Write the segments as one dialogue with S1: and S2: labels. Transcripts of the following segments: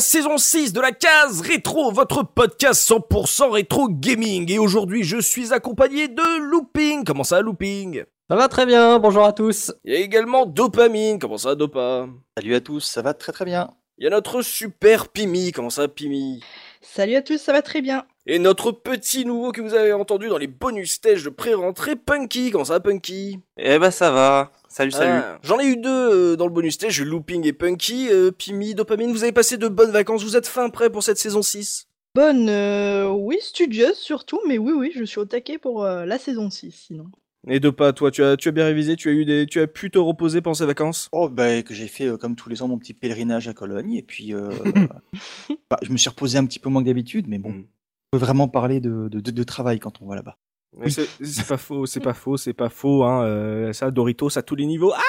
S1: La saison 6 de la case rétro, votre podcast 100% rétro gaming. Et aujourd'hui, je suis accompagné de Looping. Comment ça, Looping?
S2: Ça va très bien, bonjour à tous.
S1: Il y a également Dopamine. Comment ça, Dopa?
S3: Salut à tous, ça va très très bien.
S1: Il y a notre super Pimi. Comment ça, Pimi?
S4: Salut à tous, ça va très bien.
S1: Et notre petit nouveau que vous avez entendu dans les bonus stages de pré-rentrée, Punky. Comment ça, va, Punky?
S3: Eh ben ça va. Salut, salut.
S1: Ah, J'en ai eu deux euh, dans le bonus stage, Looping et Punky. Euh, Pimi, Dopamine, vous avez passé de bonnes vacances, vous êtes fin prêt pour cette saison 6
S4: Bonne, euh, oui, studieuse surtout, mais oui, oui, je suis au taquet pour euh, la saison 6, sinon.
S1: Et Dopa, toi, tu as, tu as bien révisé, tu as, eu des, tu as pu te reposer pendant ces vacances?
S3: Oh bah que j'ai fait euh, comme tous les ans mon petit pèlerinage à Cologne et puis euh, bah, je me suis reposé un petit peu moins que d'habitude mais bon,
S1: Mm.
S3: Peut vraiment parler de, de, de- de travail quand on va là-bas.
S1: C'est c'est pas faux, c'est pas faux, c'est pas faux, hein. euh, ça, Doritos à tous les niveaux. Ah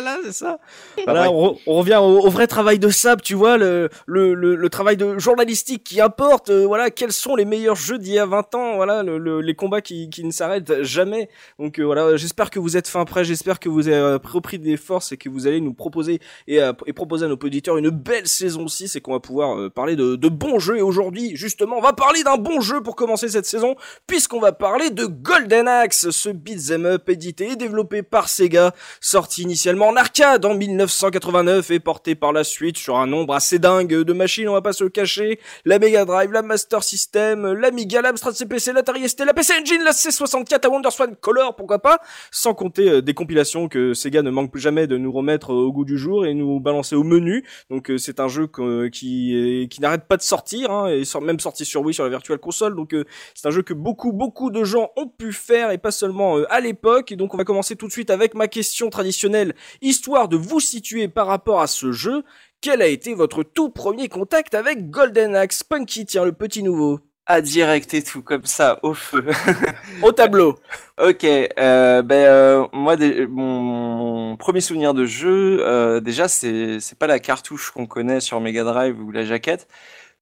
S1: là là, c'est ça. Voilà,
S3: vrai.
S1: on, re- on revient au, au vrai travail de sable, tu vois, le, le, le, le travail de journalistique qui importe. euh, voilà, quels sont les meilleurs jeux d'il y a 20 ans. Voilà, le, le- les combats qui, qui ne s'arrêtent jamais. Donc euh, voilà, j'espère que vous êtes fin prêt, j'espère que vous avez euh, repris des forces et que vous allez nous proposer et, et proposer à nos auditeurs une belle saison 6 et qu'on va pouvoir euh, parler de, de bons jeux. Et aujourd'hui, justement, on va parler d'un bon jeu pour commencer cette saison puisqu'on va parler de Golden Axe, ce beat'em up édité et développé par Sega, sorti initialement en arcade en 1989 et porté par la suite sur un nombre assez dingue de machines, on va pas se le cacher, la Mega Drive, la Master System, l'Amiga, l'Amstrad CPC, l'Atari ST, la PC Engine, la C64, la WonderSwan Color, pourquoi pas, sans compter euh, des compilations que Sega ne manque plus jamais de nous remettre euh, au goût du jour et nous balancer au menu. Donc euh, c'est un jeu qui n'arrête pas de sortir, hein, et même sorti sur Wii sur la Virtual Console. Donc c'est un jeu que beaucoup beaucoup de gens ont pu faire et pas seulement à l'époque. Et donc on va commencer tout de suite avec ma question traditionnelle, histoire de vous situer par rapport à ce jeu. Quel a été votre tout premier contact avec Golden Axe? Punky Tiens le petit nouveau
S5: à direct et tout comme ça au feu.
S1: au tableau.
S5: ok, euh, ben euh, moi des- mon, mon premier souvenir de jeu, euh, déjà c'est c'est pas la cartouche qu'on connaît sur Mega Drive ou la jaquette,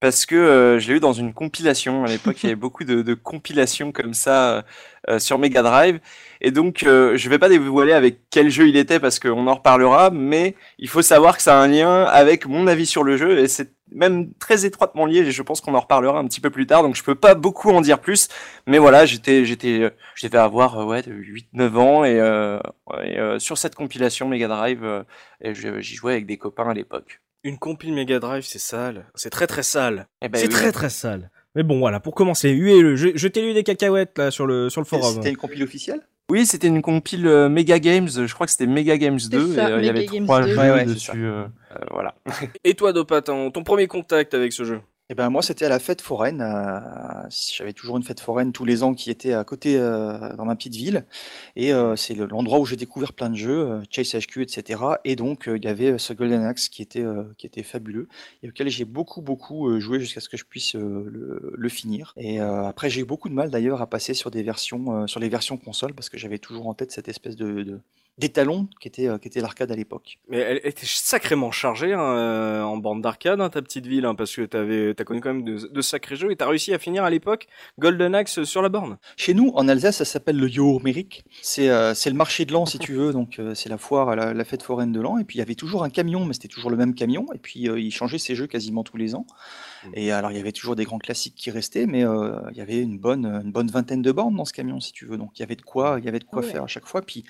S5: parce que euh, je l'ai eu dans une compilation à l'époque. il y avait beaucoup de, de compilations comme ça euh, euh, sur Mega Drive, et donc euh, je vais pas dévoiler avec quel jeu il était parce qu'on en reparlera, mais il faut savoir que ça a un lien avec mon avis sur le jeu et c'est même très étroitement lié. et Je pense qu'on en reparlera un petit peu plus tard, donc je peux pas beaucoup en dire plus. Mais voilà, j'étais, j'étais, euh, je devais avoir euh, ouais, 8-9 ans et, et, sur cette compilation Mega Drive, j'y jouais avec des copains à l'époque.
S1: Une compile Mega Drive, c'est sale. C'est très très sale.
S5: Eh ben
S1: c'est
S5: oui.
S1: très très sale. Mais bon, voilà, pour commencer, huez-le. Je- Jetez-lui des cacahuètes là sur le sur le forum.
S3: C'était une compile officielle?
S5: Oui, c'était une compile euh, Mega Games. Je crois que c'était Mega Games 2
S4: ça,
S5: et euh, il y avait
S4: Games
S5: trois
S4: 2.
S5: jeux
S3: Ouais, ouais, c'est
S5: dessus. euh, euh, voilà.
S1: Et toi, Dopa, ton, ton premier contact avec ce jeu?
S3: Eh ben moi c'était à la fête foraine. euh, J'avais toujours une fête foraine tous les ans qui était à côté euh, dans ma petite ville. Et euh, c'est le- l'endroit où j'ai découvert plein de jeux, euh, Chase HQ, etc. Et donc euh, il y avait ce Golden Axe qui était euh, qui était fabuleux et auquel j'ai beaucoup beaucoup euh, joué jusqu'à ce que je puisse euh, le, le finir. Et euh, après j'ai eu beaucoup de mal d'ailleurs à passer sur des versions euh, sur les versions console parce que j'avais toujours en tête cette espèce de, de d'étalon qui était euh, qui était l'arcade à l'époque.
S1: Mais elle était sacrément chargée hein, euh, en bande d'arcade, hein, ta petite ville, hein, parce que t'avais, t'as connu quand même de, de sacrés jeux et t'as réussi à finir à l'époque Golden Axe sur la borne.
S3: Chez nous, en Alsace, ça s'appelle le Yourméric. C'est euh, c'est le marché de l'an, si tu veux. Donc, euh, c'est la foire, la, la fête foraine de l'an. Et puis, il y avait toujours un camion, mais c'était toujours le même camion. Et puis, euh, il changeait ses jeux quasiment tous les ans.
S1: Mm.
S3: Et alors, il y avait toujours des grands classiques qui restaient, mais euh, il y avait une bonne, une bonne vingtaine de bornes dans ce camion, si tu veux. Donc, il y avait de quoi, il y avait de quoi
S4: Ouais.
S3: faire à chaque fois. Puis,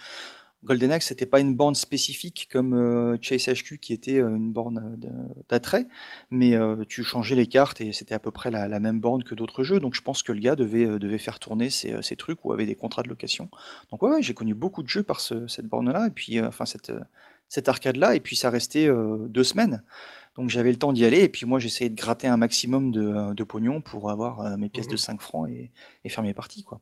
S3: Golden Axe, c'était pas une borne spécifique comme euh, Chase HQ qui était euh, une borne euh, d'attrait, mais euh, tu changeais les cartes et c'était à peu près la, la même borne que d'autres jeux. Donc je pense que le gars devait, devait faire tourner ces, ces trucs ou avait des contrats de location. Donc ouais, ouais, j'ai connu beaucoup de jeux par ce- cette borne-là et puis enfin cette, cette arcade-là, et puis ça restait deux semaines. Donc j'avais le temps d'y aller, et puis moi j'essayais de gratter un maximum de, de pognon pour avoir mes pièces de 5 mmh francs et, et faire mes parties. quoi.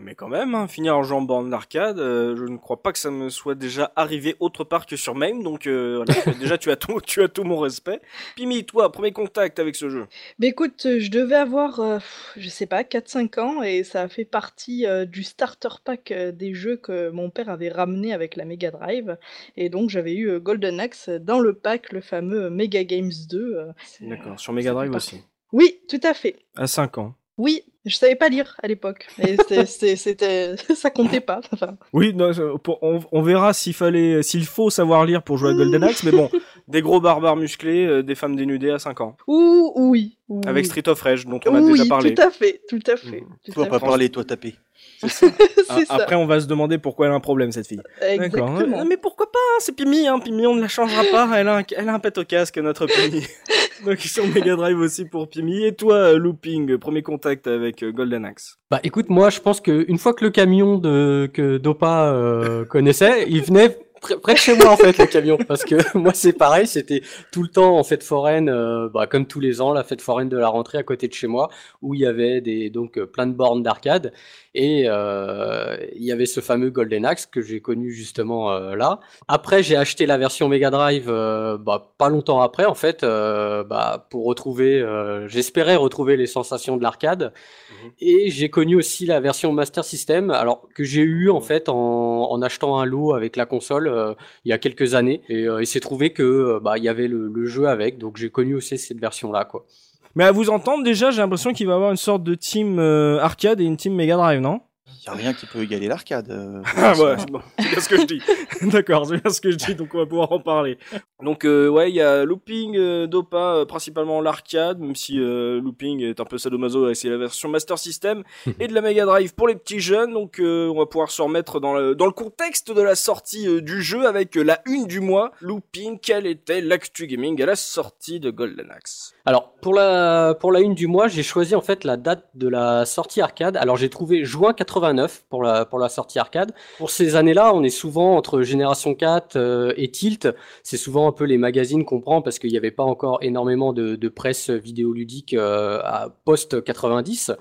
S1: Mais quand même, hein, finir en jouant en d'arcade, euh, je ne crois pas que ça me soit déjà arrivé autre part que sur MAME, donc euh, déjà tu as, tout, tu as tout mon respect. Pimi, toi, premier contact avec ce jeu?
S4: Mais écoute, je devais avoir, euh, je sais pas, 4-5 ans, et ça a fait partie du starter pack des jeux que mon père avait ramené avec la Mega Drive, et donc j'avais eu Golden Axe dans le pack, le fameux Mega Games 2.
S1: D'accord, sur Mega Drive aussi
S4: Oui, tout à fait.
S1: À 5 ans
S4: oui, je savais pas lire à l'époque. C'était, ça comptait pas.
S1: Oui, on, verra s'il fallait, s'il faut savoir lire pour jouer à Golden Axe, mais bon, des gros barbares musclés, euh, des femmes dénudées à 5 ans.
S4: Ouh, oui.
S1: Avec Street of Rage, dont on a déjà parlé.
S4: Oui, tout à fait, tout à fait.
S3: Mmh. Toi, pas parler, toi taper.
S1: Après, on va se demander pourquoi elle a un problème, cette fille.
S4: Exactement.
S1: Mais pourquoi pas hein, C'est Pimi, hein. Pimi, on ne la changera pas. Elle a un, elle a un pet au casque, notre Pimi. Donc, sur Mega Drive aussi pour Pimi. Et toi, euh, Looping, premier contact avec euh, Golden Axe
S2: Bah, écoute, moi, je pense qu'une fois que le camion de, que Dopa euh, connaissait, il venait près de chez moi en fait le camion parce que moi c'est pareil c'était tout le temps en fête foraine euh, bah, comme tous les ans la fête foraine de la rentrée à côté de chez moi où il y avait des donc euh, plein de bornes d'arcade. Et euh, il y avait ce fameux Golden Axe que j'ai connu justement là. Après j'ai acheté la version Mega Drive bah, pas longtemps après en fait bah, pour retrouver j'espérais retrouver les sensations de l'arcade. Mmh. Et j'ai connu aussi la version Master System alors que j'ai eu en fait en, en achetant un lot avec la console il y a quelques années. Et euh, il s'est trouvé que euh, bah y avait le, jeu avec, donc j'ai connu aussi cette version là quoi.
S1: Mais à vous entendre déjà, j'ai l'impression qu'il va avoir une sorte de team arcade et une team Mega Drive, non?
S3: Il n'y a rien qui peut égaler l'arcade. Euh,
S1: ah ouais, c'est bien ce que je dis. D'accord, c'est bien ce que je dis, donc on va pouvoir en parler. Donc euh, ouais, il y a Looping, euh, Dopa, principalement l'arcade, même si Looping est un peu sadomaso, c'est la version Master System, et de la Mega Drive pour les petits jeunes, donc on va pouvoir se remettre dans le, dans le contexte de la sortie du jeu avec la une du mois. Looping, quel était l'actu gaming à la sortie de Golden Axe?
S2: Alors, pour la, pour la une du mois, j'ai choisi en fait la date de la sortie arcade. Alors j'ai trouvé juin 80 pour la, sortie arcade. Pour ces années-là, on est souvent entre Génération 4 euh, et Tilt. C'est souvent un peu les magazines qu'on prend parce qu'il n'y avait pas encore énormément de, de presse vidéoludique euh, à post-90.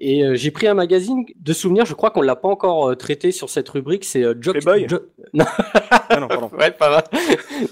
S2: Et euh, j'ai pris un magazine de souvenirs, je crois qu'on l'a pas encore traité sur cette rubrique, c'est
S1: Joystick.
S2: non. Ah non, pardon. ouais, pas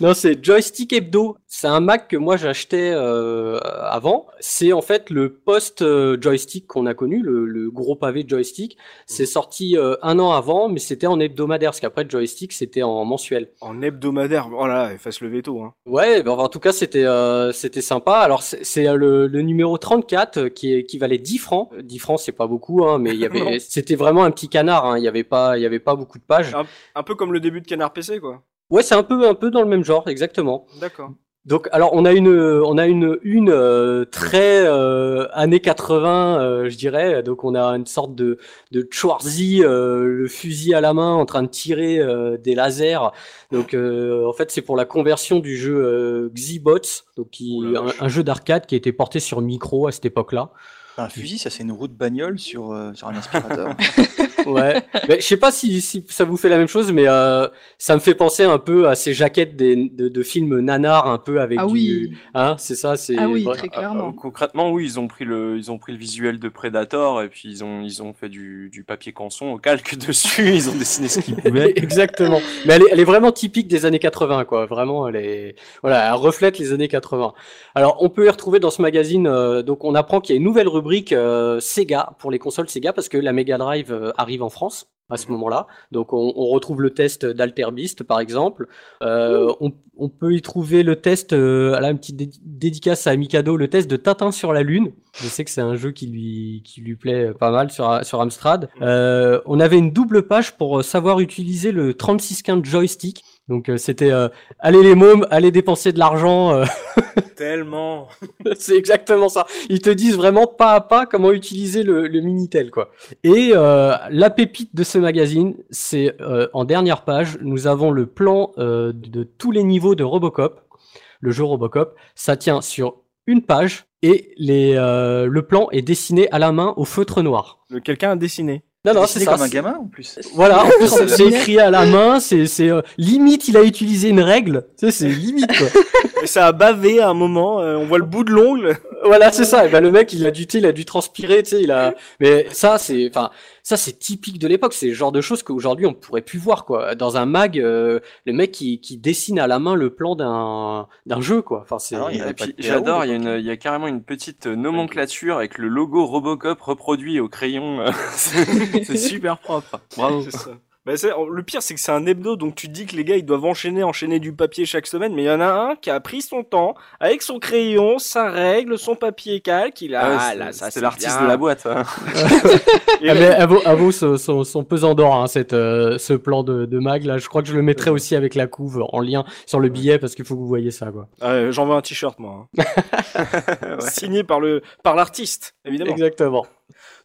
S2: non, c'est Joystick Hebdo. C'est un Mac que moi j'achetais avant. C'est en fait le post-joystick qu'on a connu, le, le, gros pavé joystick. C'est sorti euh, un an avant, mais c'était en hebdomadaire, parce qu'après joystick c'était en mensuel.
S1: En hebdomadaire, oh là, efface le veto. Hein.
S2: Ouais, ben, en tout cas c'était euh, c'était sympa. Alors c'est euh, le, le, numéro 34 qui, qui valait 10 francs. 10 francs c'est pas beaucoup, hein, mais il y avait c'était vraiment un petit canard. Hein. Il y avait pas il y avait pas beaucoup de pages.
S1: Un, un peu comme le début de Canard PC quoi.
S2: Ouais, c'est un peu un peu dans le même genre, exactement.
S1: D'accord.
S2: Donc, alors, on a une, on a une, une euh, très euh, années 80, euh, je dirais. Donc, on a une sorte de, de Schwarzy, le fusil à la main, en train de tirer des lasers. Donc, en fait, c'est pour la conversion du jeu Xibots, donc qui, un, un, jeu d'arcade qui a été porté sur micro à cette époque-là.
S3: Un fusil, ça c'est une roue de bagnole sur, euh, sur un aspirateur.
S2: ouais. Mais je sais pas si, si, ça vous fait la même chose, mais euh, ça me fait penser un peu à ces jaquettes des, de, de films nanars, un peu avec
S4: ah
S2: du.
S4: Oui.
S2: Hein, c'est ça. C'est.
S4: Ah oui, très clairement.
S5: Euh, concrètement, oui, ils ont pris le, ils ont pris le visuel de Predator et puis ils ont, ils ont fait du, du papier canson au calque dessus. ils ont dessiné ce qu'ils pouvaient.
S2: Exactement. Mais elle est, elle est vraiment typique des années 80, quoi. Vraiment, elle est, voilà, elle reflète les années 80. Alors, on peut y retrouver dans ce magazine. donc, on apprend qu'il y a une nouvelle rubrique euh, Sega pour les consoles Sega parce que la Mega Drive euh, arrive en France à ce moment-là. Donc on, retrouve le test d'Alter Beast par exemple. Euh, on, peut y trouver le test, à la petite dédicace à Mikado, le test de Tintin sur la Lune. Je sais que c'est un jeu qui lui, qui lui plaît pas mal sur, sur Amstrad. on avait une double page pour savoir utiliser le 3615 joystick. Donc euh, c'était euh, allez les mômes, allez dépenser de l'argent. Euh.
S1: Tellement.
S2: c'est exactement ça. Ils te disent vraiment pas à pas comment utiliser le, le minitel quoi. Et la pépite de ce magazine, c'est en dernière page, nous avons le plan de, de tous les niveaux de Robocop. Le jeu Robocop, ça tient sur une page et les, le plan est dessiné à la main au feutre noir.
S1: Quelqu'un a dessiné
S2: Non, non, c'est ça.
S3: comme un gamin en plus.
S2: Voilà, en plus, c'est écrit à la main, c'est, c'est euh, limite, il a utilisé une règle. Tu sais, c'est limite, quoi.
S1: Et ça a bavé à un moment, euh, on voit le bout de l'ongle.
S2: voilà, c'est ça. Et ben, le mec, il a dû, tu sais, il a dû transpirer, tu sais, il a, mais ça, c'est, enfin, ça, c'est typique de l'époque. C'est le genre de choses qu'aujourd'hui, on pourrait plus voir, quoi. Dans un mag, euh, le mec qui, qui dessine à la main le plan d'un, d'un jeu, quoi. Enfin,
S3: PAO,
S5: j'adore, il y a
S3: donc.
S5: une, il y a carrément une petite euh, nomenclature avec le logo Robocop reproduit au crayon. euh, c'est c'est super propre. Bravo.
S1: Bah, le pire, c'est que c'est un hebdo, donc tu te dis que les gars, ils doivent enchaîner, enchaîner du papier chaque semaine, mais il y en a un qui a pris son temps, avec son crayon, sa règle, son papier calque, il a,
S5: Ah ouais,
S1: ah,
S5: c'est-
S1: là, ça,
S5: c'est
S1: c'est
S5: l'artiste de la boîte. hein.
S1: Et-
S2: Ah, mais elle vaut, elle vaut son, son, son pesant d'or, hein, cette, euh, ce plan de, de mag, là. Je crois que je le mettrai aussi avec la couve en lien sur le billet parce qu'il faut que vous voyez ça, quoi.
S1: Ah J'en veux un t-shirt, moi. hein.
S5: Ouais.
S1: Signé par le par l'artiste, évidemment.
S2: Exactement.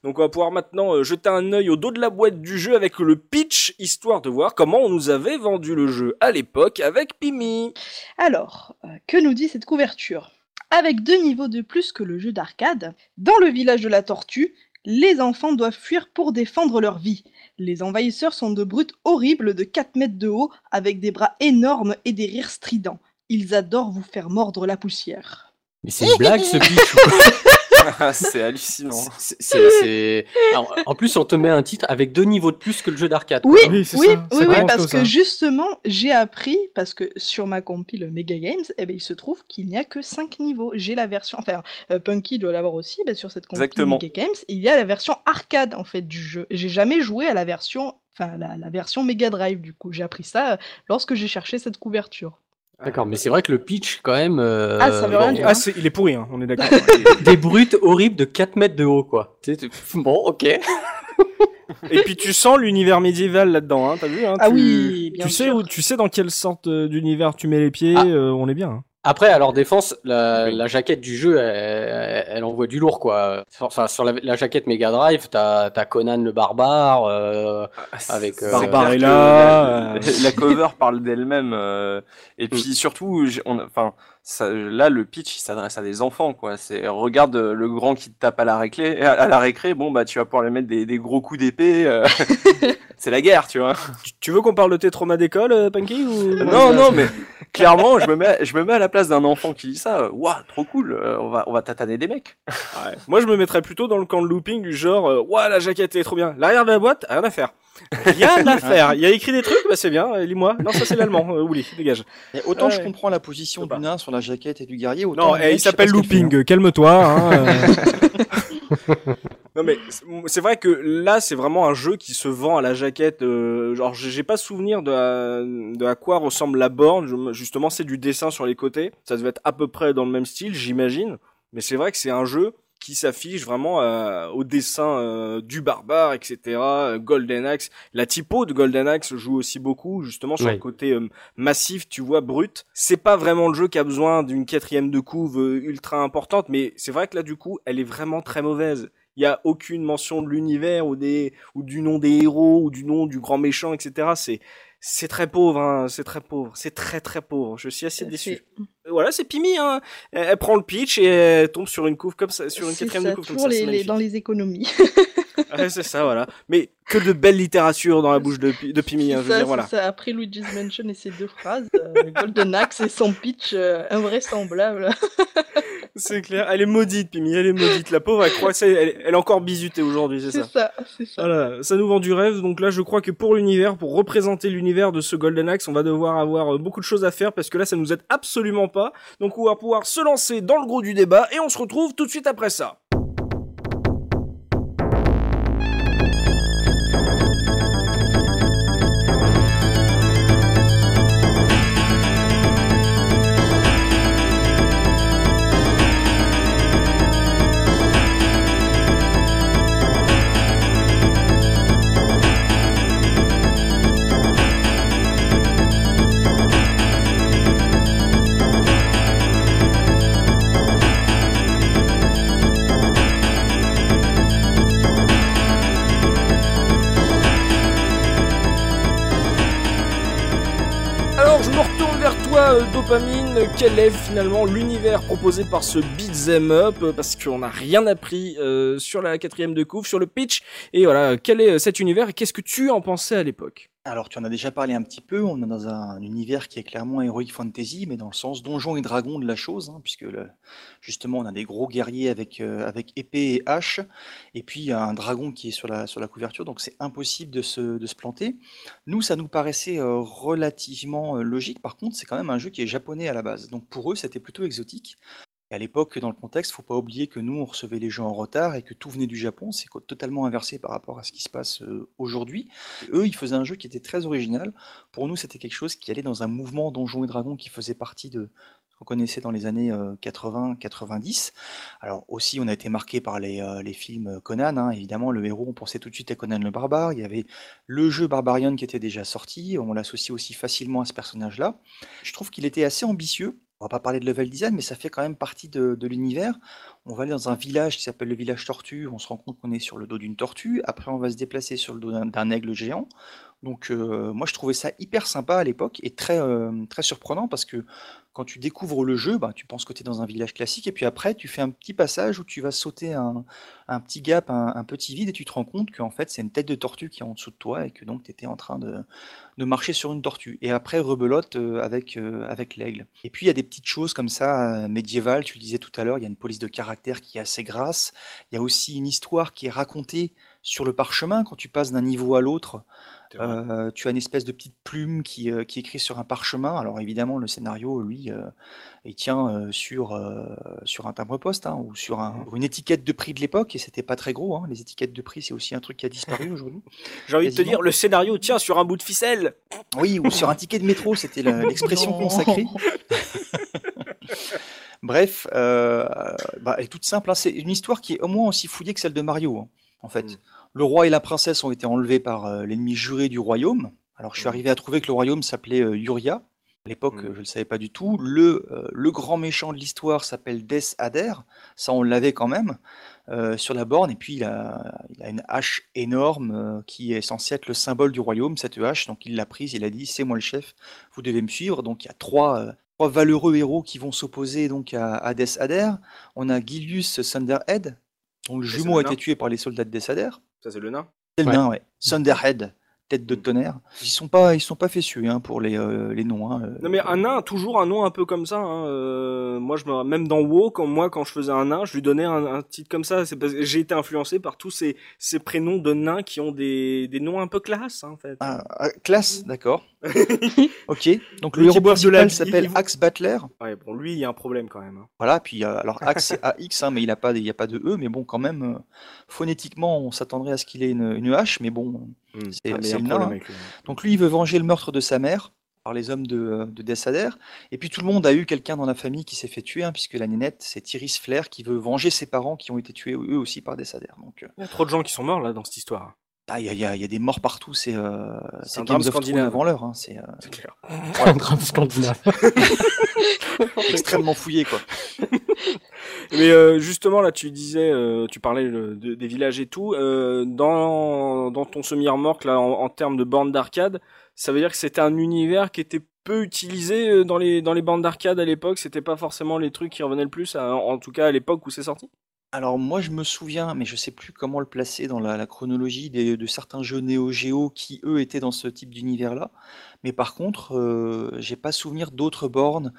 S1: Donc on va pouvoir maintenant euh, jeter un œil au dos de la boîte du jeu avec le pitch, histoire de voir comment on nous avait vendu le jeu à l'époque avec Pimi.
S4: Alors, euh, que nous dit cette couverture? Avec deux niveaux de plus que le jeu d'arcade, dans le village de la tortue, les enfants doivent fuir pour défendre leur vie. Les envahisseurs sont de brutes horribles de 4 mètres de haut, avec des bras énormes et des rires stridents. Ils adorent vous faire mordre la poussière.
S2: Mais c'est une blague, ce pitch.
S5: c'est hallucinant.
S2: Alors, en plus, on te met un titre avec deux niveaux de plus que le jeu d'arcade.
S4: Oui,
S6: Oui,
S4: oui, oui, parce que
S6: ça.
S4: justement, j'ai appris, parce que sur ma compile Mega Games, eh ben, il se trouve qu'il n'y a que 5 niveaux. J'ai la version, enfin, euh, Punky doit l'avoir aussi, ben, sur cette compile
S5: Exactement.
S4: Mega Games, il y a la version arcade, en fait, du jeu. J'ai jamais joué à la version, enfin, la, la version Mega Drive, du coup. J'ai appris ça euh, lorsque j'ai cherché cette couverture.
S2: D'accord, mais c'est vrai que le pitch, quand même. euh,
S4: Ah, ça veut rien dire.
S1: Ah, c'est- il est pourri, hein, on est d'accord.
S2: Des brutes horribles de 4 mètres de haut, quoi. Tu sais, tu- Bon, ok.
S1: Et puis tu sens l'univers médiéval là-dedans, hein, t'as vu hein,
S4: Ah
S1: tu-
S4: oui, bien
S1: tu sais où, tu sais dans quelle sorte euh, d'univers tu mets les pieds,
S2: Ah.
S1: euh, on est bien. hein.
S2: Après, à leur défense, la, la jaquette du jeu, elle, elle envoie du lourd, quoi. Enfin, sur la, la jaquette Mega Drive, t'as as Conan le barbare. euh, Avec, euh,
S1: Barbarella, euh,
S5: La, la cover parle d'elle-même. euh, et puis surtout, j'ai- on, enfin, ça, là, le pitch, il s'adresse à des enfants, quoi. C'est regarde euh, le grand qui te tape à la récré, à, à la récré. Bon, bah, tu vas pouvoir lui mettre des, des gros coups d'épée. euh, c'est la guerre, tu vois.
S1: Tu- veux qu'on parle de tes traumas d'école, euh, Punky ou...
S5: Non, non, mais clairement, je me mets, je me mets à la place d'un enfant qui dit ça. Waouh, trop cool. on va, on va tataner des mecs.
S1: Ouais. Moi, je me mettrais plutôt dans le camp de looping du genre, ouah, la jaquette elle est trop bien. L'arrière de la boîte, rien à faire. Rien à faire. Il y a écrit des trucs, bah c'est bien, euh, lis-moi. Non, ça c'est l'allemand, euh, oublie, dégage.
S3: Et autant je comprends la position du nain sur la jaquette et du guerrier, autant.
S1: Non,
S3: mec,
S1: il s'appelle looping, euh, calme-toi. Hein, euh. non mais c'est- vrai que là, c'est vraiment un jeu qui se vend à la jaquette. euh, genre, j'ai pas souvenir de à, de à quoi ressemble la borne. Justement, c'est du dessin sur les côtés. Ça devait être à peu près dans le même style, j'imagine. Mais c'est vrai que c'est un jeu qui s'affiche vraiment euh, au dessin euh, du barbare, etc. euh, Golden Axe. La typo de Golden Axe joue aussi beaucoup, justement sur
S2: Oui.
S1: le côté euh, massif, tu vois, brut. C'est pas vraiment le jeu qui a besoin d'une quatrième de couve euh, ultra importante, mais c'est vrai que là, du coup, elle est vraiment très mauvaise. Il y a aucune mention de l'univers ou des ou du nom des héros ou du nom du grand méchant, etc. C'est c'est très pauvre, hein, c'est très pauvre, c'est très très pauvre. Je suis assez
S4: Euh,
S1: déçu. Voilà, c'est Pimi, hein. Elle, elle prend le pitch et elle tombe sur une couve comme ça, sur une quatrième
S4: ça,
S1: de couve comme ça.
S4: les, les- dans les économies.
S1: Ouais, c'est ça, voilà. Mais que de belle littérature dans la bouche de, de Pimi, hein, je veux
S4: ça,
S1: dire,
S4: c'est
S1: voilà.
S4: ça. Après Luigi's Mansion et ses deux phrases, euh, Golden Axe et son pitch euh, invraisemblable.
S1: C'est clair. Elle est maudite, Pimi, elle est maudite. La pauvre, elle croit que c'est, elle, elle est encore bisutée aujourd'hui, c'est
S4: C'est
S1: ça.
S4: ça, c'est ça.
S1: Voilà, ça nous vend du rêve. Donc là, je crois que pour l'univers, pour représenter l'univers de ce Golden Axe, on va devoir avoir euh, beaucoup de choses à faire parce que là, ça nous aide absolument pas. Donc on va pouvoir se lancer dans le gros du débat et on se retrouve tout de suite après ça. Quel est finalement l'univers proposé par ce beat'em up Parce qu'on n'a rien appris sur la quatrième de couvre, sur le pitch. Et voilà, quel est cet univers et qu'est-ce que tu en pensais à l'époque?
S3: Alors, tu en as déjà parlé un petit peu. On est dans un univers qui est clairement Heroic Fantasy, mais dans le sens donjon et dragon de la chose, hein, puisque justement, on a des gros guerriers avec, euh, épée et hache, et puis un dragon qui est sur la, couverture, donc c'est impossible de se, de se planter. Nous, ça nous paraissait euh, relativement euh, logique. Par contre, c'est quand même un jeu qui est japonais à la base. Donc pour eux, c'était plutôt exotique à l'époque, dans le contexte, faut pas oublier que nous, on recevait les jeux en retard et que tout venait du Japon. C'est totalement inversé par rapport à ce qui se passe euh, aujourd'hui. Eux, ils faisaient un jeu qui était très original. Pour nous, c'était quelque chose qui allait dans un mouvement Donjons et Dragons qui faisait partie de ce qu'on connaissait dans les années 80-90. Euh, Alors aussi, on a été marqué par les, euh, films Conan. Hein. Évidemment, le héros, on pensait tout de suite à Conan le barbare. Il y avait le jeu Barbarian qui était déjà sorti. On l'associe aussi facilement à ce personnage-là. Je trouve qu'il était assez ambitieux on va pas parler de level design, mais ça fait quand même partie de, l'univers. On va aller dans un village qui s'appelle le village tortue. On se rend compte qu'on est sur le dos d'une tortue. Après, on va se déplacer sur le dos d'un aigle géant. Donc, euh, moi, je trouvais ça hyper sympa à l'époque et très, euh, très surprenant parce que quand tu découvres le jeu, bah, tu penses que tu es dans un village classique, et puis après, tu fais un petit passage où tu vas sauter un, petit gap, un, petit vide, et tu te rends compte qu'en fait, c'est une tête de tortue qui est en dessous de toi, et que donc tu étais en train de, marcher sur une tortue. Et après, rebelote euh, avec, euh, avec l'aigle. Et puis, il y a des petites choses comme ça, euh, médiévales, tu le disais tout à l'heure, il y a une police de caractère qui est assez grasse, il y a aussi une histoire qui est racontée sur le parchemin quand tu passes d'un niveau à l'autre. Euh, tu as une espèce de petite plume qui, euh, qui sur un parchemin. Alors évidemment, le scénario, lui, euh, il tient sur, sur un timbre-poste hein, ou sur un, une étiquette de prix de l'époque, et c'était pas très gros. Hein. Les étiquettes de prix, c'est aussi un truc qui a disparu aujourd'hui.
S1: J'ai envie de te dire, le scénario tient sur un bout de ficelle.
S3: Oui, ou sur un ticket de métro, c'était l'expression consacrée. Bref, bah, elle est toute simple. Hein. C'est une histoire qui est au moins aussi fouillée que celle de Mario, en fait. Mm. Le roi et la princesse ont été enlevés par euh, l'ennemi juré du royaume. Alors je suis mmh. arrivé à trouver que le royaume s'appelait euh, Yuria. À l'époque, mmh. je ne le savais pas du tout. Le, euh, le grand méchant de l'histoire s'appelle Des Ader. Ça, on l'avait quand même sur la borne. Et puis, il a, il a une hache énorme qui est censée être le symbole du royaume, cette hache. Donc, il l'a prise, il a dit C'est moi le chef, vous devez me suivre. Donc, il y a trois, trois valeureux héros qui vont s'opposer donc à, à Des Ader. On a Gilius Thunderhead, dont le jumeau a été tué par les soldats de Des Ader.
S1: Ça, c'est le nain?
S3: C'est le nain, ouais. Thunderhead tête de mm. tonnerre. Ils sont pas, ils sont pas fessus hein, pour les, euh, les noms. Hein, euh.
S1: Non mais un nain, toujours un nom un peu comme ça. Hein, euh, moi, je me, même dans WoW, quand moi, quand je faisais un nain, je lui donnais un, titre comme ça. C'est parce que j'ai été influencé par tous ces, ces prénoms de nains qui ont des, des noms un peu classe, en fait.
S3: Ah, ah classe, d'accord. ok. Donc le, héros principal s'appelle Axe Battler.
S1: Ouais, bon, lui, il y a un problème quand même.
S3: Voilà. Puis alors Axe c'est AX, mais il a pas, il y a pas de E, mais bon, quand même, phonétiquement, on s'attendrait à ce qu'il ait une, une H, mais bon. Hmm. C'est ah, Donc lui, il veut venger le meurtre de sa mère par les hommes de, de Dessader. Et puis tout le monde a eu quelqu'un dans la famille qui s'est fait tuer, hein, puisque la nénette, c'est Iris Flair qui veut venger ses parents qui ont été tués eux aussi par Dessader. Donc,
S1: euh, il y a trop de gens qui sont morts là dans cette histoire.
S3: Ah, il y, a, y, a, des morts partout, c'est euh, un drame scandinave avant l'heure. Hein, c'est
S1: euh, clair.
S2: un drame scandinave.
S3: Extrêmement fouillé, quoi.
S1: Mais euh, justement, là, tu disais, euh, tu parlais des villages et tout. Euh, dans, dans ton semi-remorque, là, en, termes de bornes d'arcade, ça veut dire que c'était un univers qui était peu utilisé dans les, dans les bornes d'arcade à l'époque? C'était pas forcément les trucs qui revenaient le plus, en tout cas à l'époque où c'est sorti?
S3: Alors moi je me souviens, mais je sais plus comment le placer dans la, chronologie de certains jeux Neo Geo qui eux étaient dans ce type d'univers-là. Mais par contre, euh, j'ai pas souvenir d'autres bornes.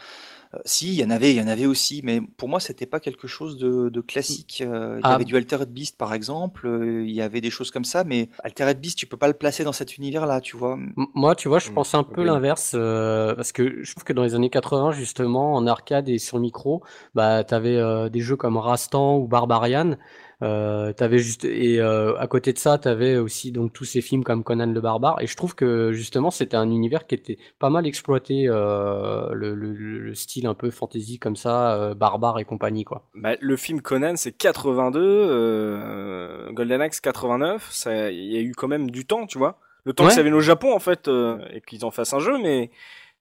S3: Euh, si, il y en avait, il y en avait aussi, mais pour moi, c'était pas quelque chose de, classique. Euh, il y ah. avait du Altered Beast, par exemple, il y avait des choses comme ça, mais Altered Beast, tu peux pas le placer dans cet univers-là, tu vois.
S2: moi, tu vois, je mmh, pense un peu l'inverse, parce que je trouve que dans les années 80, justement, en arcade et sur micro, bah, tu avais des jeux comme Rastan ou Barbarian, euh, t'avais juste et euh, à côté de ça, tu avais aussi donc tous ces films comme Conan le barbare et je trouve que justement c'était un univers qui était pas mal exploité euh, le, le, style un peu fantasy comme ça euh, barbare et compagnie quoi.
S1: Bah, le film Conan c'est 82 euh, Golden Axe 89, ça il y a eu quand même du temps, tu vois. Le temps que ça vienne au Japon en fait et qu'ils en fassent un jeu mais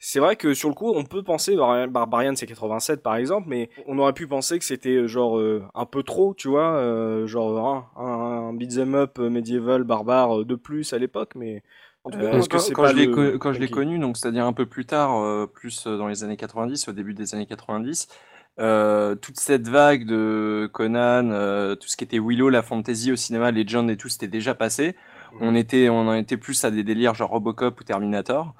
S1: c'est vrai que sur le coup, on peut penser, Barbarian c'est 87 par exemple, mais on aurait pu penser que c'était euh, genre euh, un peu trop, tu vois, euh, genre un, un, beat'em up médiéval barbare de plus à l'époque, mais En tout cas, parce
S5: quand
S1: que
S5: quand je
S1: le-
S5: quand je l'ai connu, donc c'est-à-dire un peu plus tard, euh, plus dans les années 90, au début des années 90, euh, toute cette vague de Conan, euh, tout ce qui était Willow, la fantasy au cinéma, Legend et tout, c'était déjà passé. On était, on en était plus à des délires genre Robocop ou Terminator,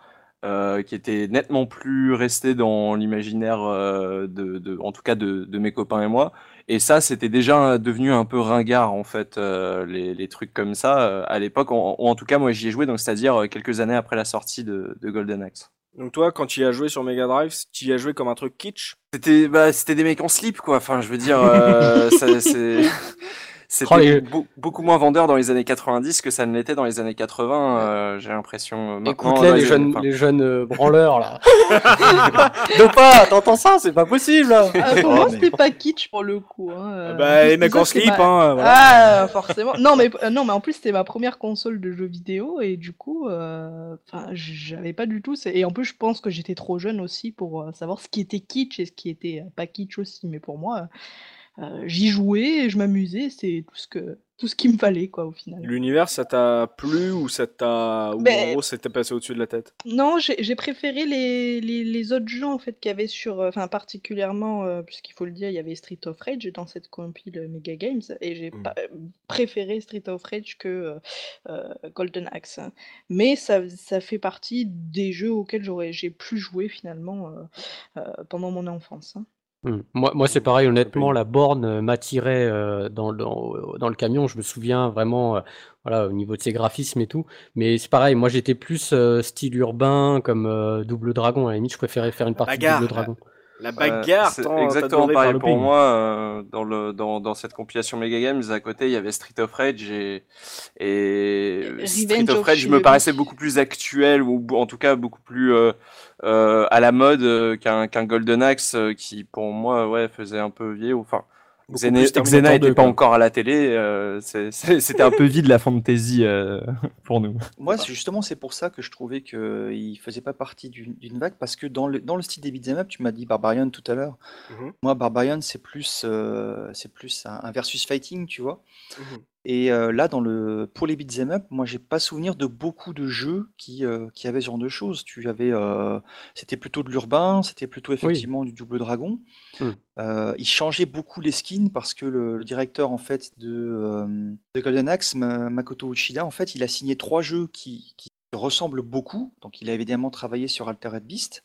S5: euh, qui étaient nettement plus restés dans l'imaginaire euh, de, de, en tout cas de, de mes copains et moi. Et ça, c'était déjà devenu un peu ringard en fait, euh, les, les trucs comme ça euh, à l'époque. En- Ou en tout cas, moi, j'y ai joué, donc c'est-à-dire euh, quelques années après la sortie de, de Golden Axe.
S1: Donc toi, quand tu y as joué sur Mega Drive, tu y as joué comme un truc kitsch?
S5: C'était, bah, c'était des mecs en slip, quoi. Enfin, je veux dire, euh, ça, c'est. C'était
S2: Oh, les-
S5: beaucoup moins vendeur dans les années 90 que ça ne l'était dans les années 80, euh, j'ai l'impression. euh, dans
S2: les
S5: les-
S2: jeunes, les jeunes euh, branleurs, là. Dopa, t'entends ça C'est pas possible.
S4: Ah, pour
S3: Oh,
S4: moi,
S3: mais-
S4: c'était pas kitsch pour le coup. Hein. euh, en
S1: Bah, les mecs en slip,
S4: ma-
S1: hein, voilà.
S4: Ah, forcément. Non, mais euh, non, mais en plus c'était ma première console de jeux vidéo et du coup, euh, enfin, j'avais pas du tout. c'est- Et en plus, je pense que j'étais trop jeune aussi pour euh, savoir ce qui était kitsch et ce qui était euh, pas kitsch aussi. Mais pour moi, euh, j'y jouais, et je m'amusais, c'est tout ce que tout ce qu'il me fallait quoi au final.
S1: L'univers, ça t'a plu ou ça t'a. Ou
S4: Ben-
S1: en gros, c'était passé au-dessus de la tête?
S4: Non, j'ai préféré les, les, les autres jeux en fait qu'il y avait sur, euh, enfin particulièrement, euh, puisqu'il faut le dire, il y avait Street of Rage dans cette compile euh, Mega Games, et j'ai
S1: Mm.
S4: euh, préféré Street of Rage que euh, euh, Golden Axe. hein. Mais ça, ça fait partie des jeux auxquels j'aurais j'ai pu jouer finalement euh, euh, pendant mon enfance. hein.
S2: Hmm. Moi, moi c'est pareil, honnêtement, la borne euh, m'attirait euh, dans, dans, dans le camion. Je me souviens vraiment, euh, voilà, au niveau de ses graphismes et tout. Mais c'est pareil, moi j'étais plus euh, style urbain, comme euh, Double Dragon. À la limite, je préférais faire une partie de Double Dragon.
S1: La bagarre,
S5: c'est exactement pareil
S1: le
S5: pour moi. euh, dans, le, dans, dans cette compilation Mega Games, à côté, il y avait Street of Rage et, et
S4: Revenge
S5: Street of Rage me paraissait beaucoup plus actuel ou en tout cas beaucoup plus euh, euh, à la mode euh, qu'un qu'un Golden Axe euh, qui, pour moi, ouais, faisait un peu vieillots. Enfin, Xena, Xena
S1: 2,
S5: n'était pas encore à la télé. euh, C'était un peu vide la fantasy euh, pour nous.
S3: Moi, justement, c'est pour ça que je trouvais qu'il faisait pas partie d'une vague, parce que dans le, dans le style des beat'em up, tu m'as dit Barbarian tout à l'heure.
S1: Mhm.
S3: Moi, Barbarian, c'est plus, euh, c'est plus un, un versus fighting, tu vois.
S1: Mhm.
S3: Et euh, là, dans le, pour les beat'em up, moi, j'ai pas souvenir de beaucoup de jeux qui, euh, qui avaient ce genre de choses. Tu avais, euh, c'était plutôt de l'urbain, c'était plutôt effectivement du double dragon.
S2: Hmm.
S3: Euh, il changeait beaucoup les skins parce que le, le directeur en fait de, de Golden Axe, Ma- Makoto Uchida, en fait, il a signé trois jeux qui, qui ressemblent beaucoup. Donc, il a évidemment travaillé sur Altered Beast.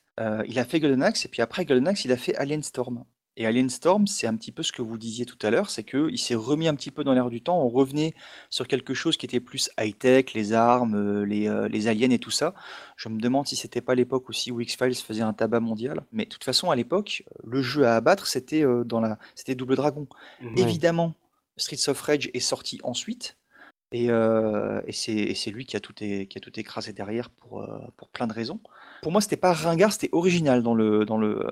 S3: Il a fait Golden Axe et puis après Golden Axe, il a fait Alien Storm. Et Alien Storm, c'est un petit peu ce que vous disiez tout à l'heure, c'est qu'il s'est remis un petit peu dans l'air du temps. On revenait sur quelque chose qui était plus high-tech, les armes, euh, les, euh, les aliens et tout ça. Je me demande si c'était pas l'époque aussi où X-Files faisait un tabac mondial. Mais de toute façon, à l'époque, le jeu à abattre, c'était euh, dans la, c'était Double Dragon. Évidemment, Streets of Rage est sorti ensuite. Et, euh, et c'est lui qui a, tout é- qui a tout écrasé derrière pour, pour plein de raisons. Pour moi, c'était pas ringard, c'était original dans le, dans le, euh,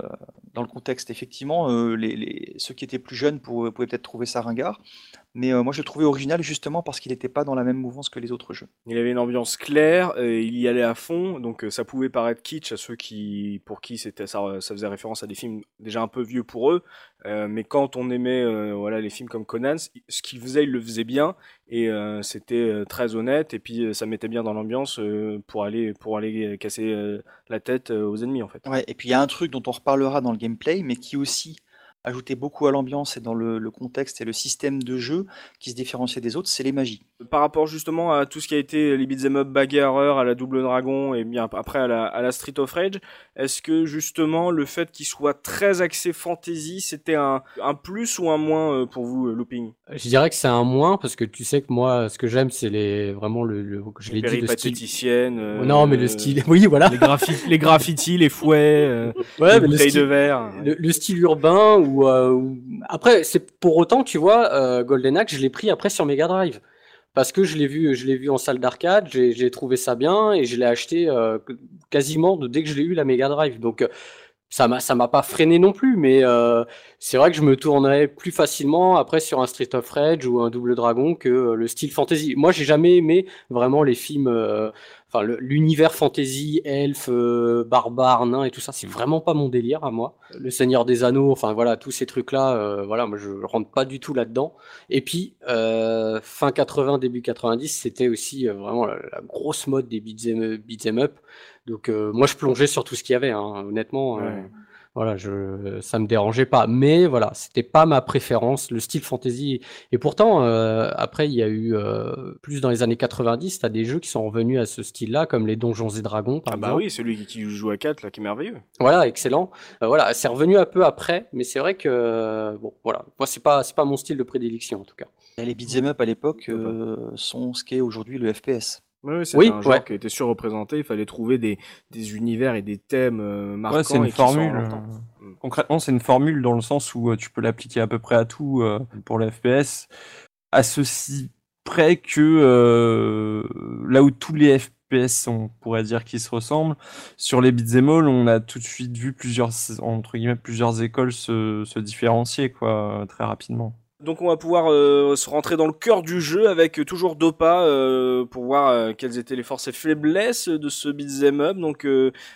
S3: dans le contexte. Effectivement, euh, les, ceux qui étaient plus jeunes pouvaient peut-être trouver ça ringard. Mais euh, moi, je le trouvais original justement parce qu'il n'était pas dans la même mouvance que les autres jeux.
S1: Il avait une ambiance claire, et il y allait à fond, donc euh, ça pouvait paraître kitsch à ceux qui, pour qui c'était ça, ça faisait référence à des films déjà un peu vieux pour eux, euh, mais quand on aimait voilà les films comme Conan, ce qu'il faisait, il le faisait bien et c'était très honnête et puis ça mettait bien dans l'ambiance pour aller pour aller casser la tête aux ennemis en fait.
S3: Ouais, et puis il y a un truc dont on reparlera dans le gameplay, mais qui aussi ajoutait beaucoup à l'ambiance et dans le, le contexte et le système de jeu qui se différenciait des autres, c'est les magies.
S1: Par rapport justement à tout ce qui a été les beat'em up bagarreurs, à la Double Dragon et bien après à la, à la Street of Rage, est-ce que justement le fait qu'il soit très axé fantasy, c'était un, un plus ou un moins euh, pour vous, euh, Looping?
S2: Je dirais que c'est un moins parce que tu sais que moi, ce que j'aime, c'est les vraiment le, le- je l'ai dit, le style.
S1: Euh,
S2: Non, mais le style. Oui, voilà.
S1: Les, graffi- les graffitis, les fouets, euh,
S2: Ouais,
S1: les bouteilles
S2: style,
S1: de verre.
S2: le, le style urbain ou euh, après c'est pour autant tu vois euh, Golden Axe je l'ai pris après sur Mega Drive parce que je l'ai vu je l'ai vu en salle d'arcade j'ai trouvé ça bien et je l'ai acheté euh, quasiment dès que je l'ai eu la Mega Drive. Donc euh, ça m'a m'a pas freiné non plus mais euh, c'est vrai que je me tournerais plus facilement après sur un Street of Rage ou un Double Dragon que le style fantasy. Moi j'ai jamais aimé vraiment les films l'univers fantasy, elfe, euh, barbare, nain et tout ça, c'est vraiment pas mon délire à moi. Le Seigneur des Anneaux, enfin voilà, tous ces trucs-là, euh, voilà, moi je rentre pas du tout là-dedans. Et puis euh, fin 80, début 90, c'était aussi vraiment la, grosse mode des beat'em up. Donc moi je plongeais sur tout ce qu'il y avait, hein, honnêtement. Voilà, je, ça me dérangeait pas. Mais voilà, c'était pas ma préférence, le style fantasy. Et pourtant, euh, après, il y a eu euh, plus dans les années 90, tu as des jeux qui sont revenus à ce style-là, comme les Donjons et Dragons. Par
S1: ah bah oui, celui qui joue à 4, là, qui est merveilleux.
S2: Voilà, excellent. Euh, voilà, c'est revenu un peu après, mais c'est vrai que bon, voilà, moi c'est pas c'est pas mon style de prédilection en tout cas.
S3: Et les beat'em up à l'époque sont ce qu'est aujourd'hui le FPS.
S1: Oui, c'est un genre qui était surreprésenté. Il fallait trouver des, des univers et des thèmes euh, marquants.
S5: c'est une formule. Euh, mm. Concrètement, c'est une formule dans le sens où euh, tu peux l'appliquer à peu près à tout pour le FPS, à ceci près que là où tous les FPS, on pourrait dire qu'ils se ressemblent, sur les beat'em all, on a tout de suite vu plusieurs entre guillemets plusieurs écoles se, se différencier quoi très rapidement.
S1: Donc on va pouvoir euh, se rentrer dans le cœur du jeu avec toujours Dopa euh, pour voir euh, quelles étaient les forces et faiblesses de ce beat'em up. Donc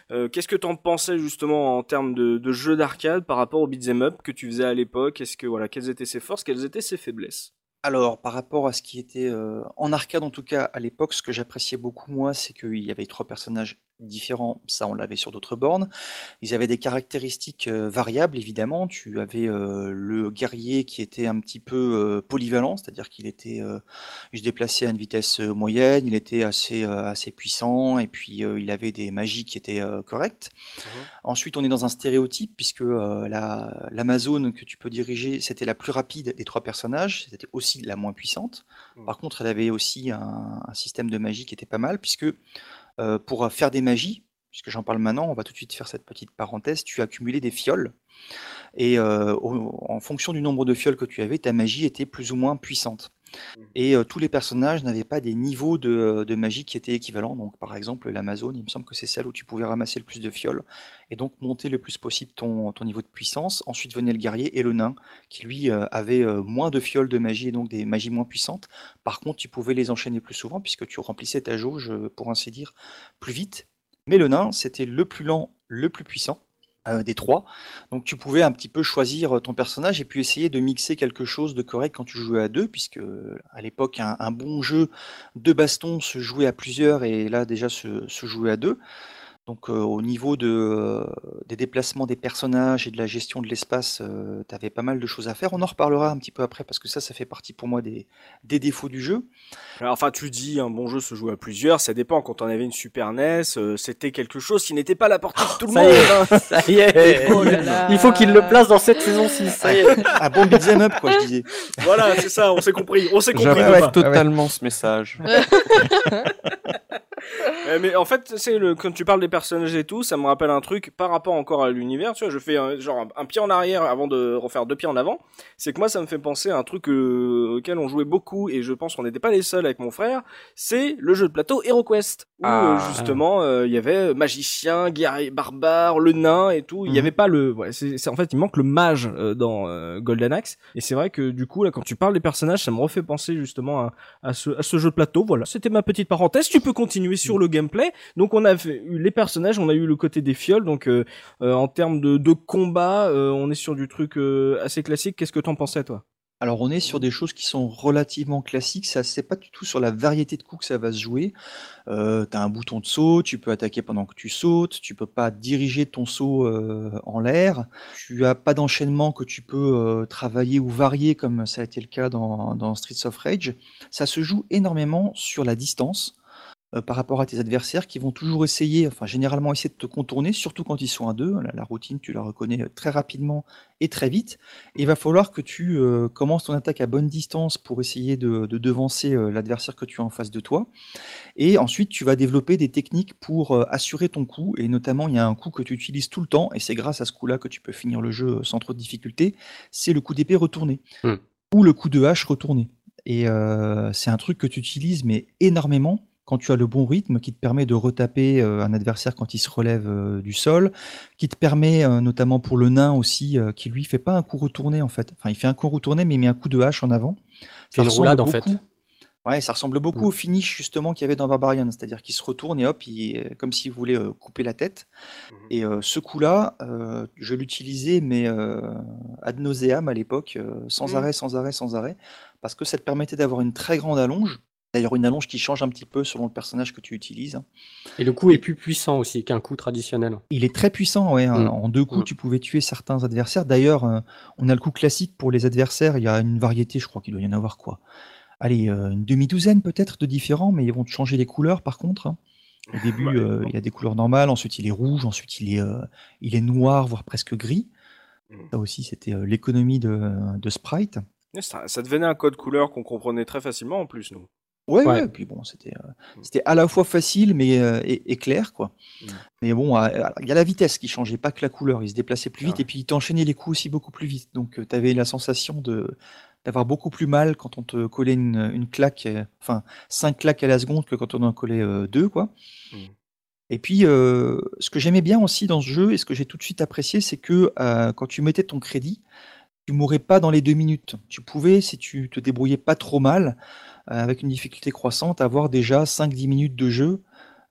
S1: qu'est-ce que t'en pensais justement en termes de, jeu d'arcade par rapport au beat'em up que tu faisais à l'époque? Est-ce que voilà quelles étaient ses forces, quelles étaient ses faiblesses?
S3: Alors, par rapport à ce qui était, en arcade en tout cas à l'époque, ce que j'appréciais beaucoup moi, c'est qu'il y avait trois personnages différents, ça on l'avait sur d'autres bornes. Ils avaient des caractéristiques variables évidemment. Tu avais le guerrier qui était un petit peu polyvalent, c'est-à-dire qu'il était, il se déplaçait à une vitesse moyenne, il était assez, assez puissant et puis il avait des magies qui étaient correctes. Mmh Ensuite, on est dans un stéréotype puisque la l'Amazone que tu peux diriger, c'était la plus rapide des trois personnages, c'était aussi la moins puissante. Mmh. Par contre, elle avait aussi un, un système de magie qui était pas mal puisque euh, pour faire des magies, puisque j'en parle maintenant, on va tout de suite faire cette petite parenthèse, tu as accumulé des fioles. Et euh, en fonction du nombre de fioles que tu avais, ta magie était plus ou moins puissante. Mmh. Et euh, tous les personnages n'avaient pas des niveaux de, magie qui étaient équivalents. Donc, par exemple, l'Amazon, il me semble que c'est celle où tu pouvais ramasser le plus de fioles et donc monter le plus possible ton, ton niveau de puissance. Ensuite venait le guerrier et le nain, qui lui avait moins de fioles de magie et donc des magies moins puissantes. Par contre, tu pouvais les enchaîner plus souvent puisque tu remplissais ta jauge, pour ainsi dire, plus vite. Mais le nain, c'était le plus lent, le plus puissant. Euh, des trois. Donc tu pouvais un petit peu choisir ton personnage et puis essayer de mixer quelque chose de correct quand tu jouais à deux, puisque à l'époque un, bon jeu de baston se jouait à plusieurs et là déjà se jouait à deux. Donc au niveau de, des déplacements des personnages et de la gestion de l'espace, tu avais pas mal de choses à faire. On en reparlera un petit peu après parce que ça, ça fait partie pour moi des, des défauts du jeu.
S1: enfin, tu dis un bon jeu se joue à plusieurs, ça dépend. Quand on avait une Super NES, c'était quelque chose qui n'était pas à la portée de tout le monde.
S2: Hein. Ça y est, oh il faut qu'il le place dans cette saison 6. Ça y est.
S3: un bon beat'em up, quoi, je disais.
S1: Voilà, c'est ça, on s'est compris. On s'est compris.
S5: totalement ce message.
S1: Euh, mais en fait, c'est le quand tu parles des personnages et tout, ça me rappelle un truc par rapport encore à l'univers. Tu vois, je fais un, genre un, pied en arrière avant de refaire deux pieds en avant. C'est que moi, ça me fait penser à un truc euh, auquel on jouait beaucoup et je pense qu'on n'était pas les seuls avec mon frère. C'est le jeu de plateau HeroQuest où euh, ah. justement il y avait magicien, guerrier, barbare, le nain et tout. Il y mhm. avait pas le. Ouais, c'est en fait il manque le mage dans Golden Axe et c'est vrai que du coup là quand tu parles des personnages, ça me refait penser justement à, à, ce, à ce jeu de plateau. Voilà, c'était ma petite parenthèse. Tu peux continuer sur le gameplay. Donc on a eu les personnages, on a eu le côté des fioles. Donc euh, euh, en termes de, de combat, euh, on est sur du truc assez classique. Qu'est-ce que t'en pensais toi?
S3: Alors on est sur des choses qui sont relativement classiques, ça c'est pas du tout sur la variété de coups que ça va se jouer. Euh, tu as un bouton de saut, tu peux attaquer pendant que tu sautes, tu peux pas diriger ton saut en l'air, tu as pas d'enchaînement que tu peux travailler ou varier comme ça a été le cas dans, dans Streets of Rage. Ça se joue énormément sur la distance. Euh, par rapport à tes adversaires qui vont toujours essayer, enfin généralement essayer de te contourner, surtout quand ils sont à deux. La, routine, tu la reconnais très rapidement et très vite. Et il va falloir que tu euh, commences ton attaque à bonne distance pour essayer de, devancer euh, l'adversaire que tu as en face de toi. Et ensuite, tu vas développer des techniques pour assurer ton coup. Et notamment, il y a un coup que tu utilises tout le temps, et c'est grâce à ce coup-là que tu peux finir le jeu sans trop de difficulté. C'est le coup d'épée retourné. Hmm. Ou le coup de hache retourné. Et c'est un truc que tu utilises mais énormément quand tu as le bon rythme qui te permet de retaper euh, un adversaire quand il se relève euh, du sol, qui te permet euh, notamment pour le nain aussi, qui lui fait pas un coup retourné en fait. Enfin, il fait un coup retourné mais il met un coup de hache en avant.
S2: C'est une roulade en fait.
S3: Ouais, ça ressemble beaucoup au finish justement qu'il y avait dans Barbarian, c'est-à-dire qu'il se retourne et hop, il, comme s'il voulait euh, couper la tête.
S1: Mhm.
S3: Et euh, ce coup-là, euh, je l'utilisais, mais ad nauseam à l'époque, sans
S1: Mhm.
S3: arrêt, sans arrêt, sans arrêt, parce que ça te permettait d'avoir une très grande allonge. D'ailleurs, une allonge qui change un petit peu selon le personnage que tu utilises.
S2: Et le coup est plus puissant aussi qu'un coup traditionnel.
S3: Il est très puissant, ouais. hein.
S2: Mm.
S3: En deux coups,
S2: Mm.
S3: tu pouvais tuer certains adversaires. D'ailleurs, euh, on a le coup classique pour les adversaires. Il y a une variété, je crois qu'il doit y en avoir quoi. Allez, euh, une demi-douzaine peut-être de différents, mais ils vont te changer les couleurs par contre. hein. Au début,
S1: Ouais,
S3: euh, il y a des couleurs normales, ensuite il est rouge, ensuite il est, euh, il est noir, voire presque gris.
S1: Mm.
S3: Ça aussi, c'était euh, l'économie de, de sprite.
S1: Ça devenait un code couleur qu'on comprenait très facilement en plus, nous.
S3: Ouais, ouais, puis bon, c'était euh, c'était à la fois facile mais euh, et, et clair, quoi.
S1: Mm.
S3: Mais bon, euh, alors, il y a la vitesse qui changeait, pas que la couleur. Il se déplaçait plus
S1: Ah
S3: vite et puis il t'enchaînait les coups aussi beaucoup plus vite. Donc tu avais la sensation de d'avoir beaucoup plus mal quand on te collait une, une claque, euh, enfin cinq claques à la seconde que quand on en collait euh, deux, quoi.
S1: Mm.
S3: Et puis, euh, ce que j'aimais bien aussi dans ce jeu et ce que j'ai tout de suite apprécié, c'est que euh, quand tu mettais ton crédit, tu mourais pas dans les deux minutes. Tu pouvais, si tu te débrouillais pas trop mal, euh, avec une difficulté croissante, avoir déjà 5-10 minutes de jeu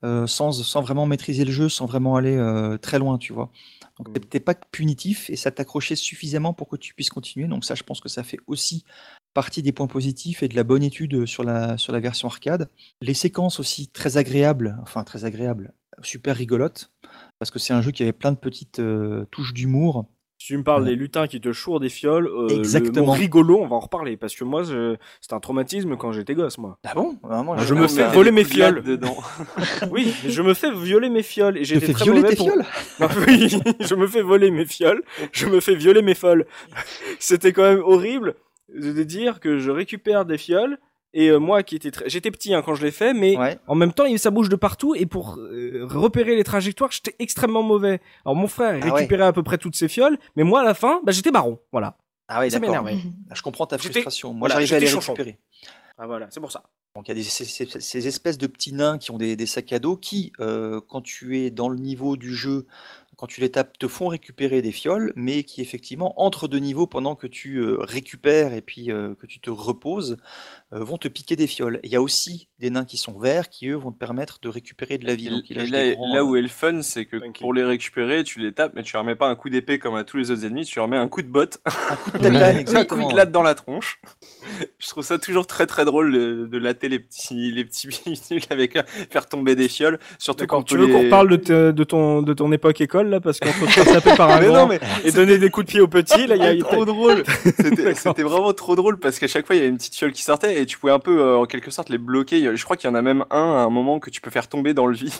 S3: euh, sans, sans vraiment maîtriser le jeu, sans vraiment aller euh, très loin, tu vois. Donc
S1: Mm.
S3: t'es- t'es pas punitif et ça t'accrochait suffisamment pour que tu puisses continuer. Donc ça, je pense que ça fait aussi partie des points positifs et de la bonne étude sur la, sur la version arcade. Les séquences aussi très agréables, enfin très agréables, super rigolotes, parce que c'est un jeu qui avait plein de petites euh, touches d'humour.
S1: Si tu me parles
S3: Ouais.
S1: des lutins qui te chourent des fioles, euh, le
S3: Exactement.
S1: mot rigolo, on va en reparler. Parce que moi, je- c'était un traumatisme quand j'étais gosse, moi.
S3: Ah bon? Vraiment,
S1: Je
S3: j'ai-
S1: me fais voler mes fioles.
S5: dedans.
S1: Oui, je me fais violer mes fioles. Et j'étais
S3: fais
S1: très mauvais
S3: tes
S1: pour...
S3: fioles?
S1: Ah oui, je me fais voler mes fioles, je me fais violer mes folles. C'était quand même horrible de dire que je récupère des fioles et euh, moi qui étais très... j'étais petit hein, quand je l'ai fait, mais
S3: Ouais.
S1: en même temps il- ça bouge de partout et pour euh, repérer les trajectoires j'étais extrêmement mauvais. Alors mon frère il
S3: Ah ouais.
S1: récupérait à peu près toutes ses fioles, mais moi à la fin bah, j'étais baron, voilà.
S3: Ah oui,
S1: Ça
S3: d'accord.
S1: m'énervait.
S3: Je comprends ta frustration. Moi,
S1: voilà,
S3: j'arrivais à les
S1: j'étais chonchon.
S3: récupérer.
S1: Ah voilà, c'est pour ça.
S3: Donc il y a des, ces, ces- ces espèces de petits nains qui ont des, des sacs à dos qui, euh, quand tu es dans le niveau du jeu, quand tu les tapes, te font récupérer des fioles, mais qui effectivement entre deux niveaux pendant que tu euh, récupères et puis euh, que tu te reposes, euh, vont te piquer des fioles. Il y a aussi des nains qui sont verts qui eux vont te permettre de récupérer de la vie. Donc,
S5: là,
S3: des grands,
S5: là où est le fun, c'est que pour les récupérer, tu les tapes, mais tu remets pas un coup d'épée comme à tous les autres ennemis, tu remets un coup de botte,
S3: un coup de
S5: un coup
S3: exactement.
S5: de latte dans la tronche. Je trouve ça toujours très très drôle de, de latter les petits les petits bidules avec faire tomber des fioles, surtout quand
S1: tu veux qu'on
S5: les...
S1: reparle de, te- de, ton, de ton époque école là parce qu'on peut faire taper par un
S5: Mais
S1: grand
S5: non, mais
S1: et donner des coups de pied aux petits là il y a
S5: c'était trop drôle. C'était vraiment trop drôle parce qu'à chaque fois il y avait une petite fiole qui sortait et tu pouvais un peu euh, en quelque sorte les bloquer. Je crois qu'il y en a même un à un moment que tu peux faire tomber dans le vide.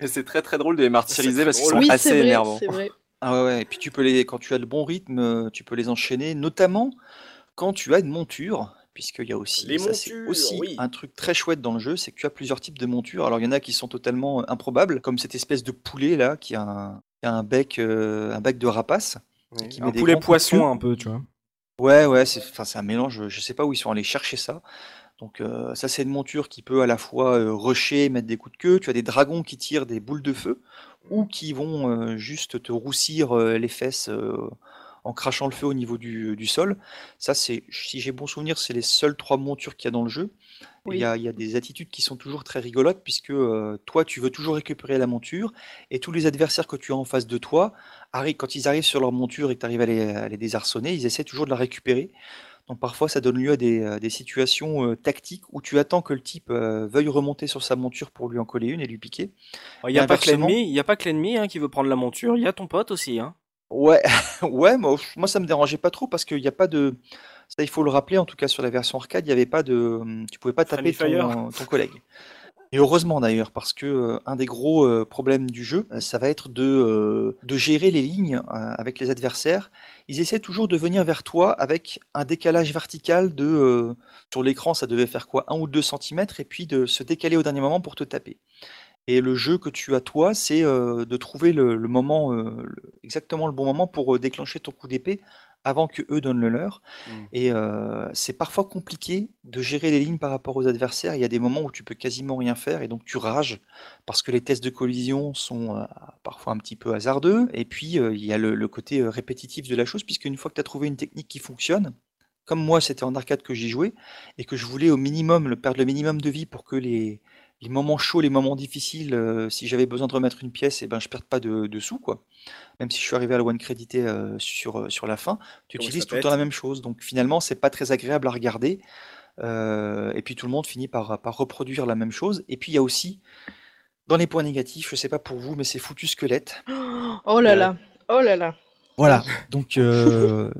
S5: Et c'est très très drôle de les martyriser parce qu'ils sont
S4: Oui,
S5: assez
S4: c'est vrai,
S5: énervants.
S4: c'est vrai.
S3: Ah ouais, ouais, et puis tu peux les, quand tu as le bon rythme, euh, tu peux les enchaîner, notamment quand tu as une monture, puisqu'il y a aussi,
S1: Les
S3: ça c'est aussi
S1: oui.
S3: un truc très chouette dans le jeu, c'est que tu as plusieurs types de montures. Alors il y en a qui sont totalement euh, improbables, comme cette espèce de poulet là, qui a un, qui a un bec, euh, un bec de rapace. Qui
S1: un
S3: met
S1: poulet
S3: coups
S1: poisson un peu tu vois.
S3: Ouais, ouais, c'est, enfin, c'est un mélange, je sais pas où ils sont allés chercher ça. Donc euh, ça c'est une monture qui peut à la fois euh, rusher, mettre des coups de queue. Tu as des dragons qui tirent des boules de feu ou qui vont euh, juste te roussir euh, les fesses euh, en crachant le feu au niveau du, du sol. Ça c'est, si j'ai bon souvenir, c'est les seules trois montures qu'il y a dans le jeu. Il
S4: Oui.
S3: y a, il y a des attitudes qui sont toujours très rigolotes puisque euh, toi tu veux toujours récupérer la monture et tous les adversaires que tu as en face de toi, arrivent, quand ils arrivent sur leur monture et que tu arrives à les, à les désarçonner, ils essaient toujours de la récupérer. Donc parfois ça donne lieu à des, à des situations euh, tactiques où tu attends que le type euh, veuille remonter sur sa monture pour lui en coller une et lui piquer.
S1: Il y a
S3: Et
S1: pas que
S3: inversement-
S1: l'ennemi, il y a pas que l'ennemi hein, qui veut prendre la monture, il y a ton pote aussi hein.
S3: Ouais, ouais, moi, moi ça me dérangeait pas trop parce qu'il n'y a pas de. Ça, il faut le rappeler, en tout cas sur la version arcade, il n'y avait pas de. Tu pouvais pas taper
S1: fire.
S3: ton, ton collègue. Et heureusement d'ailleurs, parce que euh, un des gros euh, problèmes du jeu, euh, ça va être de, euh, de gérer les lignes euh, avec les adversaires. Ils essaient toujours de venir vers toi avec un décalage vertical de. euh, sur l'écran, ça devait faire quoi Un ou deux centimètres, et puis de se décaler au dernier moment pour te taper. Et le jeu que tu as toi, c'est euh, de trouver le, le moment, euh, le- exactement le bon moment pour euh, déclencher ton coup d'épée avant que eux donnent le leur.
S1: Mm.
S3: Et euh, c'est parfois compliqué de gérer les lignes par rapport aux adversaires. Il y a des moments où tu peux quasiment rien faire et donc tu rages parce que les tests de collision sont euh, parfois un petit peu hasardeux. Et puis euh, il y a le, le côté répétitif de la chose, puisque une fois que tu as trouvé une technique qui fonctionne, comme moi, c'était en arcade que j'y jouais, et que je voulais au minimum le perdre le minimum de vie pour que les, les moments chauds, les moments difficiles, euh, si j'avais besoin de remettre une pièce, et eh ben je perds pas de, sous quoi. Même si je suis arrivé à la one crédité euh, sur, euh, sur la fin, tu utilises tout le temps la même chose. Donc finalement, c'est pas très agréable à regarder. et puis tout le monde finit par, par reproduire la même chose. Et puis il y a aussi, dans les points négatifs, je sais pas pour vous, mais c'est foutu squelette.
S4: Oh là là, oh là là.
S3: Voilà, donc euh,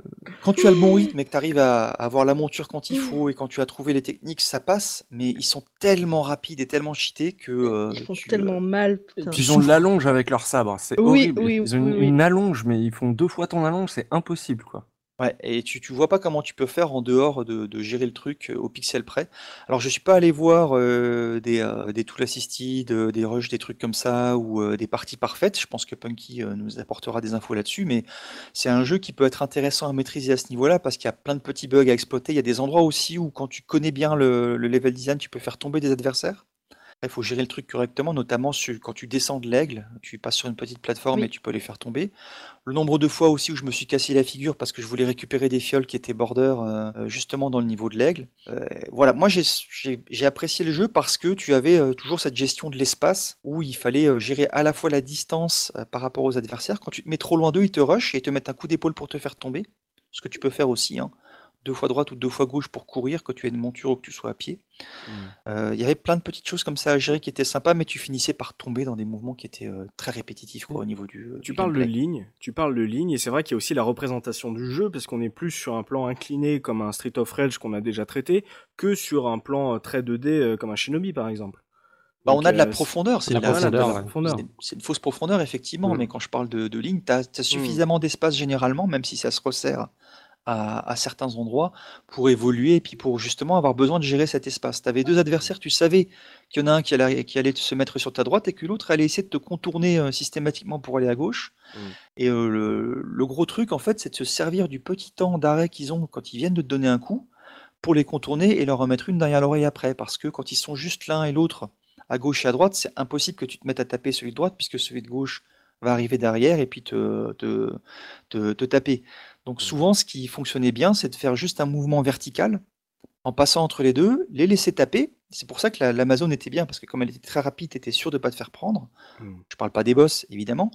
S3: quand tu as le bon rythme et que tu arrives à avoir la monture quand il faut et quand tu as trouvé les techniques, ça passe, mais ils sont tellement rapides et tellement cheatés que
S4: euh, Ils font tellement euh, mal,
S6: ils ont de l'allonge avec leur sabre, c'est
S4: Oui,
S6: horrible.
S4: oui,
S6: Ils ont une, allonge, mais ils font deux fois ton allonge, c'est impossible, quoi.
S3: Ouais, et tu, tu vois pas comment tu peux faire en dehors de, gérer le truc euh, au pixel près. Alors je suis pas allé voir euh, des, euh, des tool assisted, des rushs, des trucs comme ça, ou des parties parfaites. Je pense que Punky nous apportera des infos là-dessus, mais c'est un jeu qui peut être intéressant à maîtriser à ce niveau-là parce qu'il y a plein de petits bugs à exploiter. Il y a des endroits aussi où quand tu connais bien le, le level design, tu peux faire tomber des adversaires. Il faut gérer le truc correctement, notamment quand tu descends de l'aigle, tu passes sur une petite plateforme et tu peux les faire tomber. Le nombre de fois aussi où je me suis cassé la figure parce que je voulais récupérer des fioles qui étaient border euh, justement dans le niveau de l'aigle. Euh, voilà, moi j'ai apprécié le jeu parce que tu avais euh, toujours cette gestion de l'espace où il fallait gérer à la fois la distance par rapport aux adversaires. Quand tu te mets trop loin d'eux, ils te rushent et te mettent un coup d'épaule pour te faire tomber. Ce que tu peux faire aussi. Hein deux fois droite ou deux fois gauche pour courir, que tu aies une monture ou que tu sois à pied. Mmh. Euh, il y avait plein de petites choses comme ça à gérer qui étaient sympas, mais tu finissais par tomber dans des mouvements qui étaient euh, très répétitifs au niveau du.
S1: Tu parles de ligne, tu parles de ligne, et c'est vrai qu'il y a aussi la représentation du jeu, parce qu'on est plus sur un plan incliné comme un Street of Rage qu'on a déjà traité, que sur un plan euh, très 2D comme un Shinobi par exemple.
S3: Bah, on a de la profondeur, c'est une fausse profondeur, effectivement, mmh. mais quand je parle de, ligne, tu as, suffisamment d'espace généralement, même si ça se resserre à, certains endroits pour évoluer et puis pour justement avoir besoin de gérer cet espace. Tu avais deux adversaires, tu savais qu'il y en a un qui allait, qui allait se mettre sur ta droite et que l'autre allait essayer de te contourner euh, systématiquement pour aller à gauche. Mmh. Et euh, le, gros truc, en fait, c'est de se servir du petit temps d'arrêt qu'ils ont quand ils viennent de te donner un coup pour les contourner et leur remettre une derrière l'oreille après. Parce que quand ils sont juste l'un et l'autre à gauche et à droite, c'est impossible que tu te mettes à taper celui de droite puisque celui de gauche va arriver derrière et puis te, te, te taper. Donc mmh. souvent, ce qui fonctionnait bien, c'est de faire juste un mouvement vertical en passant entre les deux, les laisser taper. C'est pour ça que l'Amazon était bien, parce que comme elle était très rapide, tu étais sûr de ne pas te faire prendre. Je mmh. Je parle pas des boss, évidemment,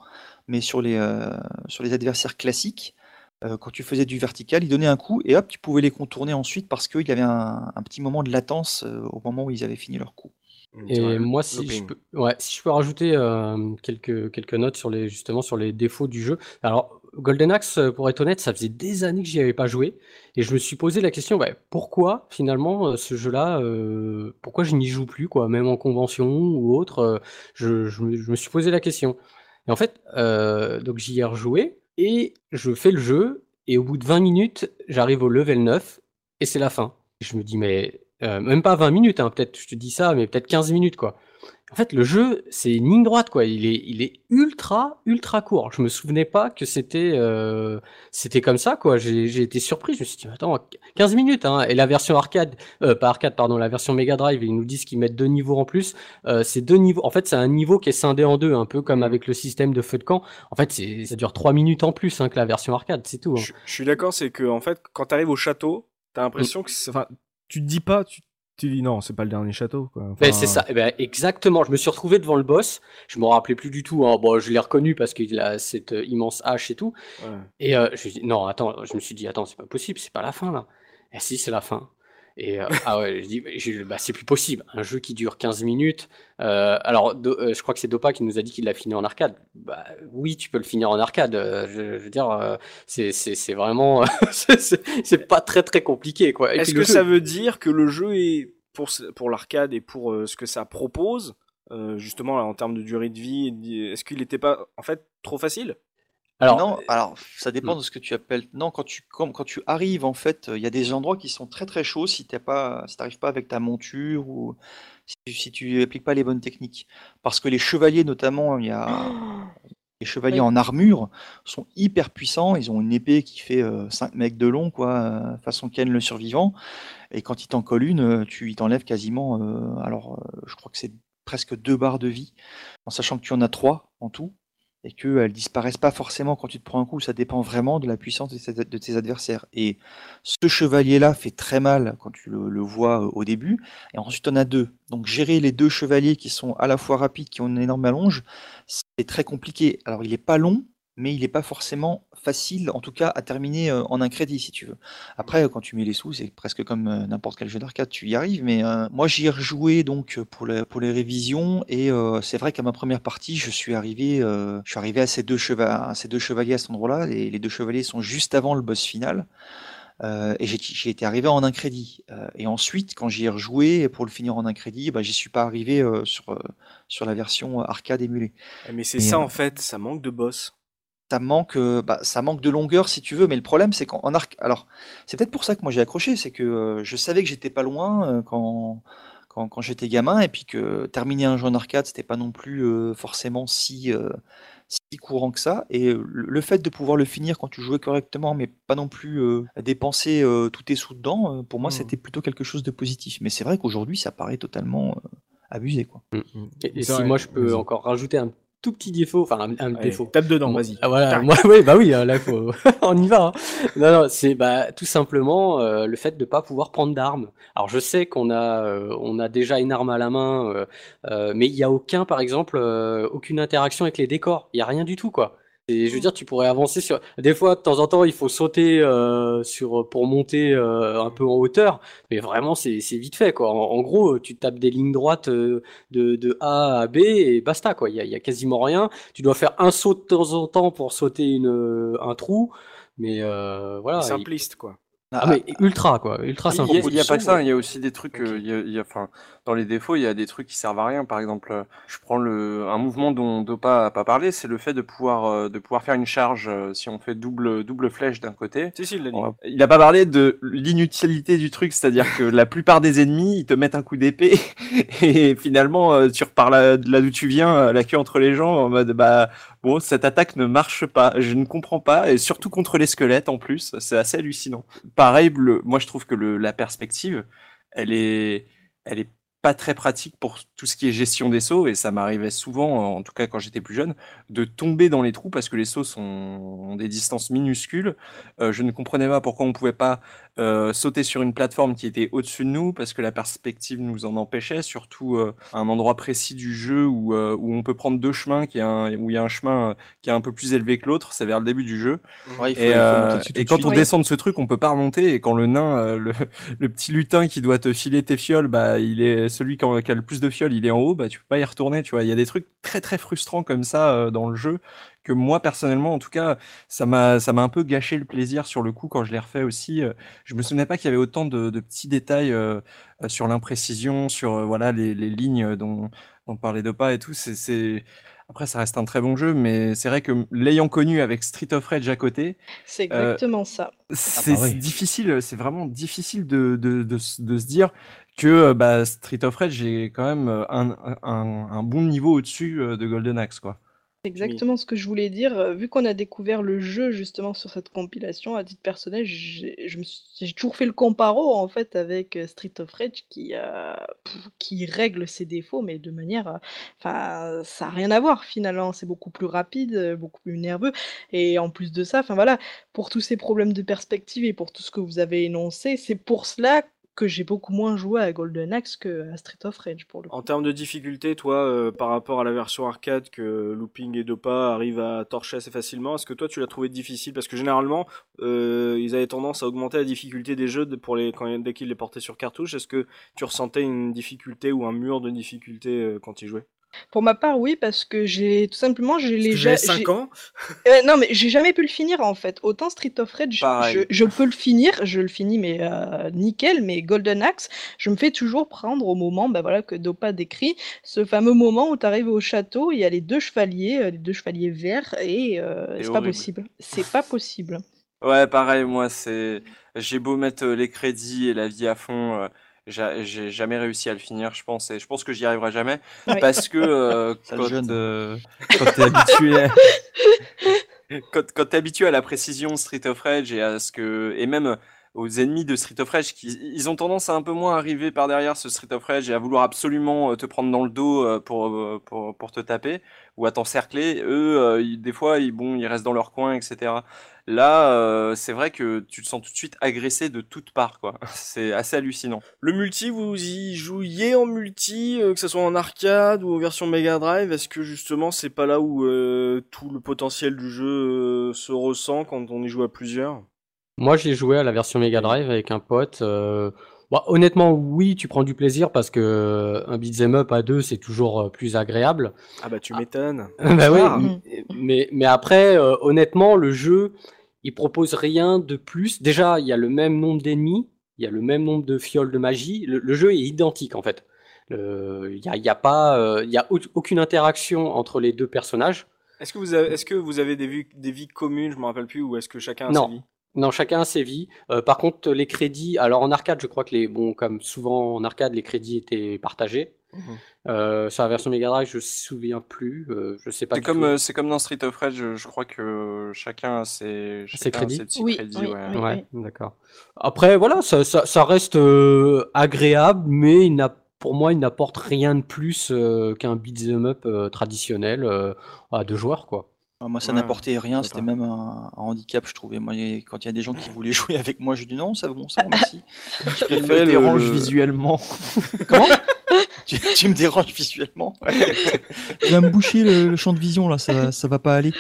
S3: mais sur les, euh, sur les adversaires classiques, euh, quand tu faisais du vertical, ils donnaient un coup et hop, tu pouvais les contourner ensuite parce qu'il y avait un, petit moment de latence euh, au moment où ils avaient fini leur coup.
S2: Et moi, si je peux, ouais, si je peux rajouter quelques, quelques notes sur les, justement sur les défauts du jeu. Alors, Golden Axe, euh, pour être honnête, ça faisait des années que j'y avais pas joué et je me suis posé la question, bah, pourquoi finalement, euh, ce jeu-là, euh, pourquoi je n'y joue plus quoi? Même en convention ou autre, je je me suis posé la question et en fait, donc j'y ai rejoué et je fais le jeu et au bout de 20 minutes, j'arrive au level 9 et c'est la fin. Je me dis: «Mais» même pas 20 minutes, hein, peut-être je te dis ça, mais peut-être 15 minutes quoi. En fait, le jeu, c'est une ligne droite, quoi. Il est, il est ultra, ultra court. Je me souvenais pas que c'était, euh, c'était comme ça, quoi. J'ai été surpris. Je me suis dit, attends, 15 minutes, hein. Et la version arcade, euh, pas arcade, pardon, la version Mega Drive, ils nous disent qu'ils mettent deux niveaux en plus. Euh, c'est deux niveaux. En fait, c'est un niveau qui est scindé en deux, un peu comme avec le système de feu de camp. En fait, ça dure trois minutes en plus, hein, que la version arcade, c'est tout. Hein.
S1: Je, suis d'accord, c'est que, en fait, quand tu arrives au château, t'as l'impression que, enfin, tu te dis pas, tu, tu dis non, c'est pas le dernier château. Quoi.
S2: Ben, c'est ça, eh ben, exactement. Je me suis retrouvé devant le boss. Je me rappelais plus du tout. Hein. Bon, je l'ai reconnu parce qu'il a cette euh, immense hache et tout. Et euh, je me non, attends, je me suis dit, attends, c'est pas possible, c'est pas la fin là. Et si, c'est la fin. Et euh, ah ouais, je dis, bah, c'est plus possible. Un jeu qui dure 15 minutes. Euh, alors, euh, je crois que c'est Dopa qui nous a dit qu'il l'a fini en arcade. Bah, oui, tu peux le finir en arcade. Je, veux dire, c'est vraiment, c'est pas très très compliqué quoi.
S1: Est-ce que ça veut dire que le jeu est pour pour l'arcade et pour ce que ça propose, justement en termes de durée de vie, est-ce qu'il n'était pas en fait trop facile?
S3: Alors, non, alors ça dépend hmm. de ce que tu appelles. Non, quand tu, quand, quand tu arrives, en fait, il y a des endroits qui sont très très chauds si tu pas, si t'arrives pas avec ta monture ou si, tu n'appliques pas les bonnes techniques. Parce que les chevaliers, notamment, il y a les chevaliers en armure sont hyper puissants. Ils ont une épée qui fait 5 euh, mecs de long, quoi, euh, façon Ken le survivant. Et quand ils t'en collent une, euh, tu t'enlèves quasiment. alors, je crois que c'est presque deux barres de vie, en sachant que tu en as trois en tout. Et qu'elles disparaissent pas forcément quand tu te prends un coup. Ça dépend vraiment de la puissance de tes, adversaires. Et ce chevalier-là fait très mal quand tu le, vois au début. Et ensuite, on a deux. Donc gérer les deux chevaliers qui sont à la fois rapides, qui ont une énorme allonge, c'est très compliqué. Alors il est pas long, mais il n'est pas forcément facile, en tout cas, à terminer euh, en un crédit, si tu veux. Après, quand tu mets les sous, c'est presque comme euh, n'importe quel jeu d'arcade, tu y arrives. Mais euh, moi, j'y ai rejoué donc pour les, pour les révisions, et c'est vrai qu'à ma première partie, je suis arrivé, je suis arrivé à ces deux, à ces deux chevaliers à cet endroit-là. Les, les, deux chevaliers sont juste avant le boss final. et j'ai été arrivé en un crédit. et ensuite, quand j'y ai rejoué pour le finir en un crédit, bah, j'y suis pas arrivé sur, sur la version arcade émulée.
S1: Eh, mais c'est ça en fait, ça manque de boss
S3: ça manque, euh, bah, ça manque de longueur si tu veux, mais le problème c'est qu'en arc, alors c'est peut-être pour ça que moi j'ai accroché, c'est que euh, je savais que j'étais pas loin euh, quand, quand, j'étais gamin, et puis que terminer un jeu en arcade c'était pas non plus forcément si, si courant que ça, et le fait de pouvoir le finir quand tu jouais correctement, mais pas non plus dépenser tous tes sous dedans, pour moi mmh. c'était plutôt quelque chose de positif. Mais c'est vrai qu'aujourd'hui ça paraît totalement abusé quoi.
S2: Mmh, mmh. Et, si moi je peux encore rajouter un tout petit défaut, enfin un, défaut.
S1: Tape dedans, vas-y.
S2: Ah, voilà, moi, oui, bah oui, là, faut... on y va. Hein. Non, non, c'est bah, tout simplement euh, le fait de pas pouvoir prendre d'armes. Alors je sais qu'on a, euh, on a déjà une arme à la main, euh, mais il y a aucun, par exemple, aucune interaction avec les décors. Il y a rien du tout, quoi je veux dire, tu pourrais avancer sur. Des fois, de temps en temps, il faut sauter euh, sur pour monter euh, un peu en hauteur, mais vraiment, c'est vite fait, quoi. En, gros, tu tapes des lignes droites euh, de, de A à B et basta, quoi. Il y a, y a, quasiment rien. Tu dois faire un saut de temps en temps pour sauter une, un trou, mais voilà.
S1: Simpliste, quoi.
S2: Ah, mais ultra quoi, ultra simple.
S5: Il n'y a, pas que ça, il y a aussi des trucs, il y a, y a, dans les défauts, il y a des trucs qui servent à rien. Par exemple, euh, je prends le, un mouvement dont Dopa a pas parlé, c'est le fait de pouvoir, euh, de pouvoir faire une charge euh, si on fait double, double flèche d'un côté.
S1: Si, si, il
S5: Il a pas parlé de l'inutilité du truc, c'est-à-dire que la plupart des ennemis, ils te mettent un coup d'épée et finalement, tu repars là, là d'où tu viens, la queue entre les jambes, en mode, bah, bon, cette attaque ne marche pas. Je ne comprends pas, et surtout contre les squelettes en plus, c'est assez hallucinant. Pareil, le, moi je trouve que le, la perspective, elle est, elle est pas très pratique pour tout ce qui est gestion des sauts et ça m'arrivait souvent, en tout cas quand j'étais plus jeune, de tomber dans les trous parce que les sauts sont ont des distances minuscules. Euh, je ne comprenais pas pourquoi on pouvait pas euh, sauter sur une plateforme qui était au-dessus de nous parce que la perspective nous en empêchait, surtout euh, à un endroit précis du jeu où, où on peut prendre deux chemins, qui un, où il y a un chemin qui est un peu plus élevé que l'autre, c'est vers le début du jeu. et, et quand on descend de ce truc, on peut pas remonter et quand le nain, le, le, petit lutin qui doit te filer tes fioles, bah il est celui qui a, le plus de fioles, il est en haut, bah tu peux pas y retourner, tu vois. Il y a des trucs très très frustrants comme ça euh, dans le jeu que moi personnellement, en tout cas, ça m'a ça m'a un peu gâché le plaisir sur le coup quand je l'ai refait aussi. Je me souvenais pas qu'il y avait autant de, petits détails euh, sur l'imprécision, sur voilà les, lignes dont dont parlait Dopa et tout. C'est après, ça reste un très bon jeu, mais c'est vrai que l'ayant connu avec Street of Rage à côté.
S4: C'est exactement ça.
S5: C'est ah bah difficile, c'est vraiment difficile de, de, de, se dire que bah, Street of Rage est quand même un, un, un bon niveau au-dessus de Golden Axe, quoi.
S4: Exactement ce que je voulais dire. Vu qu'on a découvert le jeu justement sur cette compilation, à titre personnel, j'ai toujours fait le comparo en fait avec Street of Rage qui, qui règle ses défauts, mais de manière, enfin, ça n'a rien à voir finalement. C'est beaucoup plus rapide, beaucoup plus nerveux, et en plus de ça, enfin voilà, pour tous ces problèmes de perspective et pour tout ce que vous avez énoncé, c'est pour cela que j'ai beaucoup moins joué à Golden Axe que à Street of Rage pour le coup.
S1: En termes de difficulté, toi, euh, par rapport à la version arcade que Looping et Dopa arrivent à torcher assez facilement, est-ce que toi tu l'as trouvé difficile? Parce que généralement, euh, ils avaient tendance à augmenter la difficulté des jeux pour les, quand, dès qu'ils les portaient sur cartouche. Est-ce que tu ressentais une difficulté ou un mur de difficulté euh, quand ils jouaient?
S4: Pour ma part, oui, parce que j'ai tout simplement, j'ai les
S1: ja 5 ans?
S4: Non, mais j'ai jamais pu le finir en fait. Autant Street of Rage, je, je, peux le finir, je le finis mais euh, nickel, mais Golden Axe, je me fais toujours prendre au moment bah, voilà, que Dopa décrit, ce fameux moment où tu arrives au château, il y a les deux chevaliers, euh, les deux chevaliers verts, et euh, c'est pas possible. C'est pas possible.
S5: Ouais, pareil, moi, c'est. J'ai beau mettre les crédits et la vie à fond j'ai jamais réussi à le finir, je pense, et je pense que j'y arriverai jamais parce que euh, quand, euh, quand t'es habitué, à... quand, quand es habitué à la précision Street of Rage et à ce que et même aux ennemis de Street of Rage qui ils ont tendance à un peu moins arriver par derrière ce Street of Rage et à vouloir absolument euh, te prendre dans le dos pour, euh, pour, pour te taper ou à t'encercler. Eux, des fois, ils, bon, ils restent dans leur coin, etc. Là, c'est vrai que tu te sens tout de suite agressé de toutes parts, quoi. C'est assez hallucinant.
S1: Le multi, vous y jouiez en multi, que ce soit en arcade ou en version Mega Drive? Est-ce que justement, c'est pas là où tout le potentiel du jeu se ressent quand on y joue à plusieurs?
S2: Moi, j'ai joué à la version Mega Drive avec un pote. Euh, bah, honnêtement, oui, tu prends du plaisir parce que un beat'em up à deux, c'est toujours euh, plus agréable.
S1: Ah bah tu m'étonnes.
S2: bah oui, mais, mais après, euh, honnêtement, le jeu, il propose rien de plus. Déjà, il y a le même nombre d'ennemis, il y a le même nombre de fioles de magie. Le, jeu est identique en fait. Il n'y a, y a, pas, il y a aucune interaction entre les deux personnages.
S1: Est-ce que vous avez, est-ce que vous avez des vies, des vies communes, je me rappelle plus, ou est-ce que chacun a
S2: non.
S1: sa vie?
S2: Non, chacun a ses vies. Euh, par contre, les crédits, alors en arcade, je crois que les, bon, comme souvent en arcade, les crédits étaient partagés. Mmh euh, sur la version Mega Drive, je me souviens plus. Euh, je sais pas.
S5: C'est comme, c'est comme dans Street of Rage, je, crois que chacun a ses,
S2: ses crédits.
S5: Ses oui, crédits,
S2: oui, ouais. d'accord. Après, voilà, ça, ça, ça reste agréable, mais il n'a pour moi, il n'apporte rien de plus qu'un beat'em up traditionnel à deux joueurs, quoi.
S3: Ah, moi, ça n'apportait rien, c'était même un, handicap, je trouvais. Moi, quand il y a des gens qui voulaient jouer avec moi, je dis non, ça bon, ça merci.
S6: Je me dérange visuellement.
S3: Comment tu, me déranges visuellement.
S6: tu vas me boucher le, champ de vision là, ça, ça va pas aller.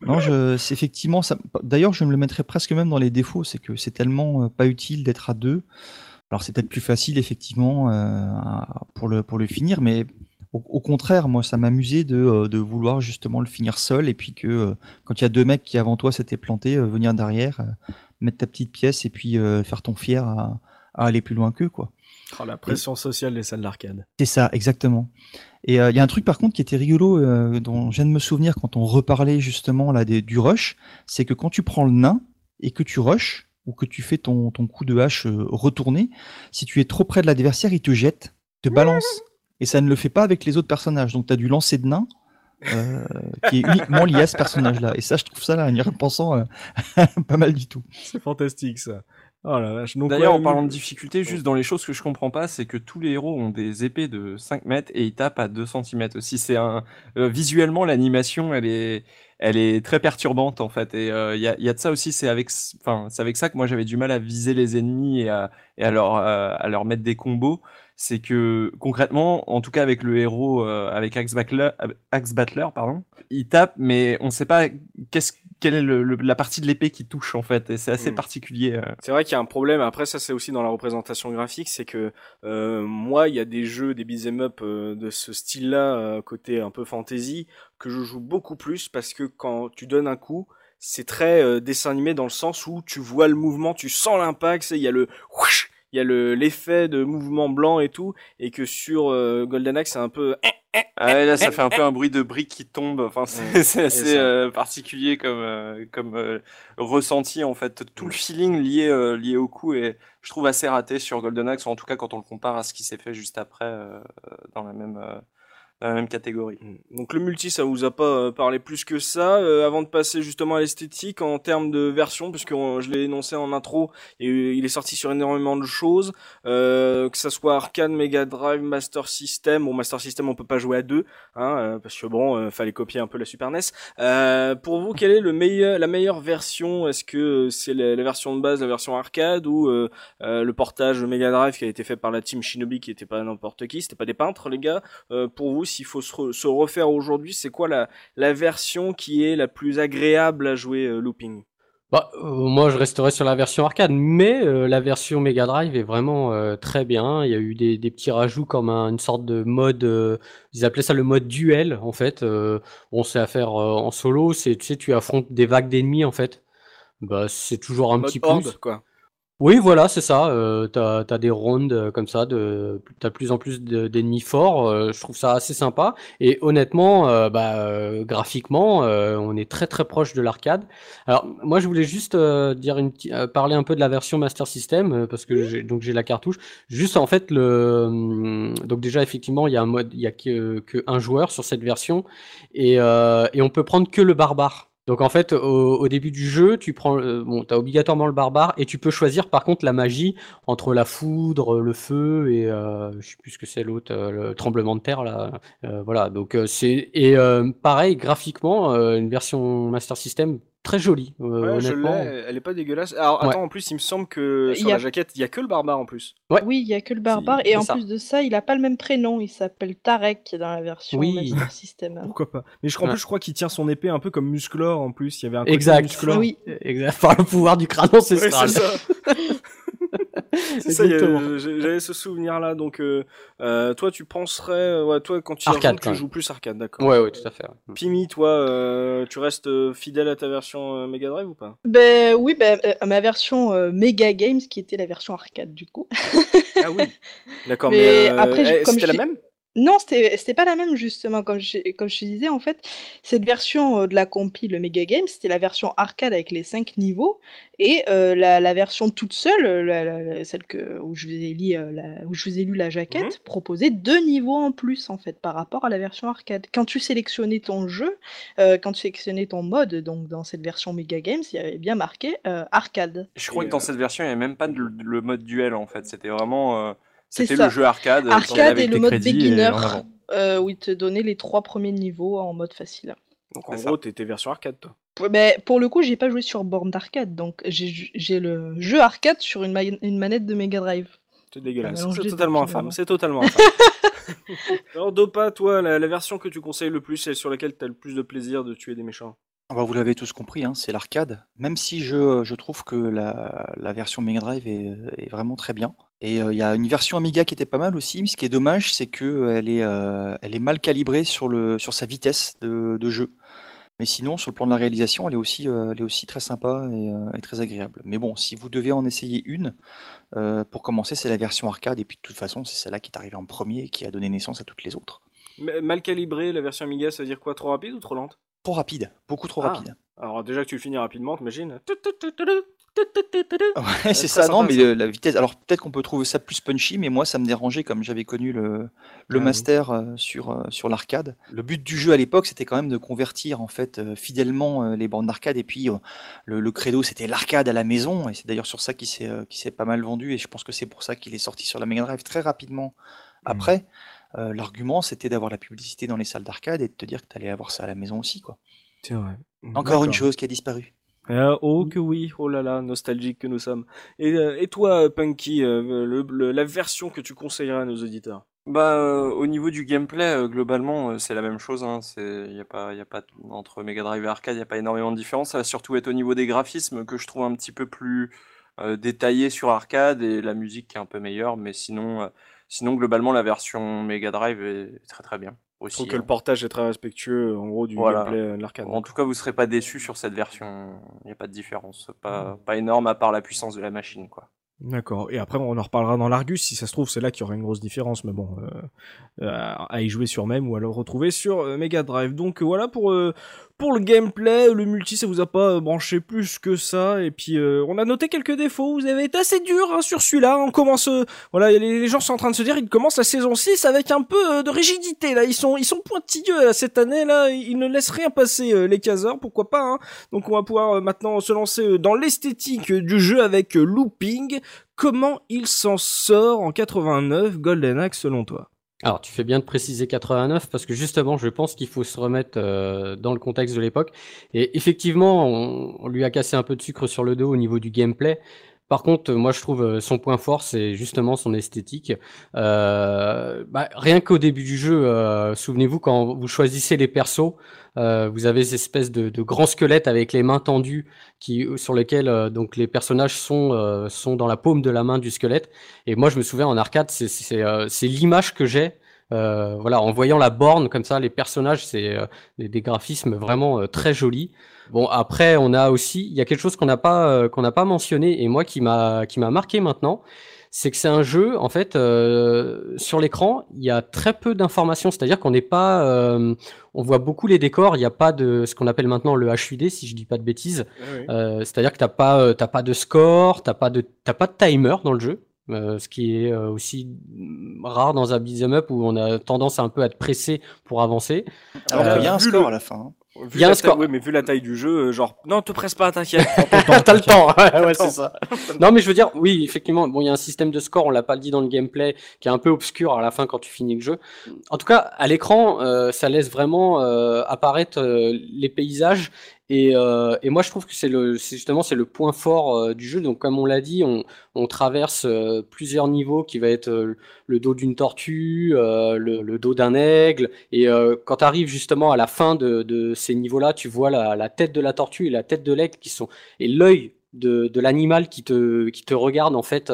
S6: Non, je, c'est effectivement ça. D'ailleurs, je me le mettrais presque même dans les défauts, c'est que c'est tellement euh, pas utile d'être à deux. Alors, c'est peut-être plus facile effectivement euh, pour le pour le finir, mais au, contraire, moi, ça m'amusait de, euh, de, vouloir justement le finir seul et puis que euh, quand il y a deux mecs qui avant toi s'étaient plantés, euh, venir derrière, mettre ta petite pièce et puis faire ton fier à, aller plus loin qu'eux, quoi.
S1: Oh, la pression sociale des salles d'arcade.
S6: C'est ça, exactement. Et il y a un truc par contre qui était rigolo, dont je viens de me souvenir quand on reparlait justement là des, du rush, c'est que quand tu prends le nain et que tu rushes, ou que tu fais ton, ton coup de hache retourné, si tu es trop près de l'adversaire, il te jette, te balance et ça ne le fait pas avec les autres personnages. Donc tu as du lancer de nain euh, qui est uniquement lié à ce personnage-là. Et ça, je trouve ça, là, en y repensant, euh, pas mal du tout.
S1: C'est fantastique, ça. Oh
S5: D'ailleurs, en parlant de difficulté, juste dans les choses que je comprends pas, c'est que tous les héros ont des épées de 5 mètres et ils tapent à 2 cm aussi. C'est un euh, visuellement l'animation, elle est, elle est très perturbante en fait. Et il y, a, y, a, de ça aussi. C'est avec, enfin, c'est avec ça que moi j'avais du mal à viser les ennemis et à, et à leur, à leur mettre des combos c'est que concrètement, en tout cas avec le héros, euh, avec Axe Battler, Axe Battler, pardon, il tape, mais on ne sait pas qu'est-ce quelle est le, la partie de l'épée qui touche en fait, et c'est assez hmm. particulier. Euh.
S1: C'est vrai qu'il y a un problème. Après, ça c'est aussi dans la représentation graphique, c'est que euh, moi, il y a des jeux, des beat'em up de ce style-là, côté un peu fantasy, que je joue beaucoup plus parce que quand tu donnes un coup, c'est très dessin animé dans le sens où tu vois le mouvement, tu sens l'impact, il y a le il y a le l'effet de mouvement blanc et tout, et que sur euh, Golden Axe c'est un peu. Eh,
S5: eh, ah ouais, là ça fait un peu un bruit de briques qui tombe. Enfin, c'est assez euh, particulier comme euh, comme ressenti en fait. Tout le feeling lié lié au coup et je trouve assez raté sur Golden Axe, en tout cas quand on le compare à ce qui s'est fait juste après dans la même la même catégorie.
S1: Mm. Donc le multi, ça vous a pas euh, parlé plus que ça. Euh, avant de passer justement à l'esthétique en termes de version, puisque je l'ai énoncé en intro, et il est sorti sur énormément de choses, euh, que ça soit arcade, Mega Drive, Master System. Bon, Master System, on peut pas jouer à deux, hein, parce que bon, fallait copier un peu la Super NES. pour vous, quelle est le meilleur, la meilleure version? Est-ce que c'est la, version de base, la version arcade, ou le portage Mega Drive qui a été fait par la team Shinobi, qui était pas n'importe qui, c'était pas des peintres, les gars? pour vous s'il faut se, refaire aujourd'hui, c'est quoi la, la, version qui est la plus agréable à jouer euh, looping?
S2: Bah, euh, moi, je resterai sur la version arcade, mais euh, la version Mega Drive est vraiment très bien. Il y a eu des, des petits rajouts comme une sorte de mode, ils appelaient ça le mode duel en fait. on sait à faire en solo, c'est tu sais, tu affrontes des vagues d'ennemis en fait. Bah, c'est toujours un petit peu
S1: quoi.
S2: Oui, voilà, c'est ça. Euh, t'as as, des rondes euh, comme ça, de, t'as de plus en plus d'ennemis forts. Euh, je trouve ça assez sympa. Et honnêtement, euh, bah, graphiquement, on est très très proche de l'arcade. Alors, moi, je voulais juste dire une parler un peu de la version Master System parce que j'ai, donc j'ai la cartouche. Juste en fait, le hum, donc déjà effectivement, il y a un mode, il y a que, que un joueur sur cette version et, et on peut prendre que le barbare. Donc en fait, au, début du jeu, tu prends, euh, bon, as obligatoirement le barbare et tu peux choisir par contre la magie entre la foudre, le feu et euh, je sais plus ce que c'est l'autre, euh, le tremblement de terre là. Euh, voilà, donc c'est et pareil graphiquement, une version Master System très jolie.
S1: Euh, ouais, je l'ai, elle est pas dégueulasse. Alors attends, en plus, il me semble que sur la jaquette, il y a que le barbare en plus.
S4: Ouais. Oui, il y a que le barbare et en plus de ça, il a pas le même prénom, il s'appelle Tarek dans la version oui. Master System.
S1: Pourquoi pas Mais je, en plus, je crois qu'il tient son épée un peu comme Musclor en plus, il y avait un
S2: exact.
S1: Musclor.
S2: Oui. Exact. Par le pouvoir du crâne ancestral.
S1: c'est ça. ça, j'avais ce souvenir-là. Donc, euh, euh, toi, tu penserais, euh, ouais, toi, quand tu,
S2: arcade,
S1: tu joues plus arcade, d'accord.
S2: Ouais, ouais, tout à fait.
S1: Pimi, toi, tu restes fidèle à ta version Mega Drive ou pas?
S4: Ben oui, ben, à ma version Mega Games, qui était la version arcade, du coup.
S1: ah oui, d'accord. Mais, après, eh, c'était la même?
S4: Non, c'était pas la même justement, comme je, comme je disais, en fait, cette version euh, de la compil, le Mega Game, c'était la version arcade avec les 5 niveaux, et euh, la, version toute seule, celle que, où, je vous ai lu, euh, la, où je vous ai lu la jaquette, mhm. proposait deux niveaux en plus, en fait, par rapport à la version arcade. Quand tu sélectionnais ton jeu, quand tu sélectionnais ton mode, donc dans cette version Mega Games, il y avait bien marqué arcade.
S5: Je crois que dans cette version, il n'y avait même pas le mode duel, en fait, c'était vraiment... C'était le jeu arcade.
S4: Arcade et le mode beginner, euh, où il te donnait les trois premiers niveaux en mode facile.
S1: Donc en gros, t'étais version arcade, toi.
S4: Mais pour le coup, j'ai pas joué sur borne d'arcade, donc j'ai le jeu arcade sur une, une manette de Mega Drive.
S1: C'est dégueulasse. C'est totalement infâme. C'est totalement infâme. Alors Dopa, toi, la, version que tu conseilles le plus et sur laquelle tu as le plus de plaisir de tuer des méchants?
S3: Ah bah, vous l'avez tous compris, hein, c'est l'arcade. Même si je, je trouve que la, la version Mega Drive est, est vraiment très bien. Et il y a une version Amiga qui était pas mal aussi, mais ce qui est dommage, c'est qu'elle est, elle est mal calibrée sur, le, sur sa vitesse de, de jeu. Mais sinon, sur le plan de la réalisation, elle est aussi, elle est aussi très sympa et, très agréable. Mais bon, si vous devez en essayer une, pour commencer, c'est la version arcade, et puis de toute façon, c'est celle-là qui est arrivée en premier et qui a donné naissance à toutes les autres.
S1: mal calibrée, la version Amiga, ça veut dire quoi? Trop rapide ou trop lente?
S3: Trop rapide, beaucoup trop ah. rapide.
S1: Alors déjà que tu finis rapidement, t'imagines?
S3: Ouais, c'est ça, non, mais la vitesse. Alors peut-être qu'on peut trouver ça plus punchy, mais moi ça me dérangeait comme j'avais connu le, le ah master euh, sur, euh, sur l'arcade. Le but du jeu à l'époque, c'était quand même de convertir en fait euh, fidèlement les bandes d'arcade, et puis le, le credo c'était l'arcade à la maison, et c'est d'ailleurs sur ça qu'il s'est qui s'est pas mal vendu, et je pense que c'est pour ça qu'il est sorti sur la Mega Drive très rapidement mmh. après. L'argument c'était d'avoir la publicité dans les salles d'arcade et de te dire que tu allais avoir ça à la maison aussi, quoi.
S1: C'est vrai.
S3: Encore une chose qui a disparu.
S1: Ah, oh que oui, oh là là, nostalgique que nous sommes. Et, euh, et toi, Punky, euh, la version que tu conseillerais à nos auditeurs?
S5: Bah, euh, au niveau du gameplay, globalement, c'est la même chose. Hein. C'est, y a pas, y a pas entre Mega Drive et arcade, il y a pas énormément de différence. Ça va surtout être au niveau des graphismes que je trouve un petit peu plus détaillé sur arcade et la musique qui est un peu meilleure. Mais sinon, sinon globalement, la version Mega Drive est très très bien.
S1: Je trouve que le hein. portage est très respectueux en gros du gameplay de l'arcade.
S5: En tout cas, vous serez pas déçu sur cette version. Il n'y a pas de différence, pas, pas énorme à part la puissance de la machine, quoi.
S1: D'accord. Et après, on en reparlera dans l'Argus. Si ça se trouve, c'est là qu'il y aura une grosse différence. Mais bon, euh, euh à y jouer sur même ou à le retrouver sur euh, Mega Drive. Donc voilà pour euh, pour le gameplay, le multi, ça vous a pas euh, branché plus que ça. Et puis, euh, on a noté quelques défauts. Vous avez été assez dur hein, sur celui-là. On commence, euh, voilà, les, gens sont en train de se dire, ils commencent la saison 6 avec un peu de rigidité. Là, ils sont, ils sont pointilleux cette année. Là, ils ne laissent rien passer. les caseurs, pourquoi pas. Hein. Donc, on va pouvoir maintenant se lancer dans l'esthétique du jeu avec Looping. Comment il s'en sort en 89, Golden Axe, selon toi?
S2: Alors, tu fais bien de préciser 89 parce que justement, je pense qu'il faut se remettre euh, dans le contexte de l'époque. Et effectivement, on, lui a cassé un peu de sucre sur le dos au niveau du gameplay. Par contre, moi, je trouve euh, son point fort, c'est justement son esthétique. Euh, bah, rien qu'au début du jeu, souvenez-vous quand vous choisissez les persos, euh, vous avez ces espèces de, grands squelettes avec les mains tendues qui, sur lesquels euh, donc les personnages sont, euh, sont dans la paume de la main du squelette. Et moi, je me souviens en arcade, c'est l'image que j'ai. voilà, en voyant la borne comme ça, les personnages, c'est des, graphismes vraiment très jolis. Bon, après, on a aussi, il y a quelque chose qu'on n'a pas mentionné et moi qui m'a marqué maintenant, c'est que c'est un jeu, en fait, euh, sur l'écran, il y a très peu d'informations. C'est-à-dire qu'on n'est pas, euh, on voit beaucoup les décors. Il n'y a pas de ce qu'on appelle maintenant le HUD, si je dis pas de bêtises. Euh, c'est-à-dire que t'as pas, t'as pas de score, t'as pas de, t'as pas de timer dans le jeu. ce qui est aussi rare dans un beat'em up où on a tendance à un peu à être pressé pour avancer.
S3: Alors il y a un score à la fin. Hein.
S1: Vu
S2: Il y a un score.
S1: ouais, mais vu la taille du jeu, euh, genre, non, te presse pas, t'inquiète.
S2: T'as le temps, ouais, ouais, c'est ça. Non, mais je veux dire, oui, effectivement, bon, il y a un système de score, on l'a pas dit dans le gameplay, qui est un peu obscur à la fin quand tu finis le jeu. En tout cas, à l'écran, euh, ça laisse vraiment euh, apparaître euh, les paysages. Et, euh, et moi, je trouve que c'est justement, c'est le point fort euh, du jeu. Donc, comme on l'a dit, on, traverse euh, plusieurs niveaux qui va être le dos d'une tortue, le, dos d'un aigle. Et quand tu arrives justement à la fin de, ces niveaux-là, tu vois la, tête de la tortue et la tête de l'aigle qui sont et l'œil de, l'animal qui te, qui te regarde en fait.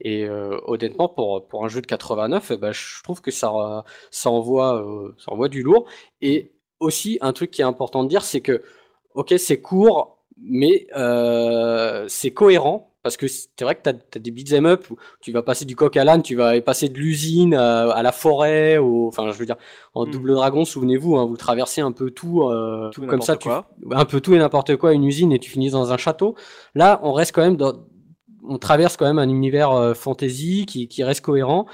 S2: et honnêtement, pour, pour un jeu de 89, eh ben, je trouve que ça, ça, envoie, ça envoie du lourd. Et aussi, un truc qui est important de dire, c'est que, ok, c'est court, mais euh, c'est cohérent. Parce que c'est vrai que tu as, des beat'em up où tu vas passer du coq à l'âne, tu vas passer de l'usine à, à la forêt, au, enfin je veux dire, en
S1: Mm.
S2: double dragon, souvenez-vous, hein, vous traversez un peu tout, euh,
S1: Tout
S2: comme ça, tu, un peu tout et n'importe quoi, une usine et tu finis dans un château. Là, on reste quand même dans, on traverse quand même un univers euh, fantasy qui, qui reste cohérent.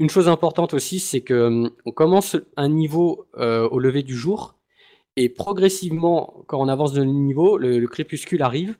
S2: Une chose importante aussi, c'est que hum, on commence un niveau euh, au lever du jour et progressivement, quand on avance de niveau, le, le crépuscule arrive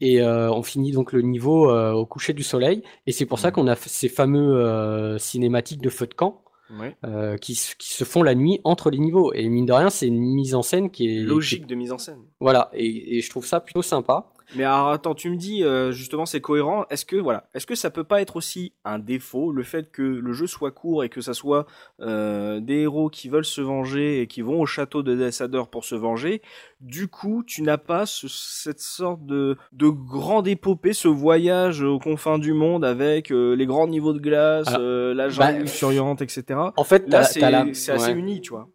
S2: et euh, on finit donc le niveau euh, au coucher du soleil. Et c'est pour ça qu'on a ces fameux euh, cinématiques de feu de camp
S1: Ouais.
S2: qui, se font la nuit entre les niveaux. Et mine de rien, c'est une mise en scène qui est
S1: Logique de mise en scène.
S2: Voilà, et, et je trouve ça plutôt sympa.
S1: Mais alors, attends, tu me dis euh, justement c'est cohérent. Est-ce que voilà, est-ce que ça peut pas être aussi un défaut le fait que le jeu soit court et que ça soit euh, des héros qui veulent se venger et qui vont au château de Deathadder pour se venger? Du coup, tu n'as pas ce- cette sorte de de grande épopée, ce voyage aux confins du monde avec euh, les grands niveaux de glace,
S2: Alors,
S1: euh, la
S2: bah,
S1: jungle luxuriante, etc.
S2: En fait,
S1: Là, c'est
S2: la-
S1: assez uni, tu vois.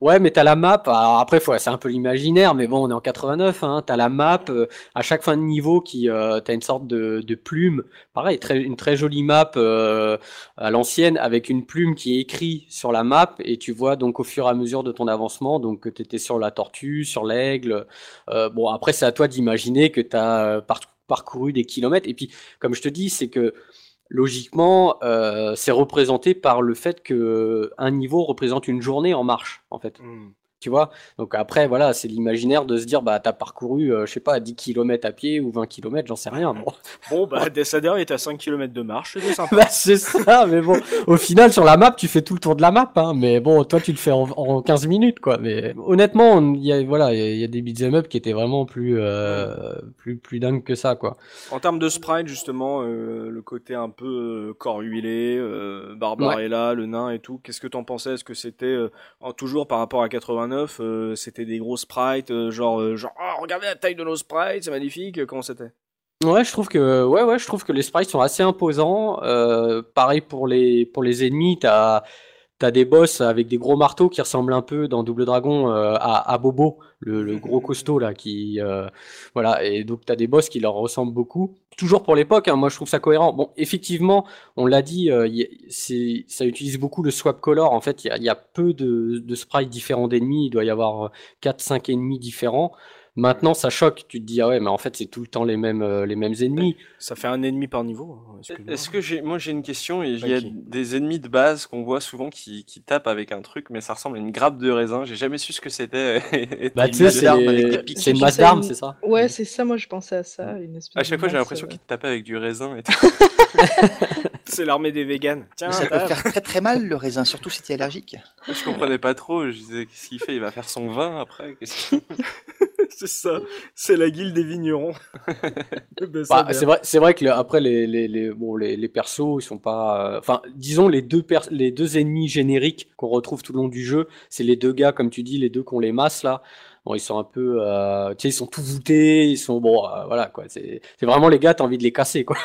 S2: Ouais, mais t'as la map. Alors après, c'est un peu l'imaginaire, mais bon, on est en 89. Hein, t'as la map euh, à chaque fin de niveau qui, euh, t'as une sorte de, plume. Pareil, une très jolie map euh, à l'ancienne avec une plume qui est écrite sur la map et tu vois donc au fur et à mesure de ton avancement, donc que t'étais sur la tortue, sur l'aigle. Euh, bon, après, c'est à toi d'imaginer que t'as par- parcouru des kilomètres. Et puis, comme je te dis, c'est que logiquement, euh, c'est représenté par le fait que un niveau représente une journée en marche, en fait.
S1: Hmm.
S2: Tu vois? Donc après, voilà, c'est l'imaginaire de se dire, bah, t'as parcouru, euh, je sais pas, 10 km à pied ou 20 km, j'en sais rien. Bon.
S1: Bon, bah, Deathadder est à 5 km de marche, c'est sympa.
S2: Bah, c'est ça, mais bon, au final, sur la map, tu fais tout le tour de la map, hein, mais bon, toi, tu le fais en, en 15 minutes, quoi. Mais honnêtement, on- il y a, voilà, il y a- des beat'em up qui étaient vraiment plus, euh, plus, plus dingues que ça, quoi.
S1: En termes de sprite, justement, euh, le côté un peu euh, corps huilé, euh, Barbarella, le nain et tout, qu'est-ce que t'en pensais? Est-ce que c'était, toujours par rapport à 89, euh, c'était des gros sprites, euh, genre, euh, genre, oh, regardez la taille de nos sprites, c'est magnifique, comment c'était?
S2: Ouais, je trouve que ouais, ouais, je trouve que les sprites sont assez imposants. Pareil pour les pour les ennemis, t'as t'as des boss avec des gros marteaux qui ressemblent un peu dans Double Dragon euh, à, à Bobo, le, le gros costaud là, qui euh, voilà. Et donc t'as des boss qui leur ressemblent beaucoup. Toujours pour l'époque, hein, moi je trouve ça cohérent. Bon, effectivement, on l'a dit, euh, ça utilise beaucoup le swap color. En fait, il y a, peu de, de sprites différents d'ennemis. Il doit y avoir 4-5 ennemis différents. Maintenant, ça choque. Tu te dis, ah ouais, mais en fait, c'est tout le temps les mêmes, euh, les mêmes ennemis.
S1: Ça fait un ennemi par niveau. hein.
S5: Est-ce que j'ai, moi j'ai une question, il y a des ennemis de base qu'on voit souvent qui, qui tapent avec un truc, mais ça ressemble à une grappe de raisin. J'ai jamais su ce que c'était.
S2: Bah, tu sais, c'est une masse d'armes, c'est ça
S4: Ouais, c'est ça, moi je pensais à ça. Une espèce
S5: à chaque
S4: de
S5: fois j'ai l'impression
S4: euh,
S5: qu'ils te tapaient avec du raisin et tout.
S1: C'est l'armée des véganes. Tiens,
S3: ça peut faire très très mal le raisin, surtout si t'es allergique.
S5: je comprenais pas trop. Je disais qu'est-ce qu'il fait? Il va faire son vin après Qu'est-ce qu'il-
S1: c'est ça. C'est la guilde des vignerons. Ben, ça,
S2: Bah, c'est vrai, c'est vrai que le- après les, les, les, bon, les, les persos, ils sont pas. euh, Enfin, disons les deux pers- les deux ennemis génériques qu'on retrouve tout le long du jeu, c'est les deux gars, comme tu dis, les deux qu'on les masses là. Bon, ils sont un peu, euh, tu sais, ils sont tout voûtés, ils sont bon, euh, voilà quoi. C'est c'est vraiment les gars, t'as envie de les casser quoi.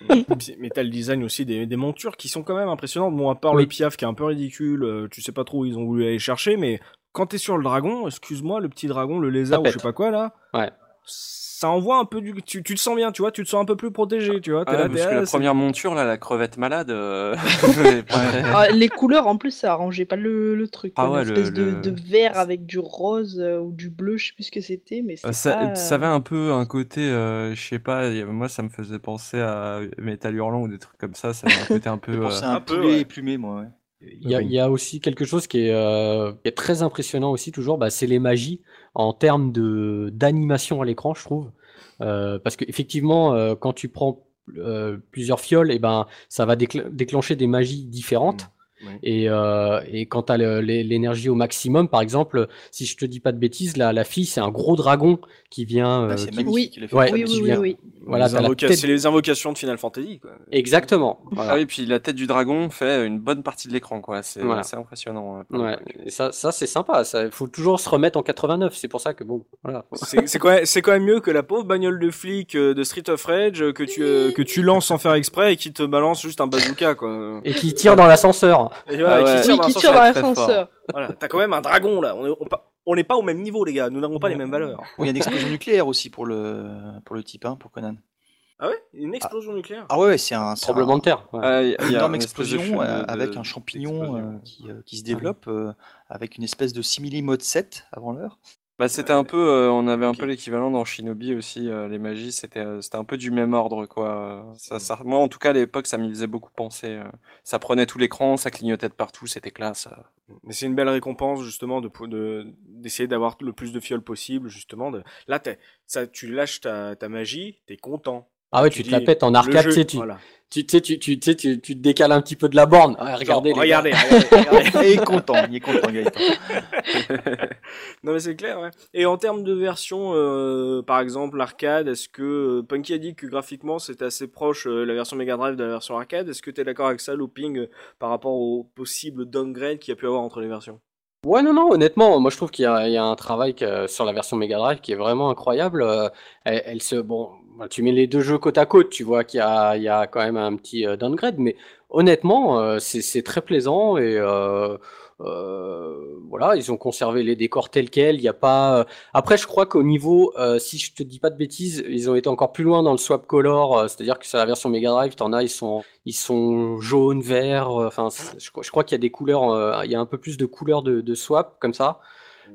S1: Mais t'as le design aussi des, des montures qui sont quand même impressionnantes. Bon, à part
S2: Oui.
S1: le piaf qui est un peu ridicule, euh, tu sais pas trop où ils ont voulu aller chercher, mais quand t'es sur le dragon, excuse-moi, le petit dragon, le lézard ou je sais pas quoi là,
S2: Ouais.
S1: ça envoie un peu du. Tu, tu te sens bien, tu vois, tu te sens un peu plus protégé, tu vois.
S5: Ah,
S1: là,
S5: parce que la première monture là, la crevette malade. euh,
S4: Ah, les couleurs en plus ça arrangeait pas le, le truc.
S5: Ah
S4: quoi,
S5: ouais,
S4: une
S5: le-
S4: espèce de,
S5: le-
S4: de vert avec du rose euh, ou du bleu, je sais plus ce que c'était, mais
S5: Euh,
S4: c'était
S5: Ça,
S4: pas...
S5: ça avait un peu un côté, euh, je sais pas, moi ça me faisait penser à Metal Hurlant ou des trucs comme ça, ça avait un côté un peu...
S3: Je
S5: euh,
S3: pensais à un
S1: peu, ouais.
S3: plumé, moi. Ouais.
S2: Il y, a, il y a aussi quelque chose qui est, euh, qui est très impressionnant aussi toujours, bah, c'est les magies en termes de d'animation à l'écran, je trouve. Euh, parce qu'effectivement, euh, quand tu prends euh, plusieurs fioles, et ben ça va décl- déclencher des magies différentes.
S1: Ouais.
S2: Et, euh, et quand tu as l'énergie au maximum, par exemple, si je te dis pas de bêtises, la, la fille, c'est un gros dragon qui vient.
S3: Ah,
S2: euh,
S3: c'est
S2: qui-
S3: magnifique.
S2: Ouais,
S4: Oui, oui,
S2: vient-
S4: oui.
S2: Voilà,
S1: Les invoca-
S2: tête-
S1: C'est les invocations de Final Fantasy. Quoi.
S2: Exactement. Voilà.
S5: Ah oui, puis la tête du dragon fait une bonne partie de l'écran, quoi. C'est
S2: Voilà.
S5: impressionnant. le
S2: Ouais, et ça, ça c'est sympa. Il faut toujours se remettre en 89. C'est pour ça que bon, voilà.
S1: C'est quand, même- quand même mieux que la pauvre bagnole de flic euh, de Street of Rage euh, que tu, euh, que tu lances sans faire exprès et qui te balance juste un bazooka. Quoi.
S2: Et qui tire dans l'ascenseur.
S1: Et voilà,
S5: Ah
S1: qui
S5: ouais.
S1: tire
S4: Oui,
S1: dans
S4: qui
S1: l'ascenseur.
S4: tire dans
S5: très fort.
S4: l'ascenseur.
S1: Voilà, t'as quand même un dragon là. On est- on pa- on n'est pas au même niveau, les gars. Nous n'avons pas les mêmes valeurs.
S3: Il y a une explosion nucléaire aussi pour le, pour le type, hein, pour Conan.
S1: Ah ouais? Une explosion nucléaire?
S3: Ah ouais, ouais, c'est un,
S2: Tremblement
S3: un-
S2: de terre. ouais.
S5: Ah,
S3: une
S5: y a
S3: énorme explosion euh,
S5: de-
S3: avec
S5: de-
S3: un champignon euh, qui, euh, qui se développe euh, avec une espèce de simili mode 7 avant l'heure.
S5: Bah, c'était un peu, euh, on avait un peu l'équivalent dans Shinobi aussi, euh, les magies, c'était euh, c'était un peu du même ordre, quoi. Ça, ça, moi, en tout cas, à l'époque, ça m'y faisait beaucoup penser. euh. Ça prenait tout l'écran, ça clignotait de partout, c'était classe. euh.
S1: Mais c'est une belle récompense justement de pou- de- d'essayer d'avoir le plus de fioles possible justement. De... Là, t'es- ça, tu lâches ta, ta magie, t'es content.
S2: Ah ouais,
S1: Tu
S2: tu te
S1: dis,
S2: la pètes en arcade,
S1: jeu-
S2: tu sais, tu,
S1: voilà.
S2: tu, tu sais, tu, tu, tu tu, tu te décales un petit peu de la borne. Ah, regardez,
S1: Genre, regardez, regardez, regardez.
S3: il est content, il est content, Gaëtan.
S1: non mais c'est clair, ouais. Et en termes de version, euh, par exemple l'arcade, est-ce que euh, Punky a dit que graphiquement c'était assez proche euh, la version Mega Drive de la version arcade Est-ce que t'es d'accord avec ça, Looping, euh, par rapport au possible downgrade qu'il y a pu avoir entre les versions?
S2: Ouais, non, non, honnêtement, moi je trouve qu'il y a, il y a un travail que- sur la version Mega Drive qui est vraiment incroyable. Euh, elle, elle se, bon, bah, tu mets les deux jeux côte à côte, tu vois qu'il y a, quand même un petit euh, downgrade, mais honnêtement, euh, c'est, très plaisant et euh, voilà, ils ont conservé les décors tels quels. Il a pas. Après, je crois qu'au niveau, si je te dis pas de bêtises, ils ont été encore plus loin dans le swap color, c'est-à-dire que sur la version Mega Drive, t'en as, ils sont, ils sont jaunes, verts. euh, Enfin, je, crois- qu'il y a des couleurs, il y a un peu plus de couleurs de swap comme ça.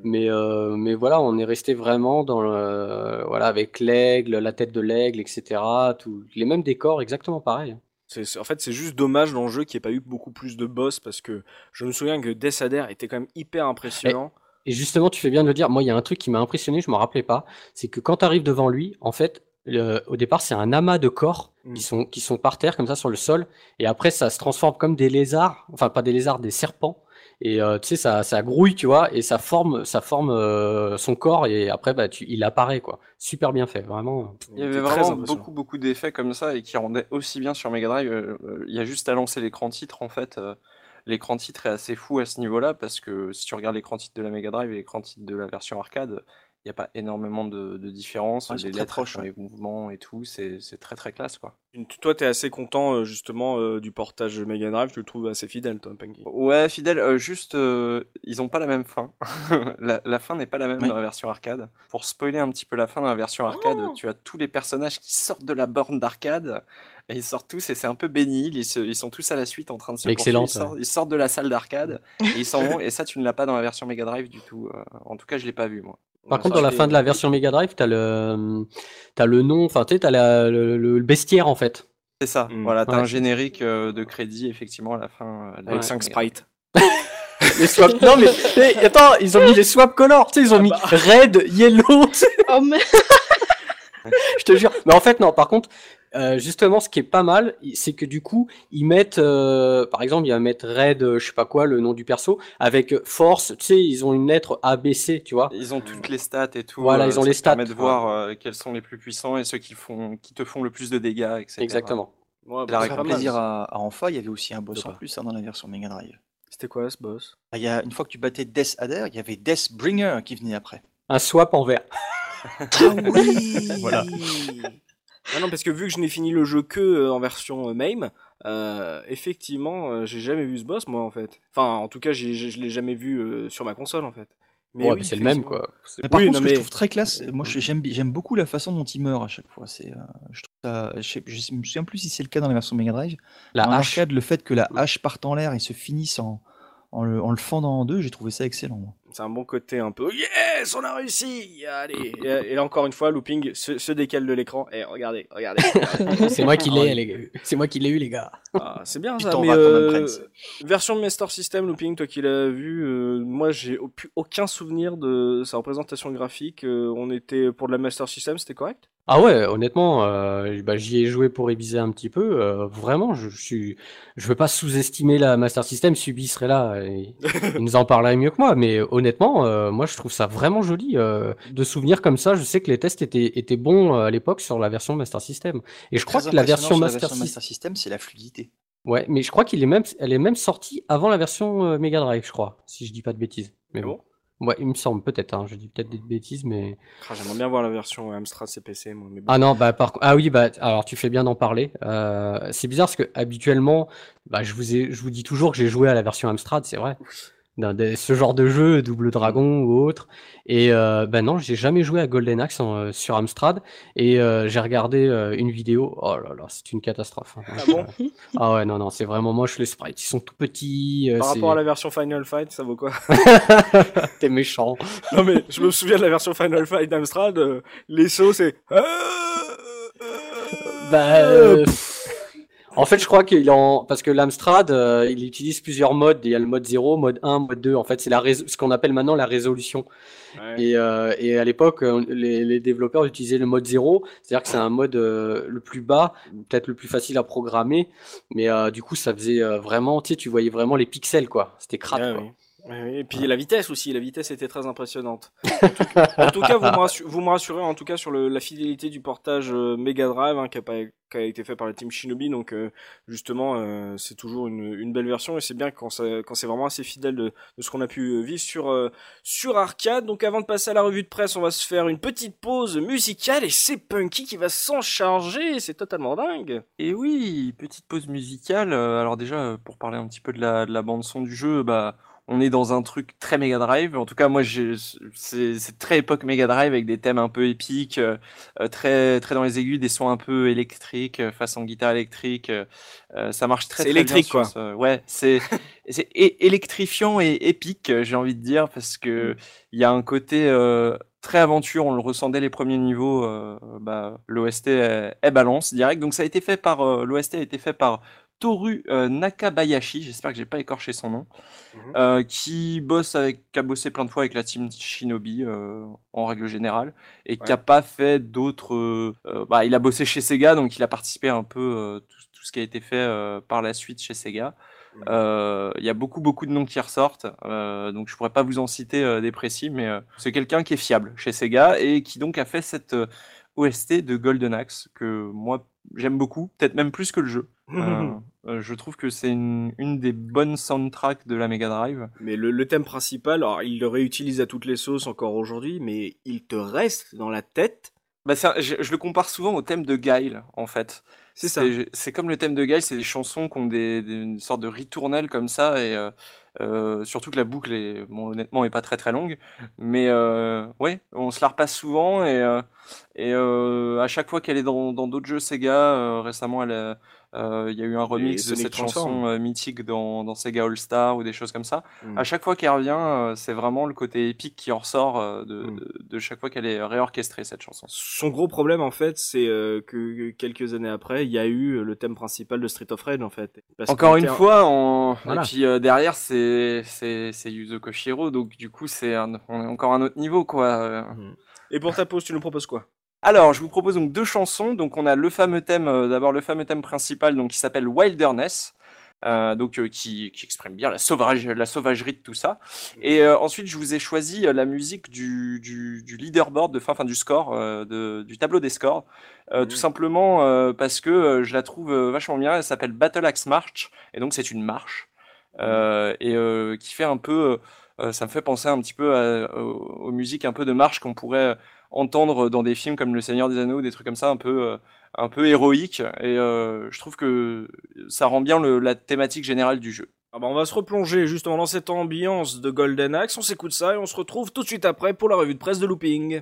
S2: Mais, euh, mais voilà, on est resté vraiment dans le, voilà, avec l'aigle, la tête de l'aigle, etc. Tout, les mêmes décors, exactement pareil.
S1: C'est, c'est- en fait, c'est juste dommage dans le jeu qu'il n'y ait pas eu beaucoup plus de boss parce que je me souviens que Death était quand même hyper impressionnant.
S2: Et justement, tu fais bien de le dire. Moi, il y a un truc qui m'a impressionné, je m'en rappelais pas. C'est que quand tu arrives devant lui, en fait, le- au départ, c'est un amas de corps
S1: Mm.
S2: qui sont, qui sont par terre, comme ça, sur le sol. Et après, ça se transforme comme des lézards. Enfin, pas des lézards, des serpents. Et euh, tu sais, ça, ça grouille, tu vois, et ça forme, ça forme euh, son corps. Et après, bah, tu, il apparaît, quoi. Super bien fait, vraiment.
S5: Il y avait vraiment beaucoup, beaucoup d'effets comme ça et qui rendaient aussi bien sur Mega Drive. euh, Il y a juste à lancer l'écran titre, en fait. euh, L'écran titre est assez fou à ce niveau-là parce que si tu regardes l'écran titre de la Mega Drive et l'écran titre de la version arcade, n'y a pas énormément de, de différence.
S3: Ouais, ils sont
S5: les
S3: très
S5: lettres
S3: proches,
S5: sur
S3: ouais.
S5: les mouvements et tout, c'est c'est très très classe quoi.
S1: Une- Toi, t'es assez content euh, justement euh, du portage Mega Drive, tu le trouves assez fidèle, toi, Punky.
S5: Ouais, fidèle, euh, juste euh, ils ont pas la même fin. la, la fin n'est pas la même
S3: Oui.
S5: dans la version arcade. Pour spoiler un petit peu la fin dans la version arcade,
S1: Oh
S5: tu as tous les personnages qui sortent de la borne d'arcade et ils sortent tous et c'est un peu bénil. Ils, se- ils sont tous à la suite en train de se
S2: Excellent.
S5: Ils sortent, ils sortent de la salle d'arcade et ils s'en vont et ça tu ne l'as pas dans la version Mega Drive du tout. en tout cas, je l'ai pas vu moi.
S2: Par contre, dans la fin de la version Mega Drive, t'as le, t'as le nom, enfin, tu sais, t'as la- le, bestiaire, en fait.
S5: C'est ça.
S1: Mm.
S5: Voilà, t'as
S2: Ouais.
S5: un générique euh, de crédit effectivement à la fin. euh, de la
S1: Avec
S5: version
S1: 5
S5: Mega Drive.
S1: sprites.
S2: Les swap... non, mais, mais attends, ils ont mis les swap colors, tu sais, ils ont mis red, yellow,
S4: Oh, mais...
S2: je te jure. Mais en fait, non, par contre, euh, justement, ce qui est pas mal, c'est que du coup, ils mettent, euh, par exemple, ils vont mettre red, euh, je sais pas quoi, le nom du perso, avec euh, force, tu sais, ils ont une lettre ABC, tu vois.
S5: Ils ont toutes les stats et tout.
S2: Voilà,
S5: euh,
S2: ils ont
S5: ça
S2: les stats.
S5: permet de voir euh, quels sont les plus puissants et ceux qui font, qui te font le plus de dégâts, etc.
S2: Exactement.
S1: Ouais,
S5: La
S1: bah, mal,
S3: plaisir
S1: ça.
S3: à, à Enfa, il y avait aussi un boss en plus hein, dans la version Mega Drive.
S1: C'était quoi ce boss?
S3: Ah, Il y a, une fois que tu battais Death Adder, il y avait Death Bringer qui venait après.
S2: Un swap en vert.
S1: Ah oui
S6: Voilà.
S1: Ah non, parce que vu que je n'ai fini le jeu que euh, en version euh, MAME, euh, effectivement, euh, j'ai jamais vu ce boss, moi, en fait. Enfin, en tout cas, j'ai- j'ai- je l'ai jamais vu euh, sur ma console, en fait. Mais
S2: ouais,
S1: oui,
S2: mais c'est le même, quoi.
S3: Mais par
S1: Oui,
S3: contre, ce que
S1: mais-
S3: je trouve très classe, moi j'aime beaucoup la façon dont il meurt à chaque fois. C'est, euh, je trouve ça, je, me souviens plus si c'est le cas dans la version Mega Drive.
S2: La hache.
S3: le fait que la hache parte en l'air et se finisse en, en le, en le fendant en deux, j'ai trouvé ça excellent. moi.
S1: C'est un bon côté un peu yes, on a réussi. Allez. Et, et là encore une fois, looping se, se décale de l'écran. Et regardez, regardez.
S2: c'est moi qui l'ai, les gars. C'est moi qui l'ai eu, les gars.
S1: Ah, c'est bien ça. Mais euh, version de Master System looping, toi qui l'as vu, euh, moi j'ai aucun souvenir de sa représentation graphique. Euh, on était pour de la Master System, c'était correct?
S2: Ah ouais, honnêtement, euh, bah, j'y ai joué pour réviser un petit peu. euh, vraiment, je, je suis, je veux pas sous-estimer la Master System. Subi serait là, et il nous en parlerait mieux que moi. Mais honnêtement, euh, moi, je trouve ça vraiment joli euh, de souvenirs comme ça. Je sais que les tests étaient, étaient bons euh, à l'époque sur la version Master System. Et je crois que la version
S3: sur la
S2: Master
S3: version
S2: System,
S3: Master System, c'est la fluidité.
S2: ouais, mais je crois qu'il est même, elle est même sortie avant la version euh, Mega Drive, je crois, si je dis pas de bêtises. Mais
S1: Ah
S2: bon. Ouais, il me semble peut-être. Hein, je dis peut-être des bêtises, mais.
S1: Ah, J'aimerais bien voir la version Amstrad CPC, moi. Mais bon.
S2: Ah non, bah par ah oui, bah alors tu fais bien d'en parler. Euh, c'est bizarre parce que habituellement, bah je vous ai, je vous dis toujours que j'ai joué à la version Amstrad, c'est vrai. Dans des- ce genre de jeu, Double Dragon ou autre. Et euh, bah non, j'ai jamais joué à Golden Axe en, euh, sur Amstrad. Et euh, j'ai regardé une vidéo. Oh là là, c'est une catastrophe. hein.
S1: Ah bon?
S2: Ah ouais, non non, c'est vraiment moche. Les sprites, ils sont tout petits.
S1: Par rapport à la version Final Fight, ça vaut quoi?
S2: T'es méchant.
S1: Non mais je me souviens de la version Final Fight d'Amstrad, les sauts c'est...
S2: Bah. En fait, je crois qu'il en parce que l'Amstrad, euh, il utilise plusieurs modes. Il y a le mode 0, mode 1, mode 2. En fait, c'est la rés- ce qu'on appelle maintenant la résolution.
S1: Ouais.
S2: Et, euh, et à l'époque, euh, les, les développeurs utilisaient le mode 0, c'est-à-dire que c'est un mode euh, le plus bas, peut-être le plus facile à programmer, mais euh, du coup, ça faisait euh, vraiment, tu sais, tu voyais vraiment les pixels, quoi. C'était crade,
S1: Ouais,
S2: quoi.
S1: oui. Et puis la vitesse aussi, la vitesse était très impressionnante. En tout, en tout cas, vous me, rassurez, vous me rassurez en tout cas sur le, la fidélité du portage euh, Mega Drive hein, qui, a pas, qui a été fait par la team Shinobi. Donc euh, justement, euh, c'est toujours une, une belle version et c'est bien quand, c'est vraiment assez fidèle de, de ce qu'on a pu vivre sur, sur arcade. Donc avant de passer à la revue de presse, on va se faire une petite pause musicale et c'est Punky qui va s'en charger. C'est totalement dingue.
S5: Et oui, petite pause musicale. alors déjà, pour parler un petit peu de la, de la bande son du jeu, bah, on est dans un truc très Mega Drive. En tout cas, moi, c'est, très époque Mega Drive avec des thèmes un peu épiques, euh, euh, très, très dans les aigus, des sons un peu électriques, euh, façon guitare électrique. euh, ça marche très, très bien
S1: électrique,
S5: sur
S1: quoi.
S5: ce- Ouais, c'est, électrifiant et épique, j'ai envie de dire, parce que il y a un côté euh, très aventure. On le ressent dès les premiers niveaux. bah, l'OST est, est balance direct. Donc ça a été fait par l'OST a été fait par Toru euh, Nakabayashi. J'espère que j'ai pas écorché son nom.
S1: Mhm.
S5: euh, qui bosse avec, qui a bossé plein de fois avec la team Shinobi euh, en règle générale et qui a pas fait d'autres. bah, il a bossé chez Sega, donc il a participé un peu tout, tout ce qui a été fait par la suite chez Sega.
S1: Mhm.
S5: Euh, Il y a beaucoup beaucoup de noms qui ressortent, euh, donc je pourrais pas vous en citer euh, des précis, mais c'est quelqu'un qui est fiable chez Sega et qui donc a fait cette OST de Golden Axe que moi j'aime beaucoup, peut-être même plus que le jeu. Euh, euh, je trouve que c'est une, une des bonnes soundtracks de la Mega Drive.
S1: Mais le, le thème principal, alors il le réutilise à toutes les sauces encore aujourd'hui, mais il te reste dans la tête.
S5: Bah, je, je le compare souvent au thème de Guile, en fait.
S1: C'est ça.
S5: C'est comme le thème de Guile, c'est des chansons qui ont des, des- une sorte de ritournelle comme ça, et euh, euh, surtout que la boucle, est, bon, honnêtement, est pas très très longue. Mais ouais, on se la repasse souvent, et, et à chaque fois qu'elle est dans d'autres jeux Sega, récemment, elle a- il y a eu un remix de cette chanson euh, mythique dans, dans Sega All Star ou des choses comme ça.
S1: Mm.
S5: À chaque fois qu'elle revient, euh, c'est vraiment le côté épique qui en ressort euh, de,
S1: Mm.
S5: de, de chaque fois qu'elle est réorchestrée, cette chanson.
S1: Son gros problème en fait, c'est euh, que quelques années après, il y a eu le thème principal de Street of Rage en fait. Parce
S5: Encore une fois, on...
S2: Voilà.
S5: et puis euh, derrière c'est c'est Yuzo Koshiro, donc du coup c'est un... on est encore un autre niveau quoi. euh.
S1: Et pour ta pause, tu nous proposes quoi?
S5: Alors je vous propose donc deux chansons. Donc on a le fameux thème, euh, d'abord le fameux thème principal donc qui s'appelle Wilderness. euh, donc euh, qui, qui exprime bien la sauvage la sauvagerie de tout ça et euh, ensuite je vous ai choisi la musique du, du, du leaderboard de fin enfin du score de, du tableau des scores euh,
S1: Mhm.
S5: tout simplement parce que je la trouve vachement bien elle s'appelle Battle Axe March et donc c'est une marche euh, et qui fait un peu ça me fait penser un petit peu à- aux, aux musiques un peu de marche qu'on pourrait entendre dans des films comme Le Seigneur des Anneaux, des trucs comme ça, un peu, euh, un peu héroïques. Et euh, je trouve que ça rend bien la thématique générale du jeu.
S1: ah bah, On va se replonger justement dans cette ambiance de Golden Axe. On s'écoute ça et on se retrouve tout de suite après pour la revue de presse de Looping.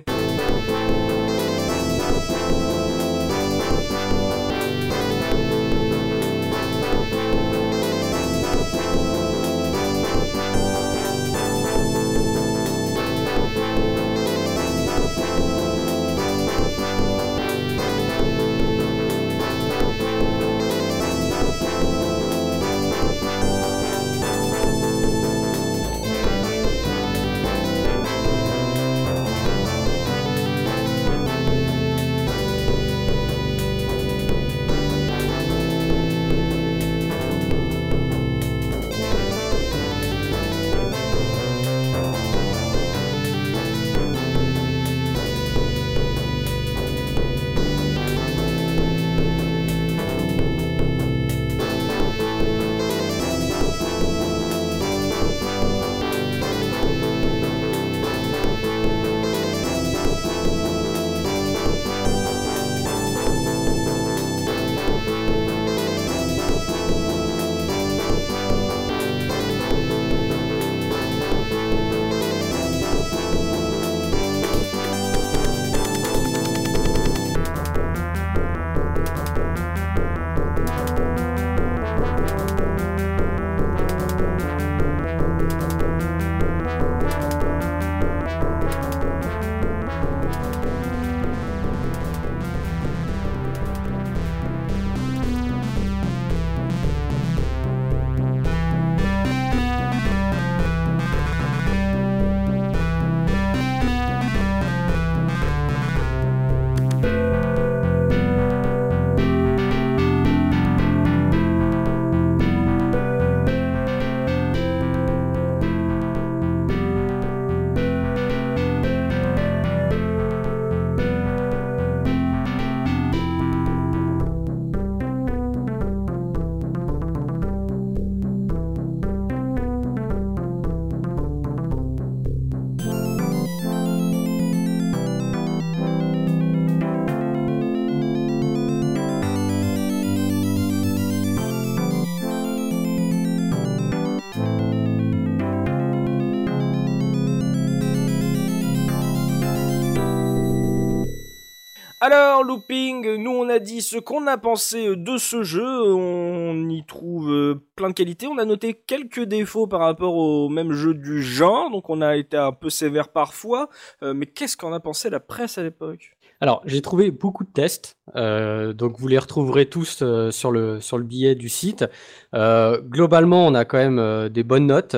S1: Alors, Looping, nous on a dit ce qu'on a pensé de ce jeu, on y trouve euh, plein de qualités, on a noté quelques défauts par rapport au même jeu du genre, donc on a été un peu sévère parfois, euh, mais qu'est-ce qu'en a pensé la presse à l'époque?
S2: Alors, j'ai trouvé beaucoup de tests, euh, donc vous les retrouverez tous sur, le, billet du site. Globalement, on a quand même des bonnes notes,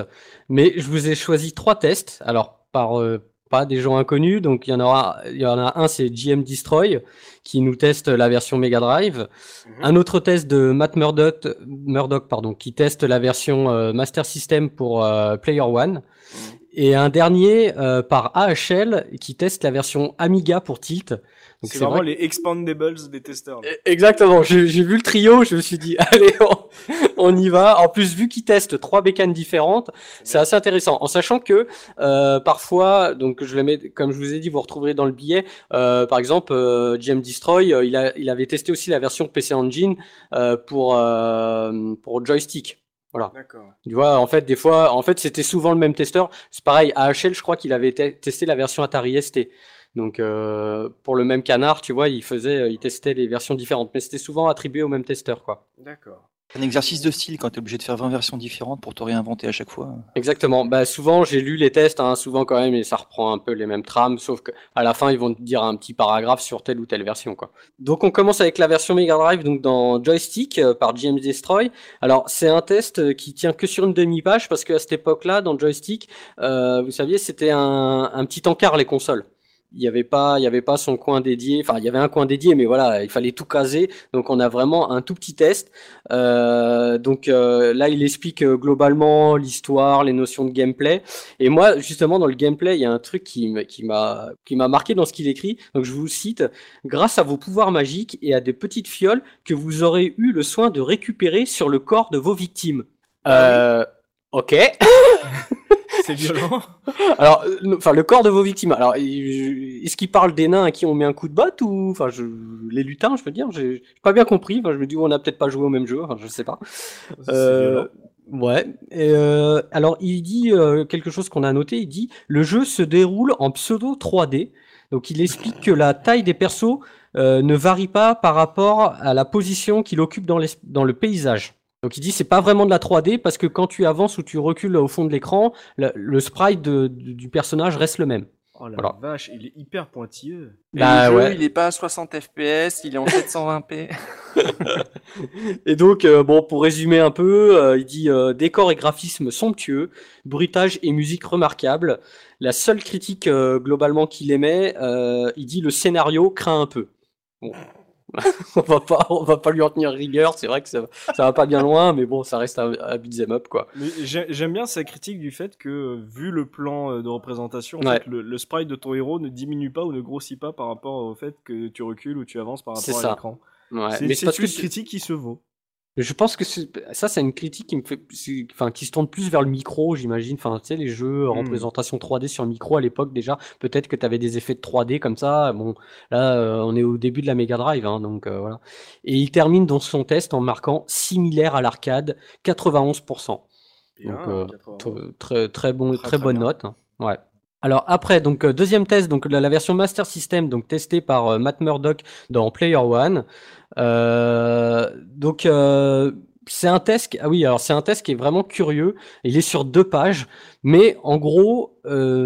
S2: mais je vous ai choisi trois tests. Alors, par pas des gens inconnus, donc il y en aura, il y en a un, c'est GM Destroy qui nous teste la version Mega Drive. Un autre test de Matt Murdock, Murdoch, pardon, qui teste la version euh, Master System pour euh, Player One. Et un dernier euh, par AHL qui teste la version Amiga pour Tilt. C'est
S1: vraiment
S2: vrai.
S1: les expandables des testeurs.
S2: Eh, Exactement, j'ai vu le trio, je me suis dit, allez, on, on y va. En plus, vu qu'ils testent trois bécanes différentes, c'est assez intéressant. En sachant que euh, parfois, donc je le mets, comme je vous ai dit, vous retrouverez dans le billet, euh, par exemple, euh, GM Destroy, euh, il, a, il avait testé aussi la version PC Engine pour, pour joystick.
S1: D'accord.
S2: Tu vois, en fait, des fois, en fait, c'était souvent le même testeur. C'est pareil, AHL, je crois qu'il avait te- testé la version Atari ST. Donc, euh, pour le même canard, tu vois, il faisait, il testait les versions différentes, mais c'était souvent attribué au même testeur, quoi.
S1: D'accord.
S3: Un exercice de style quand tu es obligé de faire 20 versions différentes pour te réinventer à chaque fois.
S2: Exactement. Bah, souvent, j'ai lu les tests, hein, souvent quand même, et ça reprend un peu les mêmes trames, sauf que à la fin, ils vont te dire un petit paragraphe sur telle ou telle version, quoi. Donc, on commence avec la version Mega Drive, donc dans Joystick euh, par James Destroy. Alors, c'est un test euh, qui tient que sur une demi-page parce qu'à cette époque-là, dans Joystick, euh, vous saviez, c'était un, un petit encart les consoles. Il n'y avait pas, il y avait pas son coin dédié. Enfin, il y avait un coin dédié, mais voilà, il fallait tout caser. Donc, on a vraiment un tout petit test. Euh, donc euh, là, il explique euh, globalement l'histoire, les notions de gameplay. Et moi, justement, dans le gameplay, il y a un truc qui m'a qui m'a marqué dans ce qu'il écrit. Donc, je vous cite grâce à vos pouvoirs magiques et à des petites fioles que vous aurez eu le soin de récupérer sur le corps de vos victimes. Euh, ok.
S1: C'est violent.
S2: Alors, euh, le- enfin, le corps de vos victimes. Alors, est-ce qu'il parle des nains à qui on met un coup de botte ou, enfin, je, les lutins, je veux dire, j'ai pas bien compris. Enfin, je me dis, on a peut-être pas joué au même jeu. Enfin, je sais pas. Euh, ouais. Et, euh, alors, il dit euh, quelque chose qu'on a noté. Il dit le jeu se déroule en pseudo 3D. Donc, il explique que la taille des persos ne varie pas par rapport à la position qu'il occupe dans le paysage. Donc, il dit c'est pas vraiment de la 3D parce que quand tu avances ou tu recules au fond de l'écran, le, le sprite de- du du personnage reste le même.
S1: Oh la
S2: Voilà.
S1: vache, il est hyper pointilleux.
S2: Bah
S5: le jeu,
S2: ouais.
S5: il est pas à 60 FPS, il est en 720p.
S2: Et donc, euh, bon, pour résumer un peu, euh, il dit euh, décor et graphisme somptueux, bruitage et musique remarquable. La seule critique euh, globalement qu'il émet, euh, il dit le scénario craint un peu. Bon. on va pas, on va pas lui en tenir rigueur. C'est vrai que ça, ça va pas bien loin, mais bon, ça reste un, un beat'em up quoi.
S1: J'aime bien sa critique du fait que, euh, vu le plan euh, de représentation, en
S2: Ouais.
S1: fait, le, le sprite de ton héros ne diminue pas ou ne grossit pas par rapport au fait que tu recules ou tu avances par rapport à l'écran.
S2: Ouais,
S1: c'est une critique qui se vaut.
S2: Je pense que ça, c'est une critique qui me fait, c'est- enfin, qui se tourne plus vers le micro, j'imagine. Enfin, tu sais, les jeux en
S1: Hmm.
S2: représentation 3D sur le micro à l'époque déjà. Peut-être que tu avais des effets de 3D comme ça. Bon, là, euh, on est au début de la Mega Drive, hein, donc euh, voilà. Et il termine dans son test en marquant similaire à l'arcade, 91%.
S1: Bien,
S2: Donc, euh,
S1: 80.
S2: T- Très, très bon,
S1: Très,
S2: très,
S1: très
S2: bonne
S1: bien.
S2: note. hein. Ouais. Alors après, donc euh, deuxième test, donc la, version Master System, donc testée par euh, Matt Murdock dans Player One. Euh, donc c'est un test. Ah oui, alors c'est un test qui est vraiment curieux. Il est sur deux pages, mais en gros,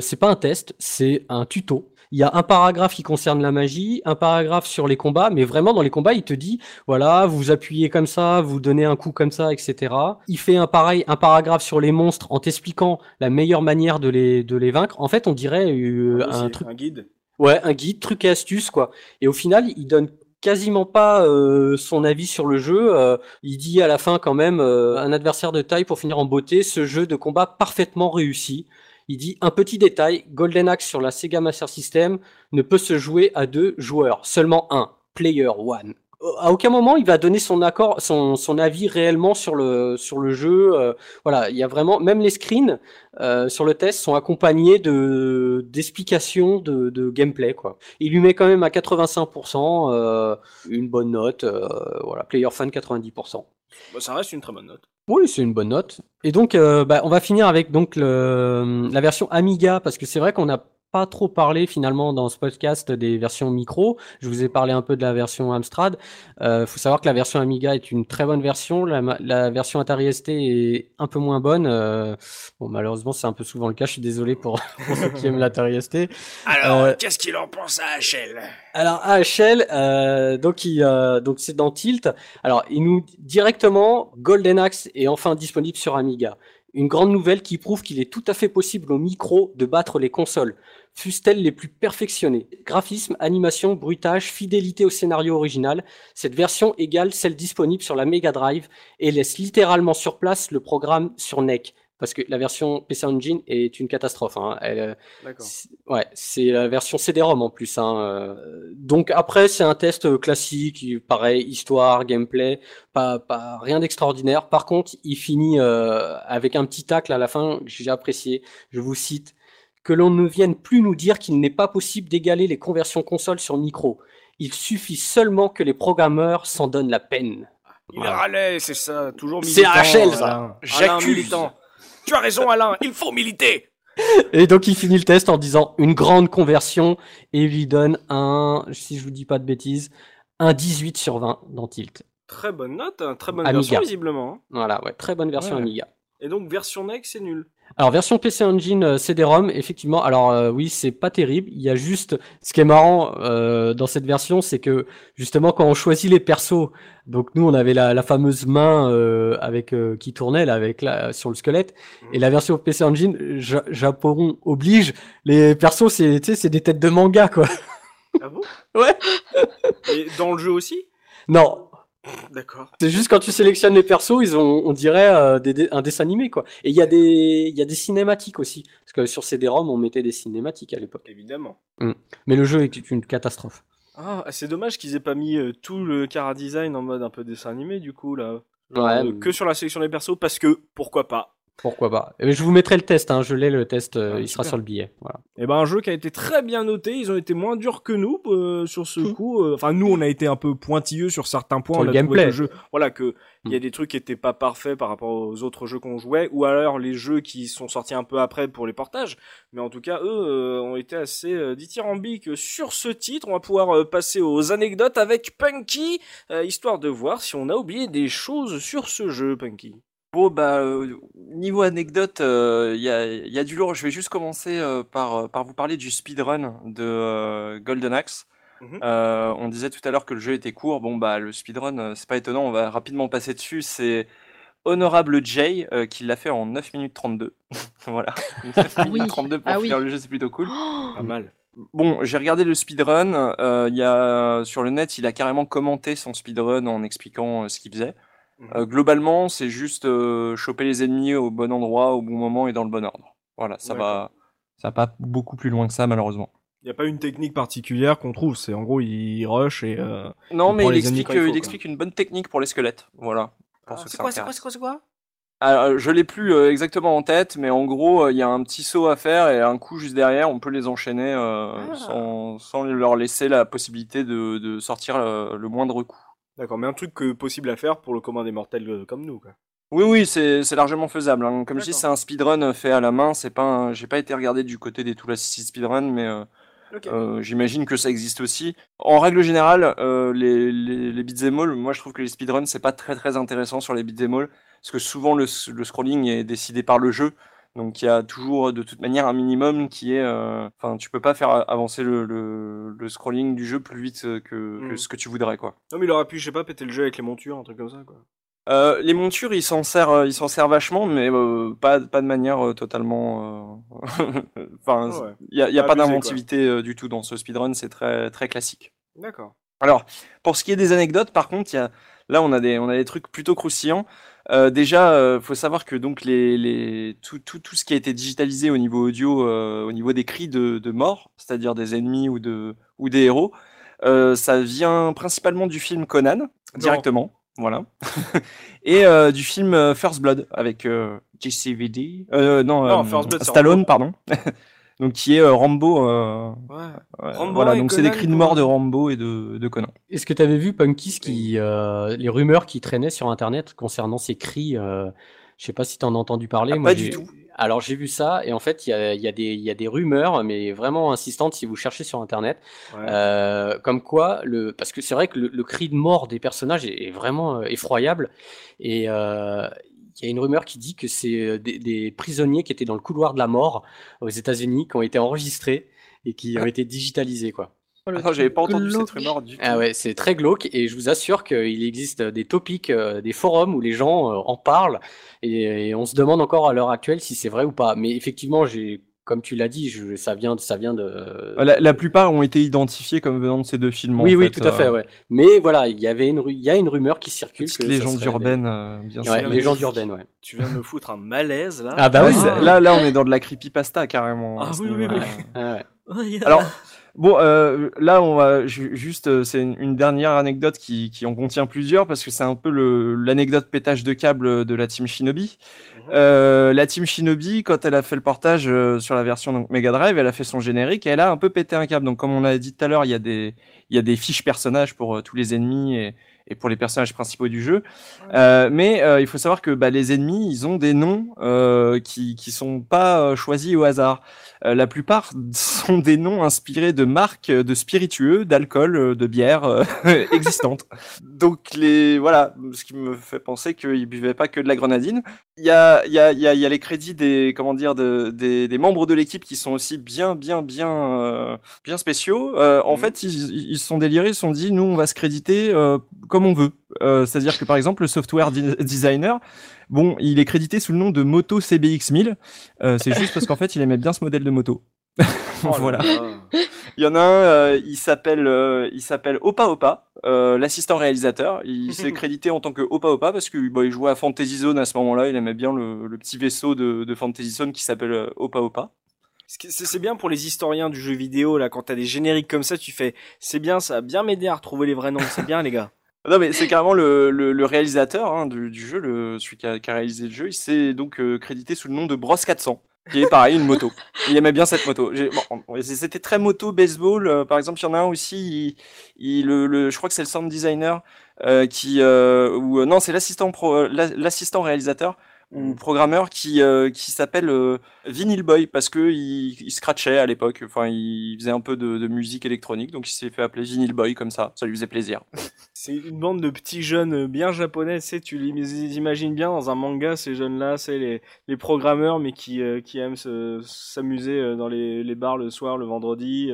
S2: c'est pas un test, c'est un tuto. Il y a un paragraphe qui concerne la magie, un paragraphe sur les combats, mais vraiment dans les combats, il te dit voilà, vous appuyez comme ça, vous donnez un coup comme ça, etc. Il fait un pareil, un paragraphe sur les monstres en t'expliquant la meilleure manière de les, de les vaincre. En fait, on dirait euh,
S1: Ah oui,
S2: un truc,
S1: un guide.
S2: ouais, un guide, truc et astuce, quoi. Et au final, il donne quasiment pas euh, son avis sur le jeu. Euh, il dit à la fin quand même euh, un adversaire de taille pour finir en beauté, ce jeu de combat parfaitement réussi. Il dit un petit détail, Golden Axe sur la Sega Master System ne peut se jouer à deux joueurs, seulement un, player one. À aucun moment il va donner son accord, son, avis réellement sur le sur le jeu. euh, voilà, il y a vraiment même les screens euh, sur le test sont accompagnés de d'explications de, gameplay quoi. Il lui met quand même à 85% euh, une bonne note. voilà, player fan 90%.
S1: Bah, ça reste une très bonne note.
S2: Oui, c'est une bonne note. Et donc, euh, bah, on va finir avec donc la version Amiga parce que c'est vrai qu'on a pas trop parlé finalement dans ce podcast des versions micro. Je vous ai parlé un peu de la version Amstrad. Il euh, faut savoir que la version Amiga est une très bonne version. La, la version Atari ST est un peu moins bonne. Euh, bon, malheureusement, c'est un peu souvent le cas. Je suis désolé pour, pour ceux qui aiment l'Atari ST.
S1: Alors, euh, qu'est-ce qu'il en pense à HL
S2: Alors, à HL, donc, il, donc c'est dans Tilt. Alors, il nous directement Golden Axe est enfin disponible sur Amiga. Une grande nouvelle qui prouve qu'il est tout à fait possible au micro de battre les consoles fussent-elles les plus perfectionnées? Graphisme, animation, bruitage, fidélité au scénario original, cette version égale celle disponible sur la Mega Drive et laisse littéralement sur place le programme sur NEC. Parce que la version PC Engine est une catastrophe. Hein. Euh, ouais, c'est la version CD-ROM en plus. Hein. Euh. Donc après, c'est un test classique, pareil, histoire, gameplay, pas, pas rien d'extraordinaire. Par contre, il finit euh, avec un petit tacle à la fin que j'ai apprécié. Je vous cite que l'on ne vienne plus nous dire qu'il n'est pas possible d'égaler les conversions console sur micro. Il suffit seulement que les programmeurs s'en donnent la peine.
S1: Il râlait, c'est ça, toujours
S2: militant. C'est HL,
S1: ça. J'accuse. Tu as raison, Alain, il faut militer.
S2: Et donc il finit le test en disant une grande conversion et il lui donne un, si je vous dis pas de bêtises, un 18 sur 20 dans Tilt.
S1: Très bonne note, hein, très bonne version visiblement. Hein.
S2: Voilà, ouais, très bonne version Amiga.
S1: Et donc version NEC, c'est nul.
S2: Alors version PC Engine euh, CD-ROM, effectivement. Alors euh, oui, c'est pas terrible. Il y a juste ce qui est marrant euh, dans cette version, c'est que justement quand on choisit les persos, donc nous on avait la, la fameuse main euh, avec qui tournait là avec la sur le squelette, et la version PC Engine, Japon oblige, les persos c'est c'est des têtes de manga quoi.
S1: Ah bon?
S2: Ouais.
S1: Et dans le jeu aussi?
S2: Non,
S1: D'accord.
S2: C'est juste quand tu sélectionnes les persos, ils ont, on dirait euh, des, un dessin animé quoi. Et il y a des, il y a des cinématiques aussi, parce que sur CD-ROM on mettait des cinématiques à l'époque.
S1: Évidemment.
S2: Mm. Mais le jeu est une catastrophe.
S1: Ah, c'est dommage qu'ils aient pas mis euh, tout le cara design en mode un peu dessin animé du coup là.
S2: Ouais.
S1: Euh, que sur la sélection des persos parce que pourquoi pas.
S2: Pourquoi pas Je vous mettrai le test, hein, je l'ai le test, euh, ah, il sera sur le billet. Voilà.
S1: Et eh ben un jeu qui a été très bien noté, ils ont été moins durs que nous euh, sur ce hmm. coup. Euh, enfin nous on a été un peu pointilleux sur certains points.
S2: Sur le gameplay. jeu,
S1: voilà que il y a hmm. des trucs qui étaient pas parfaits par rapport aux autres jeux qu'on jouait, ou alors les jeux qui sont sortis un peu après pour les portages. Mais en tout cas eux ont été assez dithyrambiques sur ce titre. On va pouvoir passer aux anecdotes avec Punky, histoire de voir si on a oublié des choses sur ce jeu, Punky.
S5: Bon, bah, euh, niveau anecdote, il euh, y, a, y, a, du lourd. Je vais juste commencer euh, par, par vous parler du speedrun de Golden Axe. Mmh on disait tout à l'heure que le jeu était court. Bon, bah, le speedrun, c'est pas étonnant, on va rapidement passer dessus. C'est Honorable Jay qui l'a fait en 9 minutes 32. voilà. 9
S4: ah minutes
S5: 32 pour
S4: ah
S5: finir le jeu, c'est plutôt cool.
S1: Oh pas mal.
S5: Bon, j'ai regardé le speedrun. Il y a, sur le net, il a carrément commenté son speedrun en expliquant ce qu'il faisait. Euh, globalement, c'est juste euh, choper les ennemis au bon endroit, au bon moment et dans le bon ordre. Voilà, ça va, ça va pas beaucoup plus loin que ça, malheureusement.
S1: Il n'y a pas une technique particulière qu'on trouve, c'est en gros, il rush et. Euh,
S5: non, mais il explique, il, explique une bonne technique pour les squelettes. Voilà.
S1: Ah, c'est quoi, c'est quoi, c'est quoi, c'est quoi?
S5: Alors, je l'ai plus exactement en tête, mais en gros, il y a un petit saut à faire et un coup juste derrière, on peut les enchaîner ah. sans, sans, leur laisser la possibilité de, de sortir le moindre coup.
S1: D'accord, mais un truc que possible à faire pour le commun des mortels euh, comme nous, quoi.
S5: Oui, oui, c'est largement faisable. Hein. Comme je dis, c'est un speedrun euh, fait à la main. C'est pas, j'ai pas été regardé du côté des Tool Assisted Speedrun, mais euh, j'imagine que ça existe aussi. En règle générale, les, les, les beat'em all, moi je trouve que les speedruns c'est pas très très intéressant sur les beat'em all, parce que souvent le, le scrolling est décidé par le jeu. Donc il y a toujours de toute manière un minimum qui est, euh, enfin tu peux pas faire avancer le, le, scrolling du jeu plus vite que, que, hmm. ce que tu voudrais quoi.
S1: Non mais il aurait pu je sais pas péter le jeu avec les montures un truc comme ça quoi.
S5: Euh, les montures, ils s'en servent, euh, ils s'en servent vachement, mais euh, pas, pas de manière euh, totalement. enfin, il y a, y a pas d'inventivité du tout dans ce speedrun, c'est très très classique.
S1: D'accord.
S5: Alors, pour ce qui est des anecdotes, par contre, y a, là on a des, on a des trucs plutôt croustillants. Euh, déjà, euh, faut savoir que donc les, les tout, tout, tout, ce qui a été digitalisé au niveau audio, euh, au niveau des cris de, de mort, c'est-à-dire des ennemis ou de ou des héros, euh, ça vient principalement du film Conan directement, voilà, et du film First Blood avec JCVD, non, non Stallone, pardon. donc qui est euh, Rambo. Euh, ouais. Rambo voilà, donc c'est des cris de mort de Rambo et de, de Conan.
S2: Est-ce que tu avais vu Punky qui, euh, les rumeurs qui traînaient sur Internet concernant ces cris Je sais pas si tu en as entendu parler.
S5: Ah, pas du tout.
S2: Alors j'ai vu ça et en fait il y a, il y a des il y a des rumeurs mais vraiment insistantes si vous cherchez sur internet
S1: Ouais.
S2: euh, comme quoi le parce que c'est vrai que le, le cri de mort des personnages est, est vraiment effroyable et euh, y a une rumeur qui dit que c'est euh, des, des prisonniers qui étaient dans le couloir de la mort aux États-Unis qui ont été enregistrés et qui ont été digitalisés quoi.
S4: Oh,
S5: Ah, j'avais pas entendu cette rumeur du tout.
S2: Ah ouais, c'est très glauque et je vous assure qu'il existe des topics, euh, des forums où les gens euh, en parlent et, et on se demande encore à l'heure actuelle si c'est vrai ou pas. Mais effectivement, j'ai, comme tu l'as dit, je, ça vient, ça vient de.
S7: La, la plupart ont été identifiés comme venant de ces deux films. en
S2: oui, oui,
S7: fait,
S2: tout à fait,
S7: euh,
S2: ouais. Mais voilà, il y avait une, il y a une rumeur qui circule. Que ça
S7: légende
S2: serait
S7: urbaine, euh, bien sûr.
S2: Ouais, légende urbaine, ouais.
S1: Tu viens de me foutre un malaise là.
S2: Ah bah oui.
S7: là, là, on est dans de la creepypasta carrément.
S1: Ah oui, oui, oui.
S2: Ah ouais.
S7: Alors, bon, euh, là, on va ju- juste, euh, c'est une, une dernière anecdote qui, qui en contient plusieurs parce que c'est un peu le- l'anecdote pétage de câble de la team Shinobi. Euh, la team Shinobi, quand elle a fait le portage euh, sur la version donc, Mega Drive, elle a fait son générique et elle a un peu pété un câble. Donc, comme on l'a dit tout à l'heure, il y a des, il y a des fiches personnages pour euh, tous les ennemis et, et pour les personnages principaux du jeu. Euh, mais euh, il faut savoir que bah, les ennemis, ils ont des noms euh, qui qui sont pas euh, choisis au hasard. Euh, la plupart sont des noms inspirés de marques de spiritueux, d'alcool, euh, de bière euh, existantes.
S5: Donc les voilà, ce qui me fait penser qu'ils buvaient pas que de la grenadine. Il y a y a il y a, y a les crédits des comment dire de, des, des membres de l'équipe qui sont aussi bien bien bien euh, bien spéciaux. Euh, en
S7: En fait, ils, ils se sont délirés, ils se sont dit, nous, on va se créditer euh, comme on veut. Euh, C'est-à-dire que, par exemple, le software designer, bon, il est crédité sous le nom de Moto CBX 1000. Euh, C'est juste parce qu'en fait, il aimait bien ce modèle de moto.
S1: Oh là
S7: voilà.
S1: là.
S5: Il y en a un, euh, il s'appelle euh, il s'appelle Opa Opa, euh, l'assistant réalisateur. Il s'est crédité en tant que Opa Opa parce que bah, il jouait à Fantasy Zone à ce moment-là. Il aimait bien le, le petit vaisseau de, de Fantasy Zone qui s'appelle Opa Opa.
S1: C'est bien pour les historiens du jeu vidéo là quand t'as des génériques comme ça, tu fais c'est bien, ça a bien m'aider à retrouver les vrais noms, c'est bien les gars.
S5: Non mais c'est carrément le, le, le réalisateur hein, du, du jeu, le, celui qui a, qui a réalisé le jeu. Il s'est donc euh, crédité sous le nom de Bros 400, qui est pareil une moto. Il aimait bien cette moto. Bon, c'était très moto baseball. euh, par exemple, il y en a un aussi. Il, il- le, je crois que c'est le sound designer euh, qui euh, ou euh, non, c'est l'assistant euh, la- l'assistant réalisateur ou programmeur qui euh, qui s'appelle euh, Vinyl Boy parce que il, il scratchait à l'époque. Enfin, il faisait un peu de, musique électronique, donc il s'est fait appeler Vinyl Boy comme ça. Ça lui faisait plaisir.
S1: C'est une bande de petits jeunes bien japonais, tu sais, tu les imagines bien dans un manga ces jeunes-là, c'est les, les programmeurs mais qui euh, qui aiment se- s'amuser dans les, les bars le soir, le vendredi,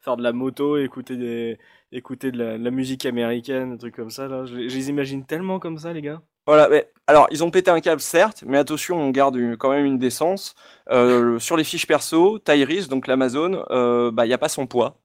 S1: faire de la moto, écouter des écouter de la, musique américaine, des trucs comme ça là. Je les imagine tellement comme ça les gars.
S5: Voilà, mais alors ils ont pété un câble certes, mais attention, on garde une- quand même une décence. Euh, sur les fiches perso, Tyrese, donc l'Amazon, euh, bah il y a pas son poids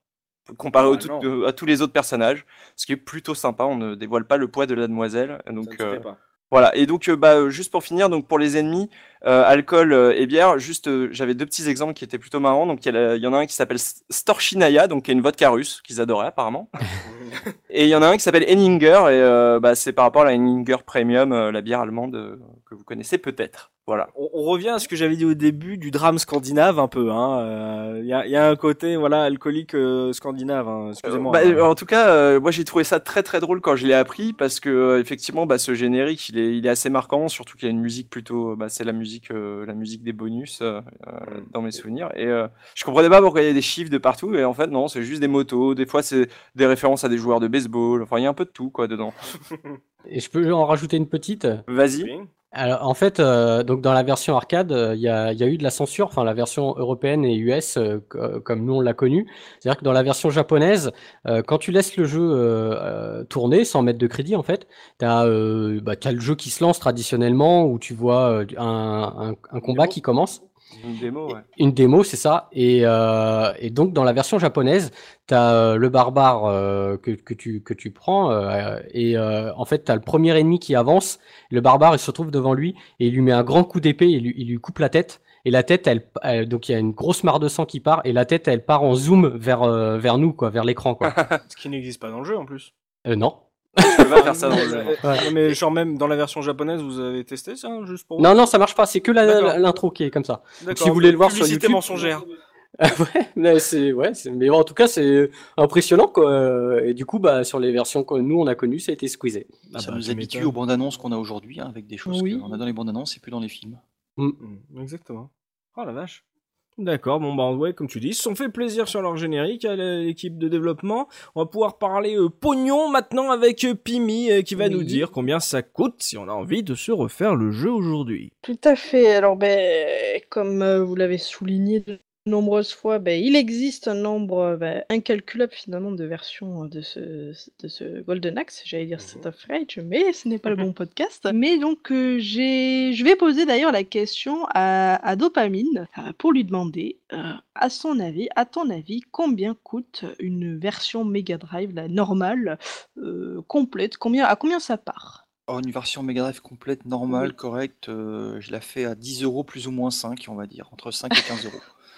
S5: comparé
S1: Ah,
S5: tout- euh, à tous les autres personnages, ce qui est plutôt sympa. On ne dévoile pas le poids de la demoiselle,
S1: Ça ne
S5: donc
S1: se fait pas.
S5: Voilà. Et donc euh, bah euh, juste pour finir, donc pour les ennemis, euh, alcool euh, et bière, juste euh, j'avais deux petits exemples qui étaient plutôt marrants. Donc il y, en a un qui s'appelle S- Storshinaya, donc qui est une vodka russe qu'ils adoraient apparemment. Et il y en a un qui s'appelle Henninger, et euh, bah, c'est par rapport à la Henninger Premium, euh, la bière allemande que vous connaissez peut-être. Voilà.
S1: On, on revient à ce que j'avais dit au début du drame scandinave un peu. hein. Euh, Il y, a, il y a un côté voilà alcoolique euh, scandinave. hein. Excusez-moi.
S5: Bah,
S1: hein.
S5: euh, en tout cas, euh, moi j'ai trouvé ça très très drôle quand je l'ai appris parce que euh, effectivement, bah, ce générique, il est, il est assez marquant, surtout qu'il y a une musique plutôt, bah, c'est la musique, euh, la musique des bonus euh, euh, dans mes souvenirs. Et euh, je comprenais pas pourquoi il y a des chiffres de partout. Et en fait, non, c'est juste des motos. Des fois, c'est des références à des joueurs de baseball. Enfin, il y a un peu de tout quoi dedans.
S2: Et je peux en rajouter une petite?
S5: Vas-y.
S2: Alors, en fait, euh, donc dans la version arcade, euh, il y a, il y a eu de la censure, enfin la version européenne et US, euh, co- comme nous on l'a connu. C'est-à-dire que dans la version japonaise, euh, quand tu laisses le jeu tourner sans mettre de crédit, en fait, tu as, bah, t'as le jeu qui se lance traditionnellement où tu vois euh, un, un- un combat qui commence.
S5: Une démo, ouais.
S2: Une démo, c'est ça. Et, euh, et donc, dans la version japonaise, tu as le barbare euh, que, que, tu, que tu prends. euh, et euh, en fait, tu as le premier ennemi qui avance. Le barbare, il se retrouve devant lui et il lui met un grand coup d'épée et lui, il lui coupe la tête. Et la tête, elle, elle- donc il y a une grosse mare de sang qui part. Et la tête, elle part en zoom vers, euh, vers nous, quoi, vers l'écran. quoi.
S1: Ce qui n'existe pas dans le jeu en plus.
S2: Euh, non.
S5: Peux pas faire ça dans le.
S1: Euh, mais genre même dans la version japonaise, vous avez testé ça juste pour
S2: Non, non, ça marche pas. C'est que l'intro qui est comme ça.
S1: D'accord.
S2: si vous voulez le voir sur YouTube.
S1: mensongère.
S2: ouais, mais c'est ouais, mais en tout cas c'est impressionnant quoi. Et du coup bah sur les versions que nous on a connues, ça a été squeezé.
S1: Ah
S3: ça
S1: bah,
S3: nous
S1: tu
S3: habitue aux bandes annonces qu'on a aujourd'hui, hein, avec des choses
S2: Oui.
S3: qu'on a dans les bandes annonces et plus dans les films.
S1: Mm, Exactement. Oh la vache. D'accord, bon bah ouais, comme tu dis, ils se sont fait plaisir sur leur générique à l'équipe de développement. On va pouvoir parler euh, pognon maintenant avec euh, Pimi euh, qui va nous dire combien ça coûte si on a envie de se refaire le jeu aujourd'hui.
S4: Tout à fait. Alors, ben, comme euh, vous l'avez souligné nombreuses fois, ben, il existe un nombre euh, ben, incalculable finalement de versions de ce, de ce Golden Axe. J'allais dire State of Rage, mais ce n'est pas le bon podcast. Mais donc, euh, j'ai, je vais poser d'ailleurs la question à, à Dopamine euh, pour lui demander, euh, à son avis, à ton avis, combien coûte une version Mega Drive, la normale, euh, complète? Combien, à combien ça part?
S3: Oh, une version Mega Drive complète, normale,
S4: Oui.
S3: correcte, euh, je la fais à 10 euros plus ou moins 5, on va dire, entre 5 et 15 euros.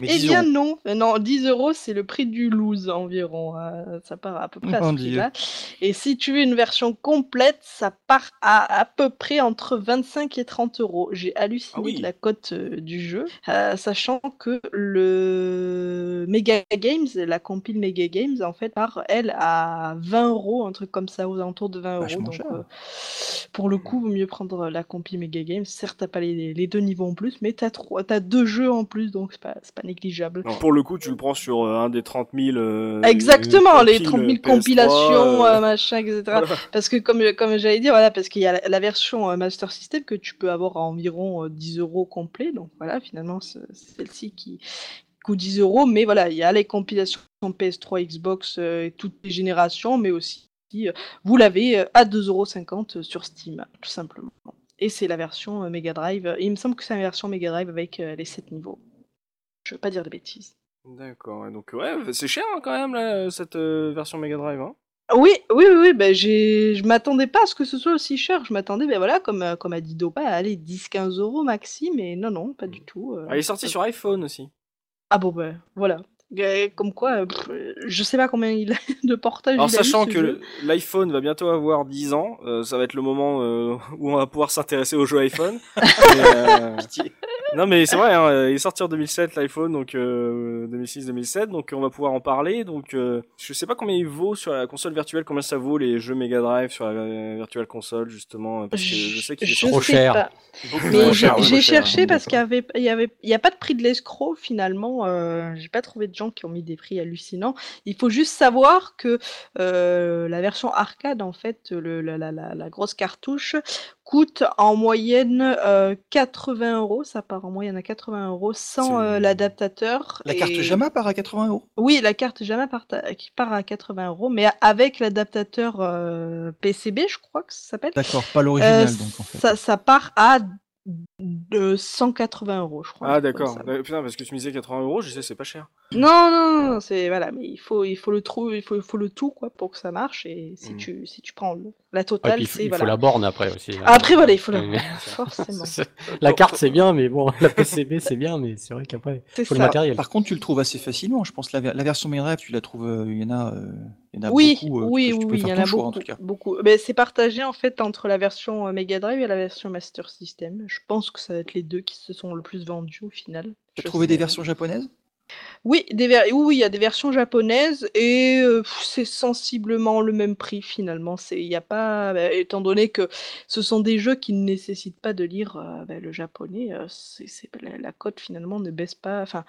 S3: Mais
S4: Eh
S3: 10
S4: bien
S3: euros.
S4: non, Euh, non, 10 euros c'est le prix du loose environ, euh, ça part à peu près à ce prix-là. Et si tu veux une version complète, ça part à à peu près entre 25 et 30 euros. J'ai halluciné
S1: Ah oui.
S4: de la cote euh, du jeu, euh, sachant que le Mega Games, la compile Mega Games, en fait, part elle à 20 euros, un truc comme ça, aux alentours de 20 euros. Donc pour le coup, vaut mieux prendre la compile Mega Games. Certes, t'as pas les, les deux niveaux en plus, mais t'as t'as deux jeux en plus, donc c'est pas, c'est pas négligeable.
S1: Non, pour le coup, tu le prends sur euh, un des 30 000. euh,
S4: Exactement, les
S1: compiles
S4: 30 000
S1: PS3,
S4: compilations,
S1: euh,
S4: machin, etc.
S1: voilà.
S4: Parce que comme, comme j'allais dire, voilà, parce qu'il y a la, la version Master System que tu peux avoir à environ euh, 10 euros complet. Donc voilà, finalement, c'est celle-ci qui coûte 10 euros. Mais voilà, il y a les compilations PS3, Xbox euh, et toutes les générations, mais aussi, euh, vous l'avez euh, à 2,50 euros sur Steam, tout simplement. Et c'est la version Mega Drive. Il me semble que c'est la version Mega Drive avec les 7 niveaux. Je veux pas dire de bêtises.
S1: D'accord, donc ouais, c'est cher hein, quand même là, cette euh, version Mega Drive. Hein.
S4: Oui, oui, oui, oui, ben j'ai, je m'attendais pas à ce que ce soit aussi cher. Je m'attendais, ben voilà, comme, euh, comme a dit Dopa, à aller 10-15 euros maxi, mais non, non, pas du tout. euh.
S1: Ah, il est sorti sur iPhone aussi.
S4: Ah bon, ben voilà. Euh, Comme quoi, euh, pff, euh, je sais pas combien il a de portage
S1: Alors
S4: il a eu,
S1: sachant que
S4: jeu.
S1: l'iPhone va bientôt avoir 10 ans, euh, ça va être le moment euh, où on va pouvoir s'intéresser aux jeux iPhone. Et, euh, non mais c'est vrai, hein, euh, il est sorti en 2007 l'iPhone, donc euh, 2006-2007, donc on va pouvoir en parler. Donc euh, je sais pas combien il vaut sur la console virtuelle, combien ça vaut les jeux Mega Drive sur la euh, virtual console justement, parce que je sais qu'il est
S4: Je
S2: trop
S4: sais
S2: cher.
S4: pas.
S1: beaucoup
S4: Mais
S1: trop
S4: j'ai cherché parce qu'il y avait, il y avait, il y a pas de prix de l'escroc finalement. Euh, j'ai pas trouvé de gens qui ont mis des prix hallucinants. Il faut juste savoir que euh, la version arcade, en fait, le, la, la, la, la grosse cartouche coûte en moyenne euh, 80 euros. Ça part en moyenne à 80 euros sans euh, l'adaptateur.
S3: La carte JAMA part à 80 euros?
S4: Oui, la carte jamais part à, qui part à 80 euros, mais avec l'adaptateur euh, PCB, je crois que ça s'appelle.
S6: D'accord, pas l'original
S4: Euh,
S6: donc en fait.
S4: ça, ça part à de 180 euros, je crois.
S1: Ah d'accord. Euh, Putain parce que tu me disais 80 euros, je sais c'est pas cher.
S4: Non, non, non, c'est voilà, mais il faut, il faut le trou, il faut, il faut le tout quoi pour que ça marche. Et si
S1: Mm.
S4: tu, si tu prends le- la
S2: Ouais,
S4: totale,
S2: faut,
S4: c'est
S2: il faut la borne après aussi. hein.
S4: Après voilà, il faut la
S2: Mais-
S4: forcément.
S2: la carte c'est bien, mais bon, la PCB c'est bien, mais c'est vrai qu'après, il faut le matériel.
S3: Par contre, tu le trouves assez facilement. Je pense que la, la version Mega Drive, tu la trouves. euh, Il y en a, euh, il y en a
S4: Oui,
S3: beaucoup. euh,
S4: oui, oui, il y
S3: faire
S4: en a
S3: choix,
S4: beaucoup,
S3: en tout cas.
S4: beaucoup. Mais c'est partagé en fait entre la version euh, Mega Drive et la version Master System. Je pense que ça va être les deux qui se sont le plus vendus au final.
S3: Tu as trouvé des versions japonaises?
S4: Oui, des ver- oui, oui, il y a des versions japonaises et euh, pff, c'est sensiblement le même prix finalement. C'est, il y a pas, bah, étant donné que ce sont des jeux qui ne nécessitent pas de lire euh, bah, le japonais, euh, c'est, c'est- la, la cote finalement ne baisse pas, enfin,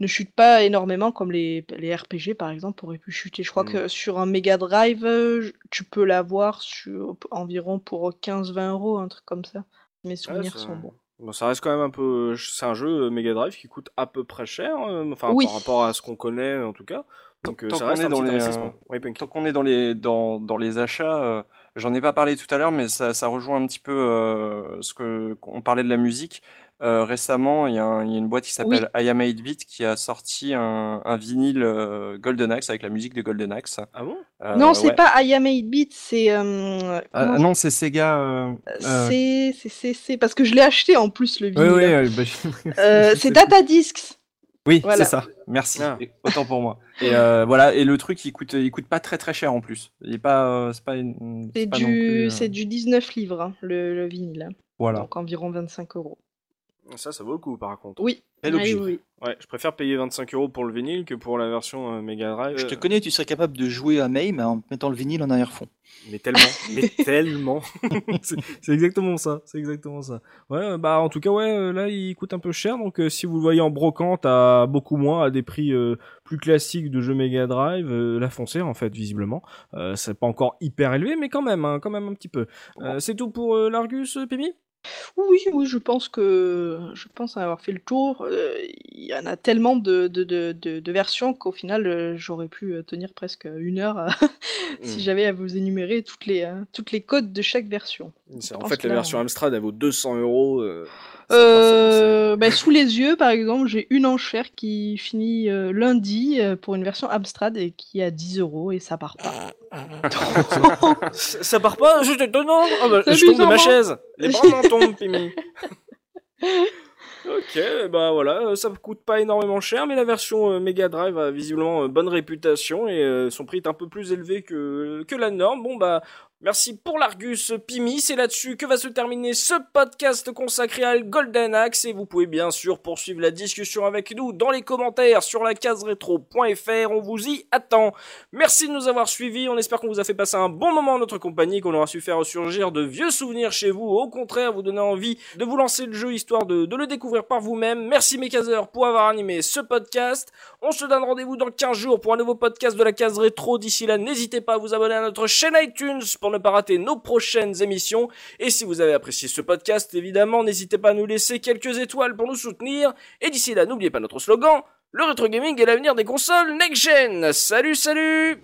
S4: ne chute pas énormément comme les, les RPG par exemple auraient pu chuter. Je crois
S1: Mm.
S4: que sur un Mega Drive, euh, je- tu peux l'avoir sur environ pour 15-20 euros, un truc comme ça. Mes souvenirs
S1: ça-
S4: sont bons.
S1: Bon, ça reste quand même un peu. C'est un jeu euh, Mega Drive qui coûte à peu près cher, euh, enfin
S4: Oui.
S1: par rapport à ce qu'on connaît en tout cas. Donc euh,
S5: Tant
S1: ça
S5: qu'on
S1: reste
S5: est
S1: un
S5: dans
S1: petit
S5: les, euh,
S1: Oui.
S5: Tant qu'on est dans les, dans, dans les achats, euh, j'en ai pas parlé tout à l'heure, mais ça, ça rejoint un petit peu euh, ce que on parlait de la musique. Euh, récemment, il y, a y une boîte qui s'appelle I Am 8-Bit qui a sorti un, un vinyle euh, Golden Axe avec la musique de Golden Axe.
S1: Ah bon?
S5: Euh,
S4: non, c'est
S5: ouais.
S4: pas I Am 8-bit, c'est. euh,
S5: Ah, non, c'est Sega.
S4: C'est, c'est, c'est, c'est- parce que je l'ai acheté en plus le
S5: Oui,
S4: vinyle.
S5: oui, bah, je-
S4: Euh,
S5: je
S4: c'est Data Discs.
S5: Oui,
S4: Voilà.
S5: c'est ça. Merci.
S1: Ah.
S5: Autant pour moi. Et euh, voilà. Et le truc, il coûte, il coûte pas très très cher en plus. Il est pas, euh, c'est pas, une-
S4: C'est du,
S5: plus, euh,
S4: du 19 livres, hein, le, le vinyle.
S5: Voilà.
S4: Donc environ 25 euros.
S1: Ça, ça vaut le coup par contre.
S4: Oui.
S3: Bel objet.
S4: oui.
S1: Ouais, je préfère payer 25 euros pour le vinyle que pour la version euh, Mega Drive.
S3: Je te
S1: euh,
S3: connais, tu serais capable de jouer à May, mais en mettant le vinyle en arrière-fond.
S1: Mais tellement, mais tellement. c'est exactement ça, c'est exactement ça. Ouais, euh, bah en tout cas ouais, là il coûte un peu cher, donc euh, si vous le voyez en brocante à beaucoup moins, à des prix euh, plus classiques de jeux Mega Drive, euh, la foncez en fait visiblement. Euh, c'est pas encore hyper élevé, mais quand même, hein, quand même un petit peu. Euh, c'est tout pour euh, l'Argus, Pimi?
S4: Oui, oui, je pense que je pense avoir fait le tour. Euh, Il y en a tellement de, de, de, de, de versions qu'au final, euh, j'aurais pu euh, tenir presque une heure si
S1: Mm.
S4: j'avais à vous énumérer toutes les, euh, toutes les codes de chaque version.
S1: C'est-
S4: Je
S1: En
S4: pense
S1: fait,
S4: que
S1: la
S4: là,
S1: version Amstrad elle vaut 200 euros. euh,
S4: Euh, ben, sous les yeux, par exemple, j'ai une enchère qui finit euh, lundi euh, pour une version Amstrad et qui est à 10 euros et ça part pas.
S1: ça, ça part pas, juste étonnant. Ah bah, je tombe de ma chaise. Les bras m'en tombent, Pimi. Ok, bah voilà, euh, ça coûte pas énormément cher, mais la version euh, Mega Drive a visiblement euh, bonne réputation et euh, son prix est un peu plus élevé que, que la norme. Bon bah, merci pour l'Argus Pimi, c'est là-dessus que va se terminer ce podcast consacré à Golden Axe et vous pouvez bien sûr poursuivre la discussion avec nous dans les commentaires sur la case rétro.fr, on vous y attend. Merci de nous avoir suivis, on espère qu'on vous a fait passer un bon moment en notre compagnie, qu'on aura su faire ressurgir de vieux souvenirs chez vous, au contraire vous donner envie de vous lancer le jeu histoire de, de le découvrir par vous-même. Merci mes caseurs pour avoir animé ce podcast. On se donne rendez-vous dans 15 jours pour un nouveau podcast de la case rétro. D'ici là, n'hésitez pas à vous abonner à notre chaîne iTunes ne pas rater nos prochaines émissions. Et si vous avez apprécié ce podcast, évidemment, n'hésitez pas à nous laisser quelques étoiles pour nous soutenir. Et d'ici là, n'oubliez pas notre slogan, le rétro gaming est l'avenir des consoles next-gen. Salut
S3: Salut